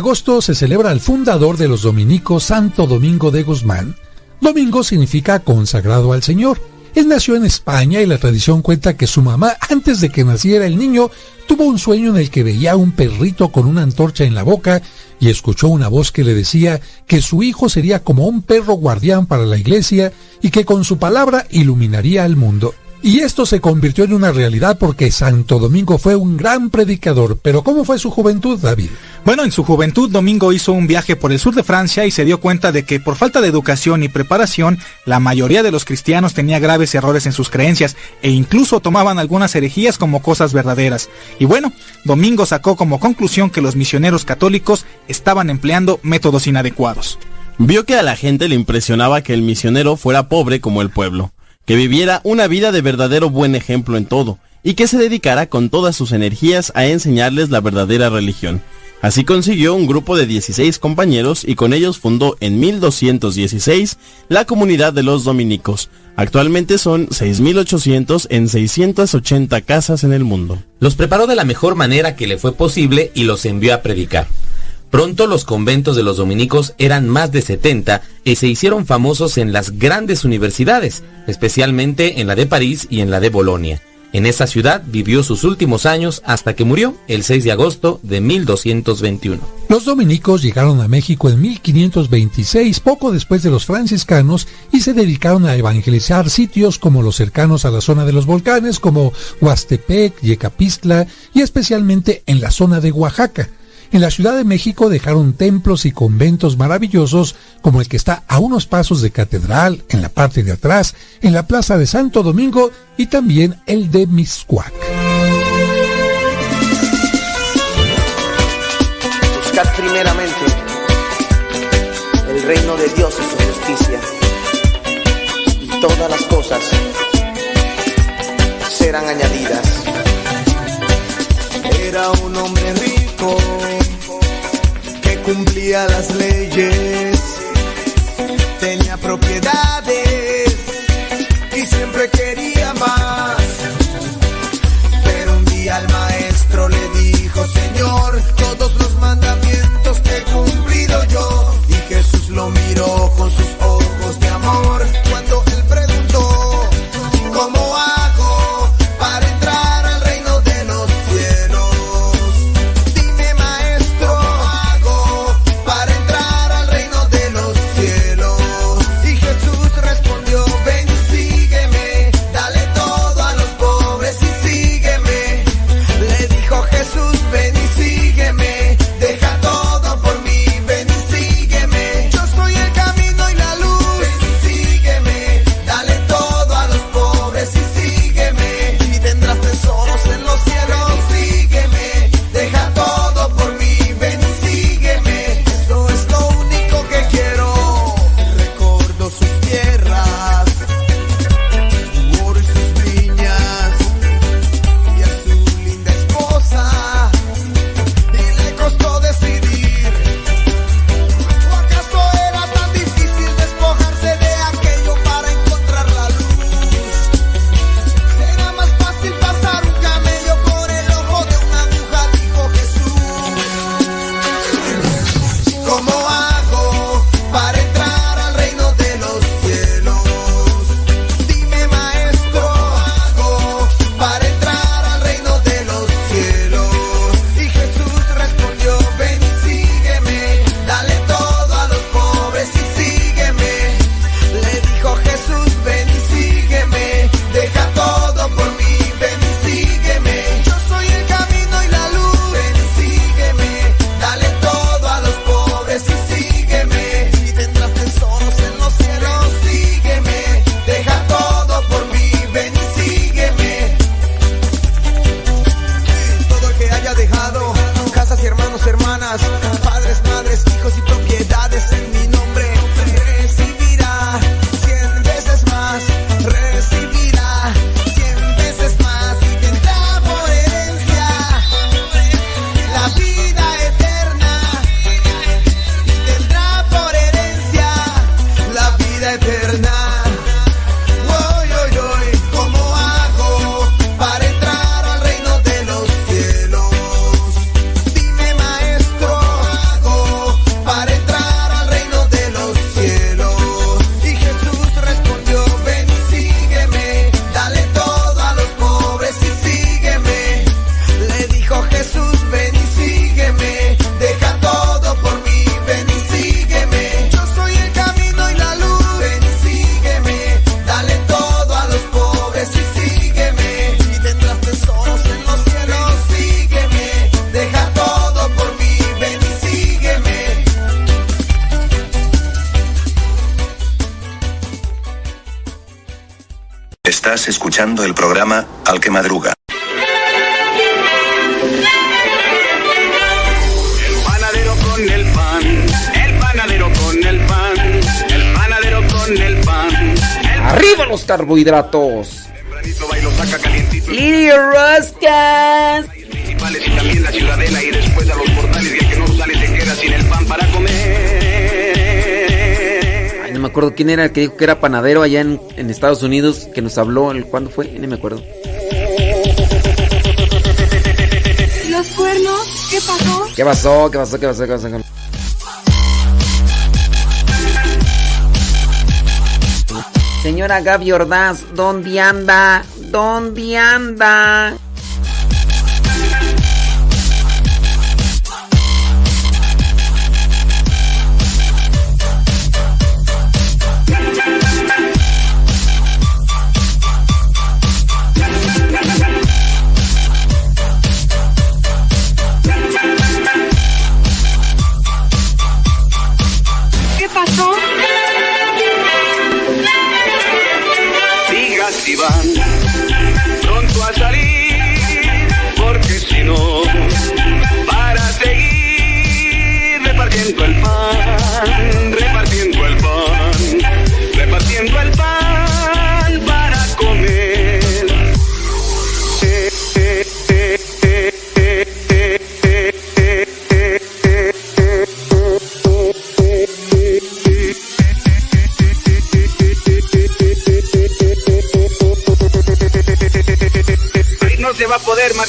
Agosto se celebra el fundador de los dominicos, Santo Domingo de Guzmán. Domingo significa consagrado al Señor. Él nació en España y la tradición cuenta que su mamá, antes de que naciera el niño, tuvo un sueño en el que veía a un perrito con una antorcha en la boca y escuchó una voz que le decía que su hijo sería como un perro guardián para la iglesia y que con su palabra iluminaría al mundo. Y esto se convirtió en una realidad porque Santo Domingo fue un gran predicador. Pero ¿cómo fue su juventud, David? Bueno, en su juventud Domingo hizo un viaje por el sur de Francia y se dio cuenta de que por falta de educación y preparación, la mayoría de los cristianos tenía graves errores en sus creencias e incluso tomaban algunas herejías como cosas verdaderas. Y bueno, Domingo sacó como conclusión que los misioneros católicos estaban empleando métodos inadecuados. Vio que a la gente le impresionaba que el misionero fuera pobre como el pueblo, que viviera una vida de verdadero buen ejemplo en todo, y que se dedicara con todas sus energías a enseñarles la verdadera religión. Así consiguió un grupo de 16 compañeros y con ellos fundó en 1216 la comunidad de los dominicos. Actualmente son 6.800 en 680 casas en el mundo. Los preparó de la mejor manera que le fue posible y los envió a predicar. Pronto los conventos de los dominicos eran más de 70 y se hicieron famosos en las grandes universidades, especialmente en la de París y en la de Bolonia. En esa ciudad vivió sus últimos años hasta que murió el 6 de agosto de 1221. Los dominicos llegaron a México en 1526, poco después de los franciscanos, y se dedicaron a evangelizar sitios como los cercanos a la zona de los volcanes, como Huastepec, Yecapistla, y especialmente en la zona de Oaxaca. En la Ciudad de México dejaron templos y conventos maravillosos como el que está a unos pasos de Catedral, en la parte de atrás, en la Plaza de Santo Domingo y también el de Miscuac. Buscad primeramente el reino de Dios y su justicia, y todas las cosas serán añadidas. Era un hombre rico cumplía las leyes, carbohidratos! Tempranito va y lo saca calientito. ¡Little Roscas! Y también la ciudadela y después a los portales y el que no sale se queda sin el pan para comer. Ay, no me acuerdo quién era el que dijo que era panadero allá en, en Estados Unidos, que nos habló, el, ¿cuándo fue? No me acuerdo. ¿Los cuernos? ¿Qué pasó? ¿Qué pasó? ¿Qué pasó? ¿Qué pasó? ¿Qué pasó? Señora Gaby Ordaz, ¿dónde anda? ¿Dónde anda?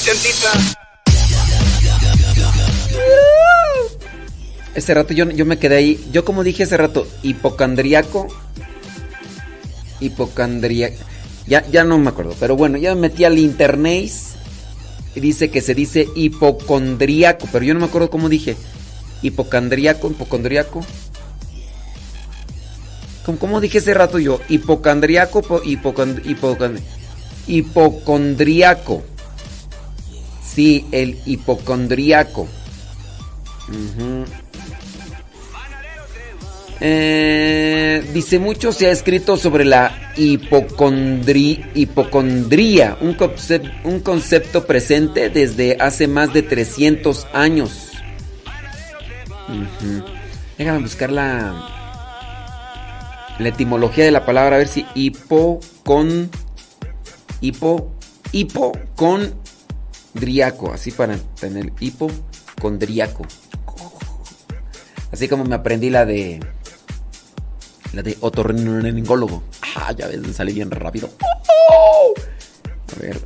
Poder, marchantita. Ese rato yo, yo me quedé ahí. Yo como dije hace rato, hipocondriaco. Hipocondriaco. Ya, ya no me acuerdo. Pero bueno, ya me metí al internet. Y dice que se dice hipocondriaco. Pero yo no me acuerdo cómo dije. Hipocondriaco, hipocondriaco. ¿Cómo, cómo dije ese rato yo? Hipocond- hipocondriaco. Sí, el hipocondriaco. Ujú. Eh, dice mucho se ha escrito sobre la hipocondría, un, un concepto presente desde hace más de 300 años. Ujú. Déjame buscar la, la etimología de la palabra, a ver si hipocon, hipo, hipocondriaco, así para tener hipocondriaco. Así como me aprendí la de. La de otorrinolaringólogo. Ah, ya ves, me salí bien rápido. A ver.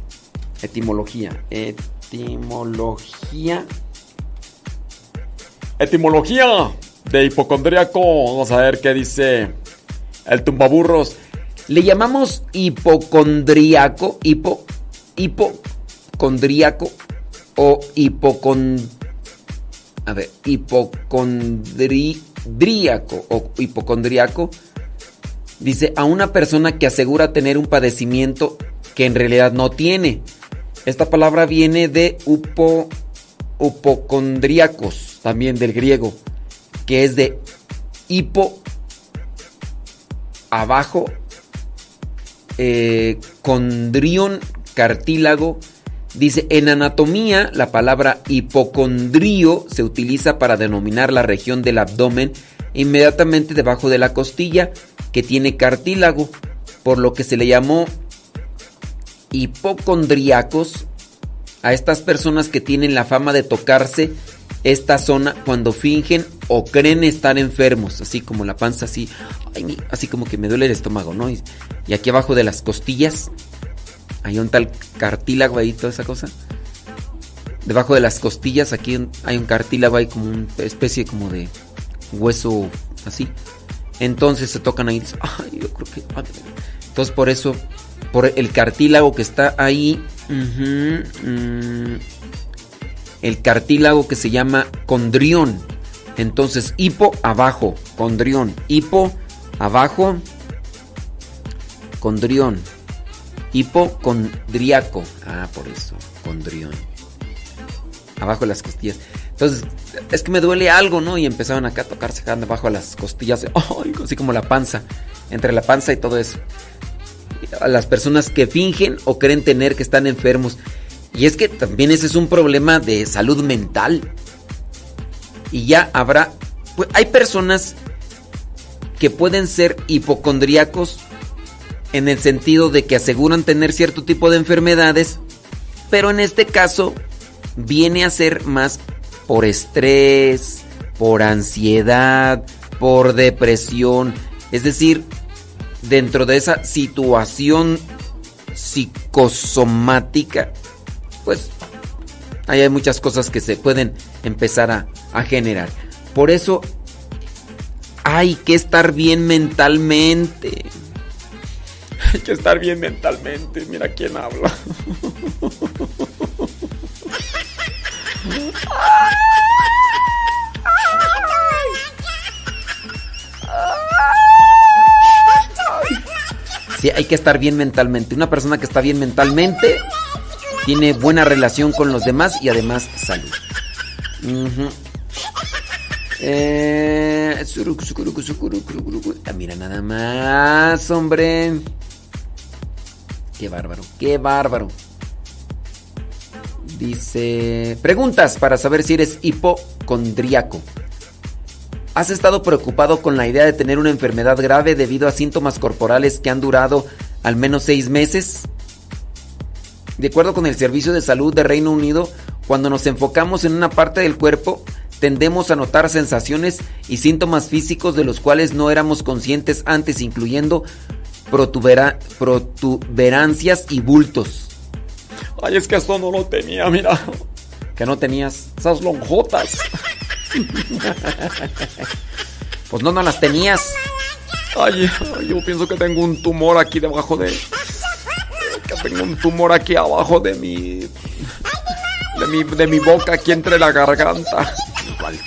Etimología. Etimología. Etimología de hipocondríaco. Vamos a ver qué dice el tumbaburros. Le llamamos hipocondríaco. Hipo. Hipocondríaco. O hipocon. A ver, hipocondríaco o hipocondríaco dice a una persona que asegura tener un padecimiento que en realidad no tiene. Esta palabra viene de upo, también del griego, que es de hipo, abajo, eh, condrión, cartílago. Dice, en anatomía la palabra hipocondrío se utiliza para denominar la región del abdomen inmediatamente debajo de la costilla que tiene cartílago, por lo que se le llamó hipocondríacos a estas personas que tienen la fama de tocarse esta zona cuando fingen o creen estar enfermos, así como la panza así, así como que me duele el estómago, ¿no? Y aquí abajo de las costillas hay un tal cartílago ahí, toda esa cosa. Debajo de las costillas aquí hay un cartílago ahí como una especie como de hueso así. Entonces se tocan ahí ay, yo creo que... ay". Entonces por eso, por el cartílago que está ahí, mm, el cartílago que se llama condrión. Entonces, hipo abajo, condrión. Hipo abajo, condrión. Hipocondriaco. Ah, por eso, condrión. Abajo de las costillas. Entonces, es que me duele algo, ¿no? Y empezaron acá a tocarse acá abajo de las costillas. <laughs> Ay, así como la panza. Entre la panza y todo eso. a las personas que fingen o creen tener que están enfermos. Y es que también ese es un problema de salud mental. Y ya habrá, pues hay personas que pueden ser hipocondríacos en el sentido de que aseguran tener cierto tipo de enfermedades, pero en este caso viene a ser más por estrés, por ansiedad, por depresión, es decir, dentro de esa situación psicosomática, pues ahí hay muchas cosas que se pueden empezar a, a generar. Por eso hay que estar bien mentalmente. Hay que estar bien mentalmente. Mira quién habla. Sí, hay que estar bien mentalmente. Una persona que está bien mentalmente tiene buena relación con los demás y además salud. Eh. Ah, mira nada más, hombre. Qué bárbaro, qué bárbaro. Dice, preguntas para saber si eres hipocondríaco. ¿Has estado preocupado con la idea de tener una enfermedad grave debido a síntomas corporales que han durado al menos seis meses? De acuerdo con el Servicio de Salud de Reino Unido, cuando nos enfocamos en una parte del cuerpo, tendemos a notar sensaciones y síntomas físicos de los cuales no éramos conscientes antes, incluyendo protubera- protuberancias y bultos. Ay, es que esto no lo tenía, mira. Que no tenías. Esas lonjotas. <laughs> Pues no, no las tenías. Ay, yo pienso que tengo un tumor aquí debajo de. Que tengo un tumor aquí abajo de mi. De mi, de mi boca, aquí entre la garganta. ¿Cuál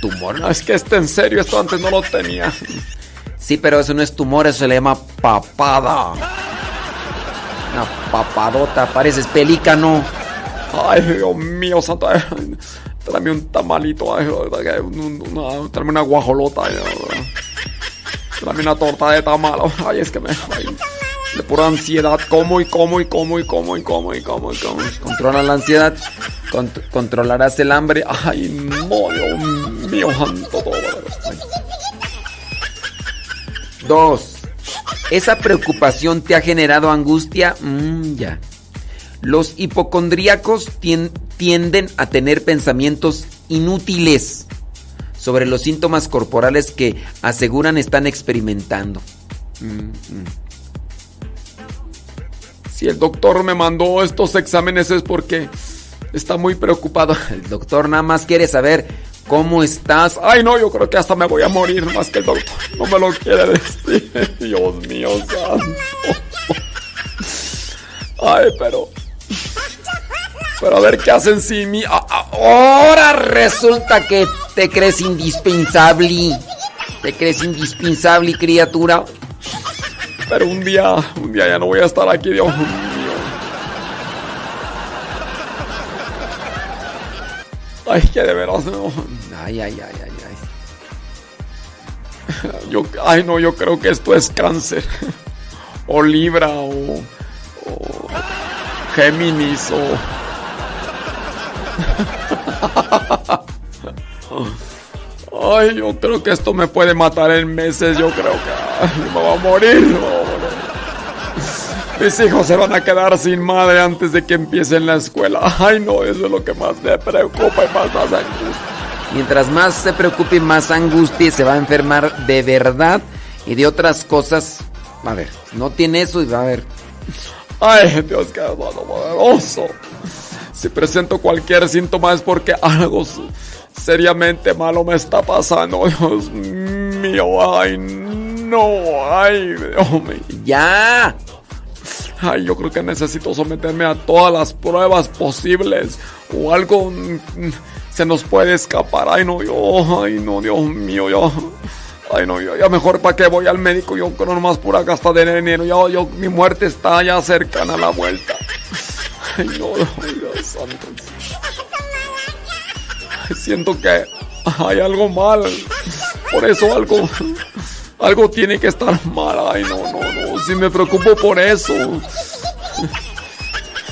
tumor? No, es que este en serio, esto antes no lo tenía. Sí, pero eso no es tumor, eso se le llama papada. Una papadota, pareces pelícano. Ay, Dios mío, santo. ay, Tráeme un tamalito, ay, un- un- una- tráeme una guajolota. Tráeme una torta de tamal. Ay, es que me. ay, de pura ansiedad, como y como y como y como y como y como y como. Controla la ansiedad, cont- controlarás el hambre. Ay, no, Dios mío, santo. Dos. ¿Esa preocupación te ha generado angustia? Mm, ya. Los hipocondríacos tien- tienden a tener pensamientos inútiles sobre los síntomas corporales que aseguran están experimentando. Mm, mm. Si el doctor me mandó estos exámenes es porque está muy preocupado. El doctor nada más quiere saber cómo estás. Ay, no, yo creo que hasta me voy a morir más que el doctor. No me lo quiere decir. <laughs> Dios mío, santo. Ay, pero. Pero a ver qué hacen sin mí. Ah, ah, Ahora resulta que te crees indispensable. Te crees indispensable, criatura. Pero un día, un día ya no voy a estar aquí, Dios mío. Ay, que de veras no. Ay, ay, ay, ay, ay. Yo, ay, no, yo creo que esto es cáncer. O Libra, o. o Géminis, o. Ay, yo creo que esto me puede matar en meses. Yo creo que ay, me voy a morir. morir. Mis hijos se van a quedar sin madre antes de que empiecen la escuela. Ay, no, eso es lo que más me preocupa y más hace angustia. Mientras más se preocupe, más angustia y se va a enfermar de verdad y de otras cosas. A ver, no tiene eso y va a ver. Ay, Dios, qué hermano poderoso. Si presento cualquier síntoma es porque algo seriamente malo me está pasando. Dios mío, ay, no, ay, Dios mío. Ya. Ay, yo creo que necesito someterme a todas las pruebas posibles. O algo mm, se nos puede escapar. Ay, no, yo, ay, no, Dios mío, yo. Ay, no, yo, ya mejor para qué voy al médico. Yo creo nomás pura gastadera de dinero. Ya, yo, mi muerte está ya cercana a la vuelta. Ay, no, Dios santo. Siento que hay algo mal. Por eso algo, algo tiene que estar mal. Ay, no, si me preocupo por eso.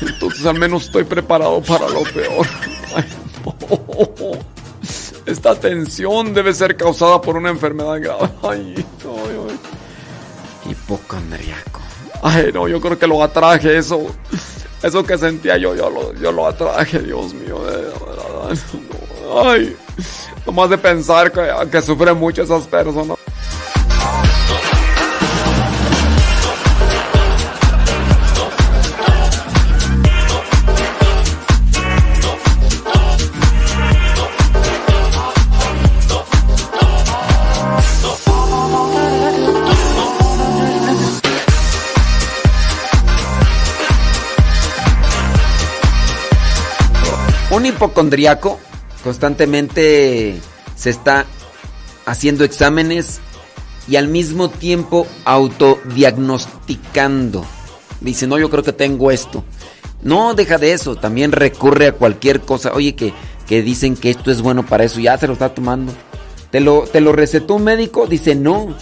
Entonces al menos estoy preparado para lo peor. Ay, no. Esta tensión debe ser causada por una enfermedad grave. Ay, ay, ay. Hipocondriaco. Ay, no, yo creo que lo atraje eso. Eso que sentía yo, yo lo, yo lo atraje, Dios mío. Ay, nomás de pensar que, que sufren mucho esas personas. Hipocondriaco constantemente se está haciendo exámenes y al mismo tiempo autodiagnosticando. Dice, no, yo creo que tengo esto. No, deja de eso, también recurre a cualquier cosa. Oye, que, que dicen que esto es bueno para eso, ya se lo está tomando. ¿Te lo, ¿Te lo recetó un médico? Dice, no.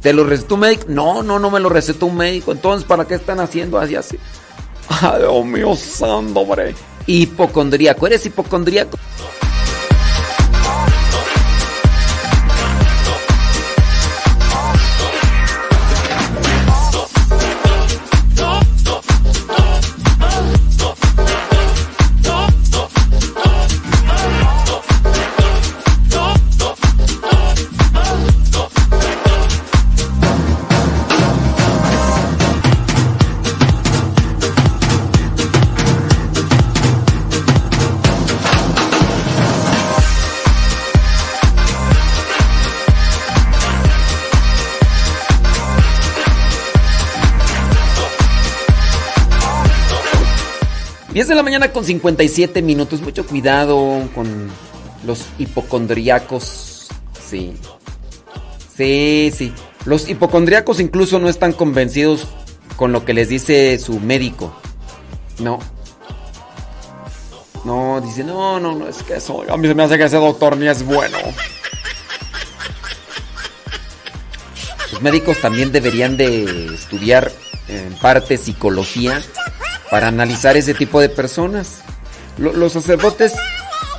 ¿Te lo recetó un médico? No, no, no me lo recetó un médico. Entonces, ¿para qué están haciendo así así? <laughs> Ay, Dios mío santo. Hipocondríaco, ¿eres hipocondríaco? Mañana con 57 minutos. Mucho cuidado con los hipocondriacos. Sí. Sí, sí. Los hipocondriacos incluso no están convencidos con lo que les dice su médico. No. No, dice, no, no, no, es que eso. A mí se me hace que ese doctor ni es bueno. Los médicos también deberían de estudiar en parte psicología para analizar ese tipo de personas. Lo- Los sacerdotes,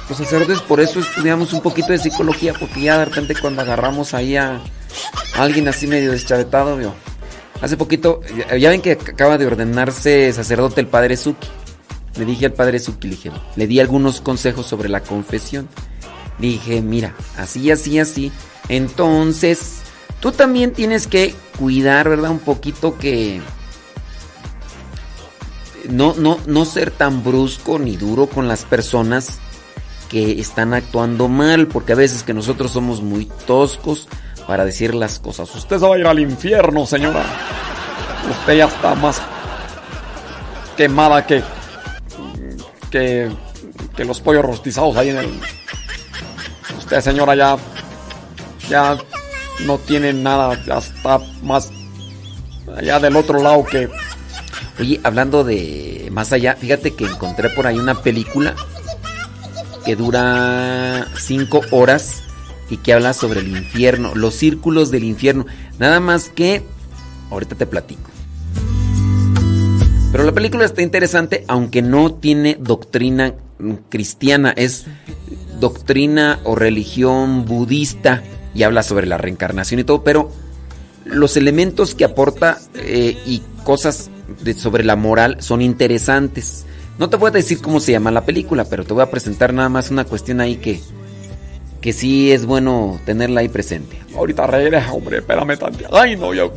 los sacerdotes por eso estudiamos un poquito de psicología, porque ya de repente cuando agarramos ahí a, a alguien así medio deschavetado, vio. Hace poquito, ya- ya ven que acaba de ordenarse sacerdote el padre Suki. Le dije al padre Suki, le dije, le di algunos consejos sobre la confesión. Dije, mira, así, así, así. Entonces, tú también tienes que cuidar, ¿verdad? Un poquito que no, no, no ser tan brusco ni duro con las personas que están actuando mal, porque a veces que nosotros somos muy toscos para decir las cosas. Usted se va a ir al infierno, señora. Usted ya está más quemada que. que. que los pollos rostizados ahí en el. Usted, señora, ya. ya no tiene nada. Ya está más. allá del otro lado que. Oye, hablando de más allá, fíjate que encontré por ahí una película que dura cinco horas y que habla sobre el infierno, los círculos del infierno. Nada más que, ahorita te platico. Pero la película está interesante, aunque no tiene doctrina cristiana, es doctrina o religión budista y habla sobre la reencarnación y todo, pero los elementos que aporta eh, y cosas de- sobre la moral son interesantes. No te voy a decir cómo se llama la película, pero te voy a presentar nada más una cuestión ahí que, que sí es bueno tenerla ahí presente. Ahorita regresa, hombre, espérame tantito. Ay, no, yo.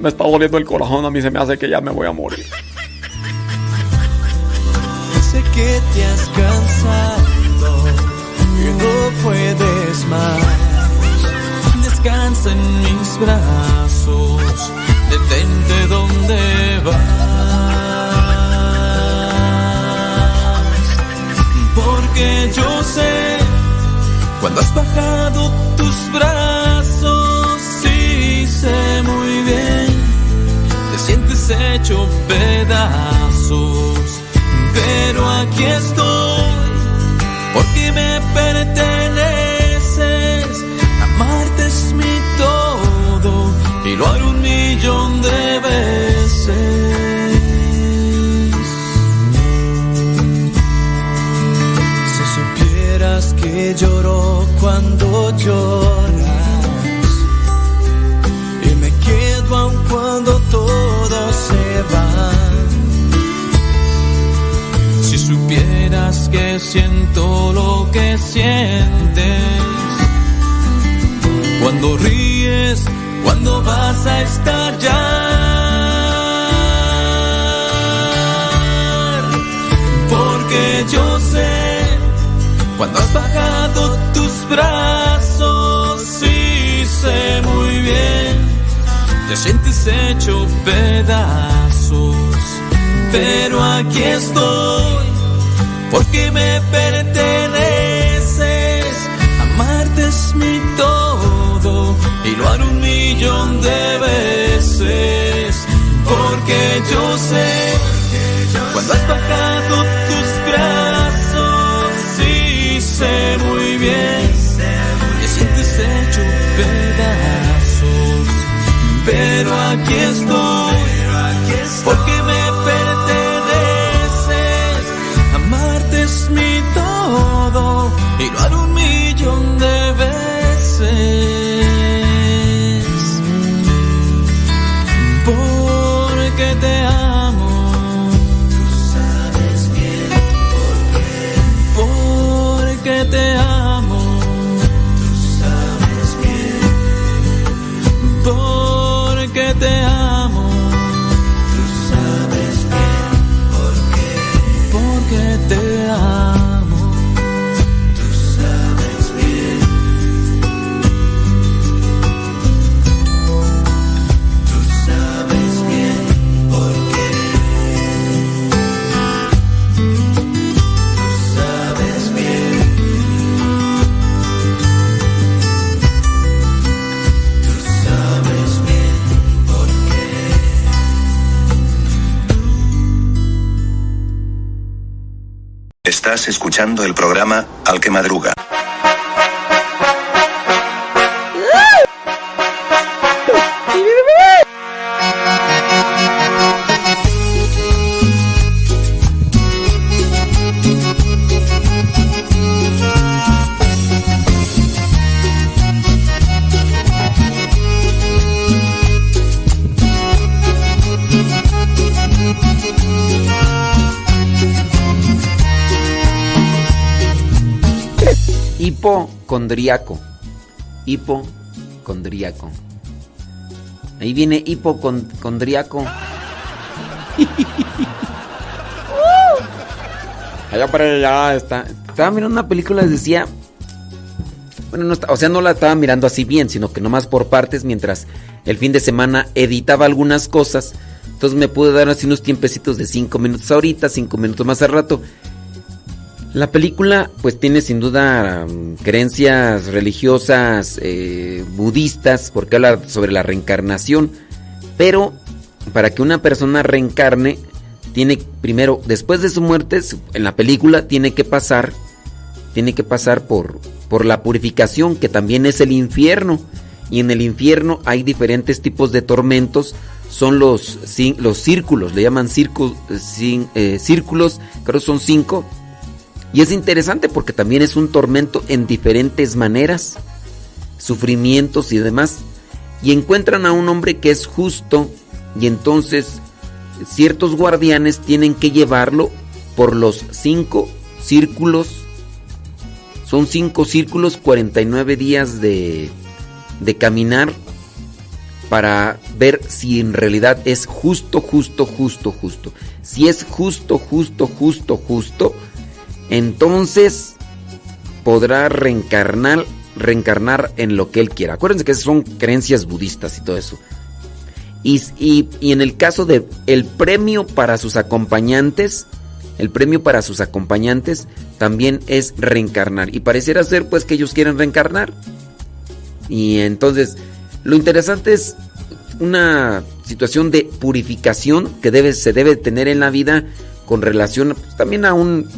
Me está doliendo el corazón, a mí se me hace que ya me voy a morir. Sé que te has cansado y no puedes más. Descansa en mis brazos, detente donde vas. Porque yo sé cuando has bajado tus brazos, sí sé muy bien, te sientes hecho pedazos. Pero aquí estoy porque me Miroar un millón de veces. Si supieras que lloro cuando lloras y me quedo aun cuando todo se va. Si supieras que siento lo que sientes cuando ríes cuando vas a estallar. Porque yo sé, cuando has bajado tus brazos, sí sé muy bien, te sientes hecho pedazos. Pero aquí estoy, porque me perteneces, y haré un millón de veces. Porque yo sé, cuando has bajado tus brazos, sí sé muy bien, te sientes hecho pedazos. Pero aquí estoy, Estás escuchando el programa Al que madruga. Hipocondriaco. Hipocondriaco. Ahí viene hipocondriaco. <laughs> Allá para allá está. Estaba mirando una película y decía. Bueno, no está- o sea, no la estaba mirando así bien, sino que nomás por partes mientras el fin de semana editaba algunas cosas. Entonces me pude dar así unos tiempecitos de 5 minutos ahorita, 5 minutos más al rato. La película pues tiene sin duda mm, creencias religiosas eh, budistas porque habla sobre la reencarnación, pero para que una persona reencarne tiene primero después de su muerte en la película tiene que pasar tiene que pasar por por la purificación que también es el infierno. Y en el infierno hay diferentes tipos de tormentos. Son los los círculos le llaman cin- eh, círculos creo que son cinco y es interesante porque también es un tormento en diferentes maneras, sufrimientos y demás. Y encuentran a un hombre que es justo y entonces ciertos guardianes tienen que llevarlo por los cinco círculos. Son cinco círculos, 49 días de, de caminar para ver si en realidad es justo, justo, justo, justo. Si es justo, justo, justo, justo, entonces podrá reencarnar, reencarnar en lo que él quiera. Acuérdense que son creencias budistas y todo eso. Y, y- en el caso de el premio para sus acompañantes, el premio para sus acompañantes también es reencarnar. Y pareciera ser pues que ellos quieren reencarnar. Y entonces, lo interesante es una situación de purificación que se debe tener en la vida con relación pues, también a un,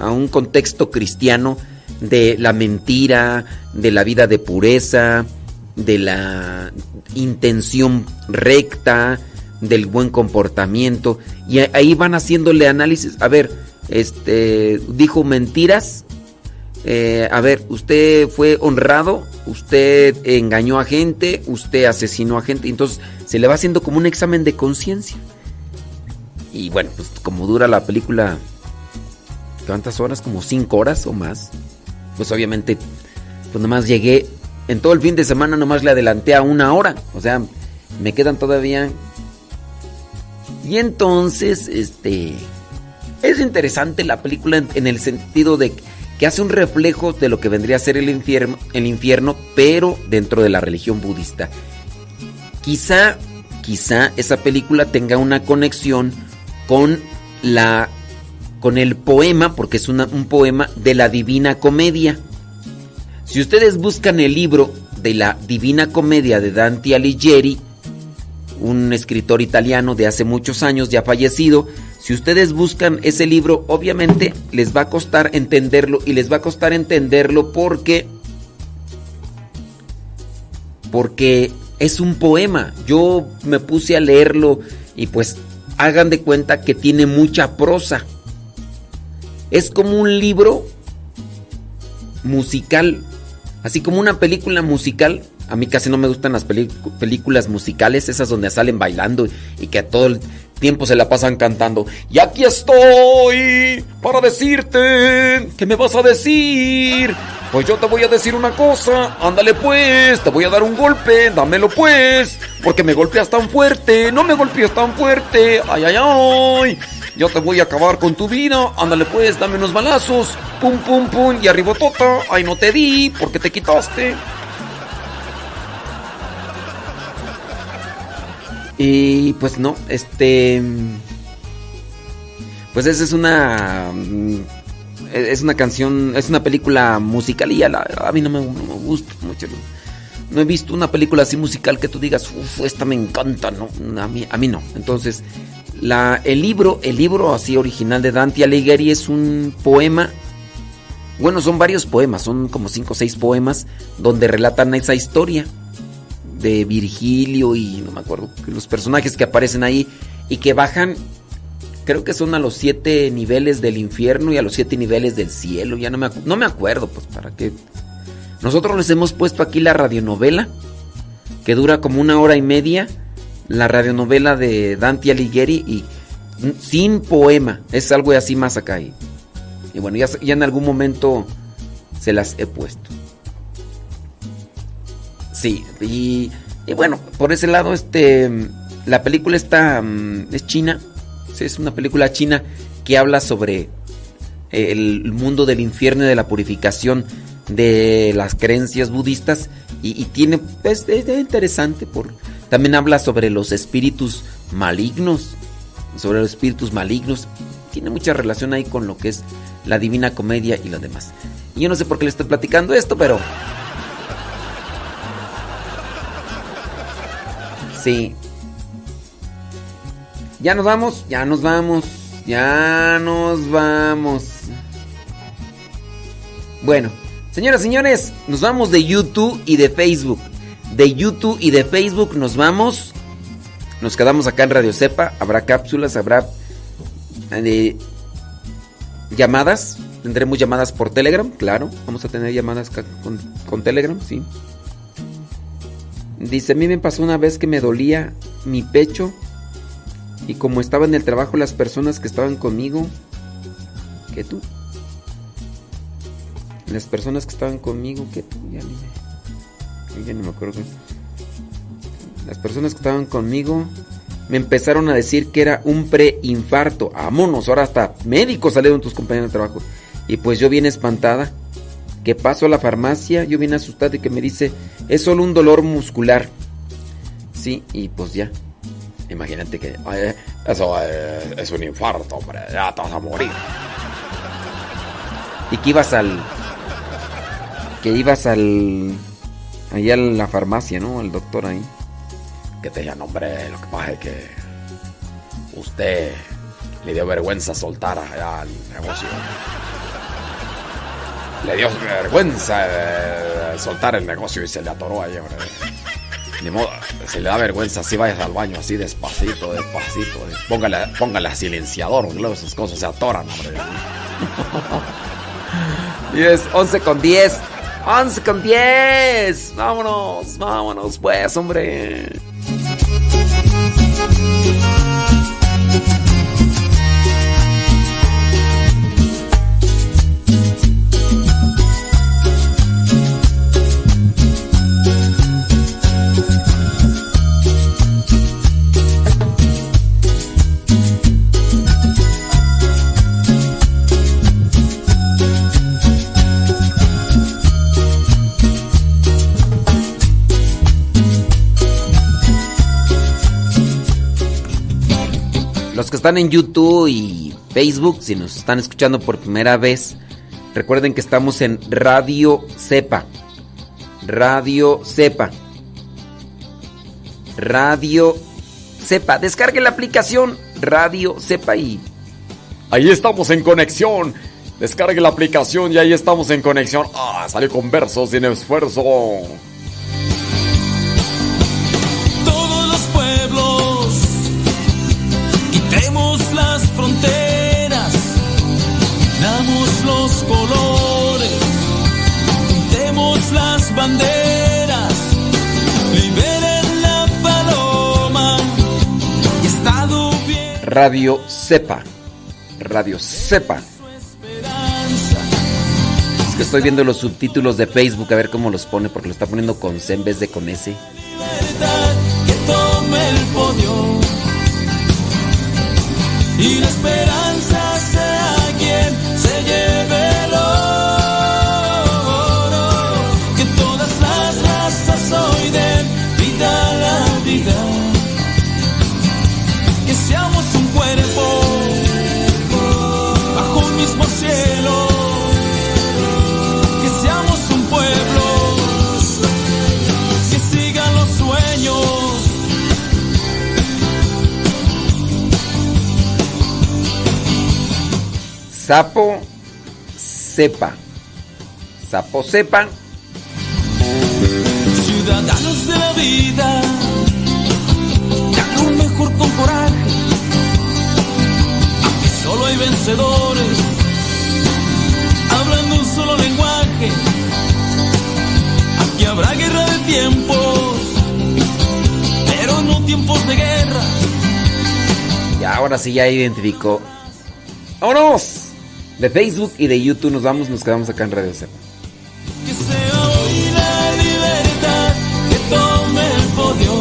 a un contexto cristiano de la mentira, de la vida de pureza, de la intención recta, del buen comportamiento. Y ahí van haciéndole análisis. A ver, este dijo mentiras. Eh, a ver, usted fue honrado, usted engañó a gente, usted asesinó a gente. Entonces se le va haciendo como un examen de conciencia. Y bueno, pues como dura la película, ¿cuántas horas? Como cinco horas o más. Pues obviamente, pues nomás llegué, en todo el fin de semana nomás le adelanté a una hora. O sea, me quedan todavía... Y entonces, este... Es interesante la película en, en el sentido de que hace un reflejo de lo que vendría a ser el infierno, el infierno, pero dentro de la religión budista. Quizá, quizá esa película tenga una conexión con la con el poema, porque es un poema de la Divina Comedia. Si ustedes buscan el libro de la Divina Comedia de Dante Alighieri, un escritor italiano de hace muchos años ya fallecido, si ustedes buscan ese libro, obviamente les va a costar entenderlo y les va a costar entenderlo porque porque es un poema. Yo me puse a leerlo y pues hagan de cuenta que tiene mucha prosa. Es como un libro musical, así como una película musical. A mí casi no me gustan las películas musicales, esas donde salen bailando y que todo el tiempo se la pasan cantando. Y aquí estoy para decirte, ¿qué me vas a decir? Pues yo te voy a decir una cosa, ándale pues, te voy a dar un golpe, dámelo pues, porque me golpeas tan fuerte, no me golpees tan fuerte, ay, ay, ay. Yo te voy a acabar con tu vida, ándale pues, dame unos balazos, pum, pum, pum, y arriba tota, ay, no te di, porque te quitaste. Y pues no, este. Pues esa es una. mm, Es una canción, es una película musical y ya la, a mí no me, no me gusta mucho. No he visto una película así musical que tú digas, uff, esta me encanta, no, a mí, a mí no. Entonces, la, el libro, el libro así original de Dante Alighieri es un poema. Bueno, son varios poemas, son como cinco o seis poemas donde relatan esa historia de Virgilio y no me acuerdo los personajes que aparecen ahí y que bajan creo que son a los siete niveles del infierno y a los siete niveles del cielo ya no me, no me acuerdo pues para qué nosotros les hemos puesto aquí la radionovela que dura como una hora y media la radionovela de Dante Alighieri y sin poema. Es algo así más acá y, bueno ya, ya en algún momento se las he puesto. Sí, y, y bueno, por ese lado, este, la película está, mm, es china, es una película china que habla sobre el mundo del infierno y de la purificación de las creencias budistas y, tiene, es, es interesante, por, también habla sobre los espíritus malignos, sobre los espíritus malignos, tiene mucha relación ahí con lo que es la Divina Comedia y lo demás. Y yo no sé por qué le estoy platicando esto, pero... Sí. Ya nos vamos, ya nos vamos, ya nos vamos. Bueno, señoras y señores, nos vamos de YouTube y de Facebook. De YouTube y de Facebook nos vamos. Nos quedamos acá en Radio Cepa. Habrá cápsulas, habrá eh, llamadas. Tendremos llamadas por Telegram, claro. Vamos a tener llamadas con, con Telegram, sí. Dice, a mí me pasó una vez que me dolía mi pecho y como estaba en el trabajo las personas que estaban conmigo, que tú, las personas que estaban conmigo, que tú, ya ni me, Las personas que estaban conmigo me empezaron a decir que era un preinfarto. Vámonos, ahora hasta médicos salieron tus compañeros de trabajo. Y pues yo bien espantada que paso a la farmacia, yo bien asustada y que me dice, es solo un dolor muscular. Sí, y pues ya. Imagínate que "Ay, eso eh, es un infarto, hombre, ya te vas a morir. Y que ibas al... Que ibas al... Allá a la farmacia, ¿no? Al doctor ahí. Que te digan, hombre, lo que pasa es que usted le dio vergüenza soltar allá el negocio. Le dio vergüenza eh, soltar el negocio y se le atoró ahí, hombre. Ni modo, si le da vergüenza, así vayas al baño así despacito, despacito. eh. Póngale, póngale a silenciador, luego esas cosas se atoran, hombre. <laughs> 10, 11 con 10. 11 con 10. Vámonos, vámonos, pues, hombre. Que están en YouTube y Facebook, si nos están escuchando por primera vez, recuerden que estamos en Radio Cepa. Radio Cepa. Radio Cepa. Descargue la aplicación Radio Cepa y... Ahí estamos en conexión. Descargue la aplicación y ahí estamos en conexión. Ah, salió con versos sin esfuerzo. Quitemos las fronteras, damos los colores, juntemos las banderas, liberen la paloma y estado bien. Radio Cepa. Radio Cepa. Es que estoy viendo los subtítulos de Facebook a ver cómo los pone porque lo está poniendo con C en vez de con S. que y Sapo Cepa. Sapo Cepa. ciudadanos de la vida lo mejor con coraje aquí solo hay vencedores hablando un solo lenguaje aquí habrá guerra de tiempos pero no tiempos de guerra Y ahora sí ya identificó. ¡Vámonos! De Facebook y de YouTube nos vamos, nos quedamos acá en Radio podio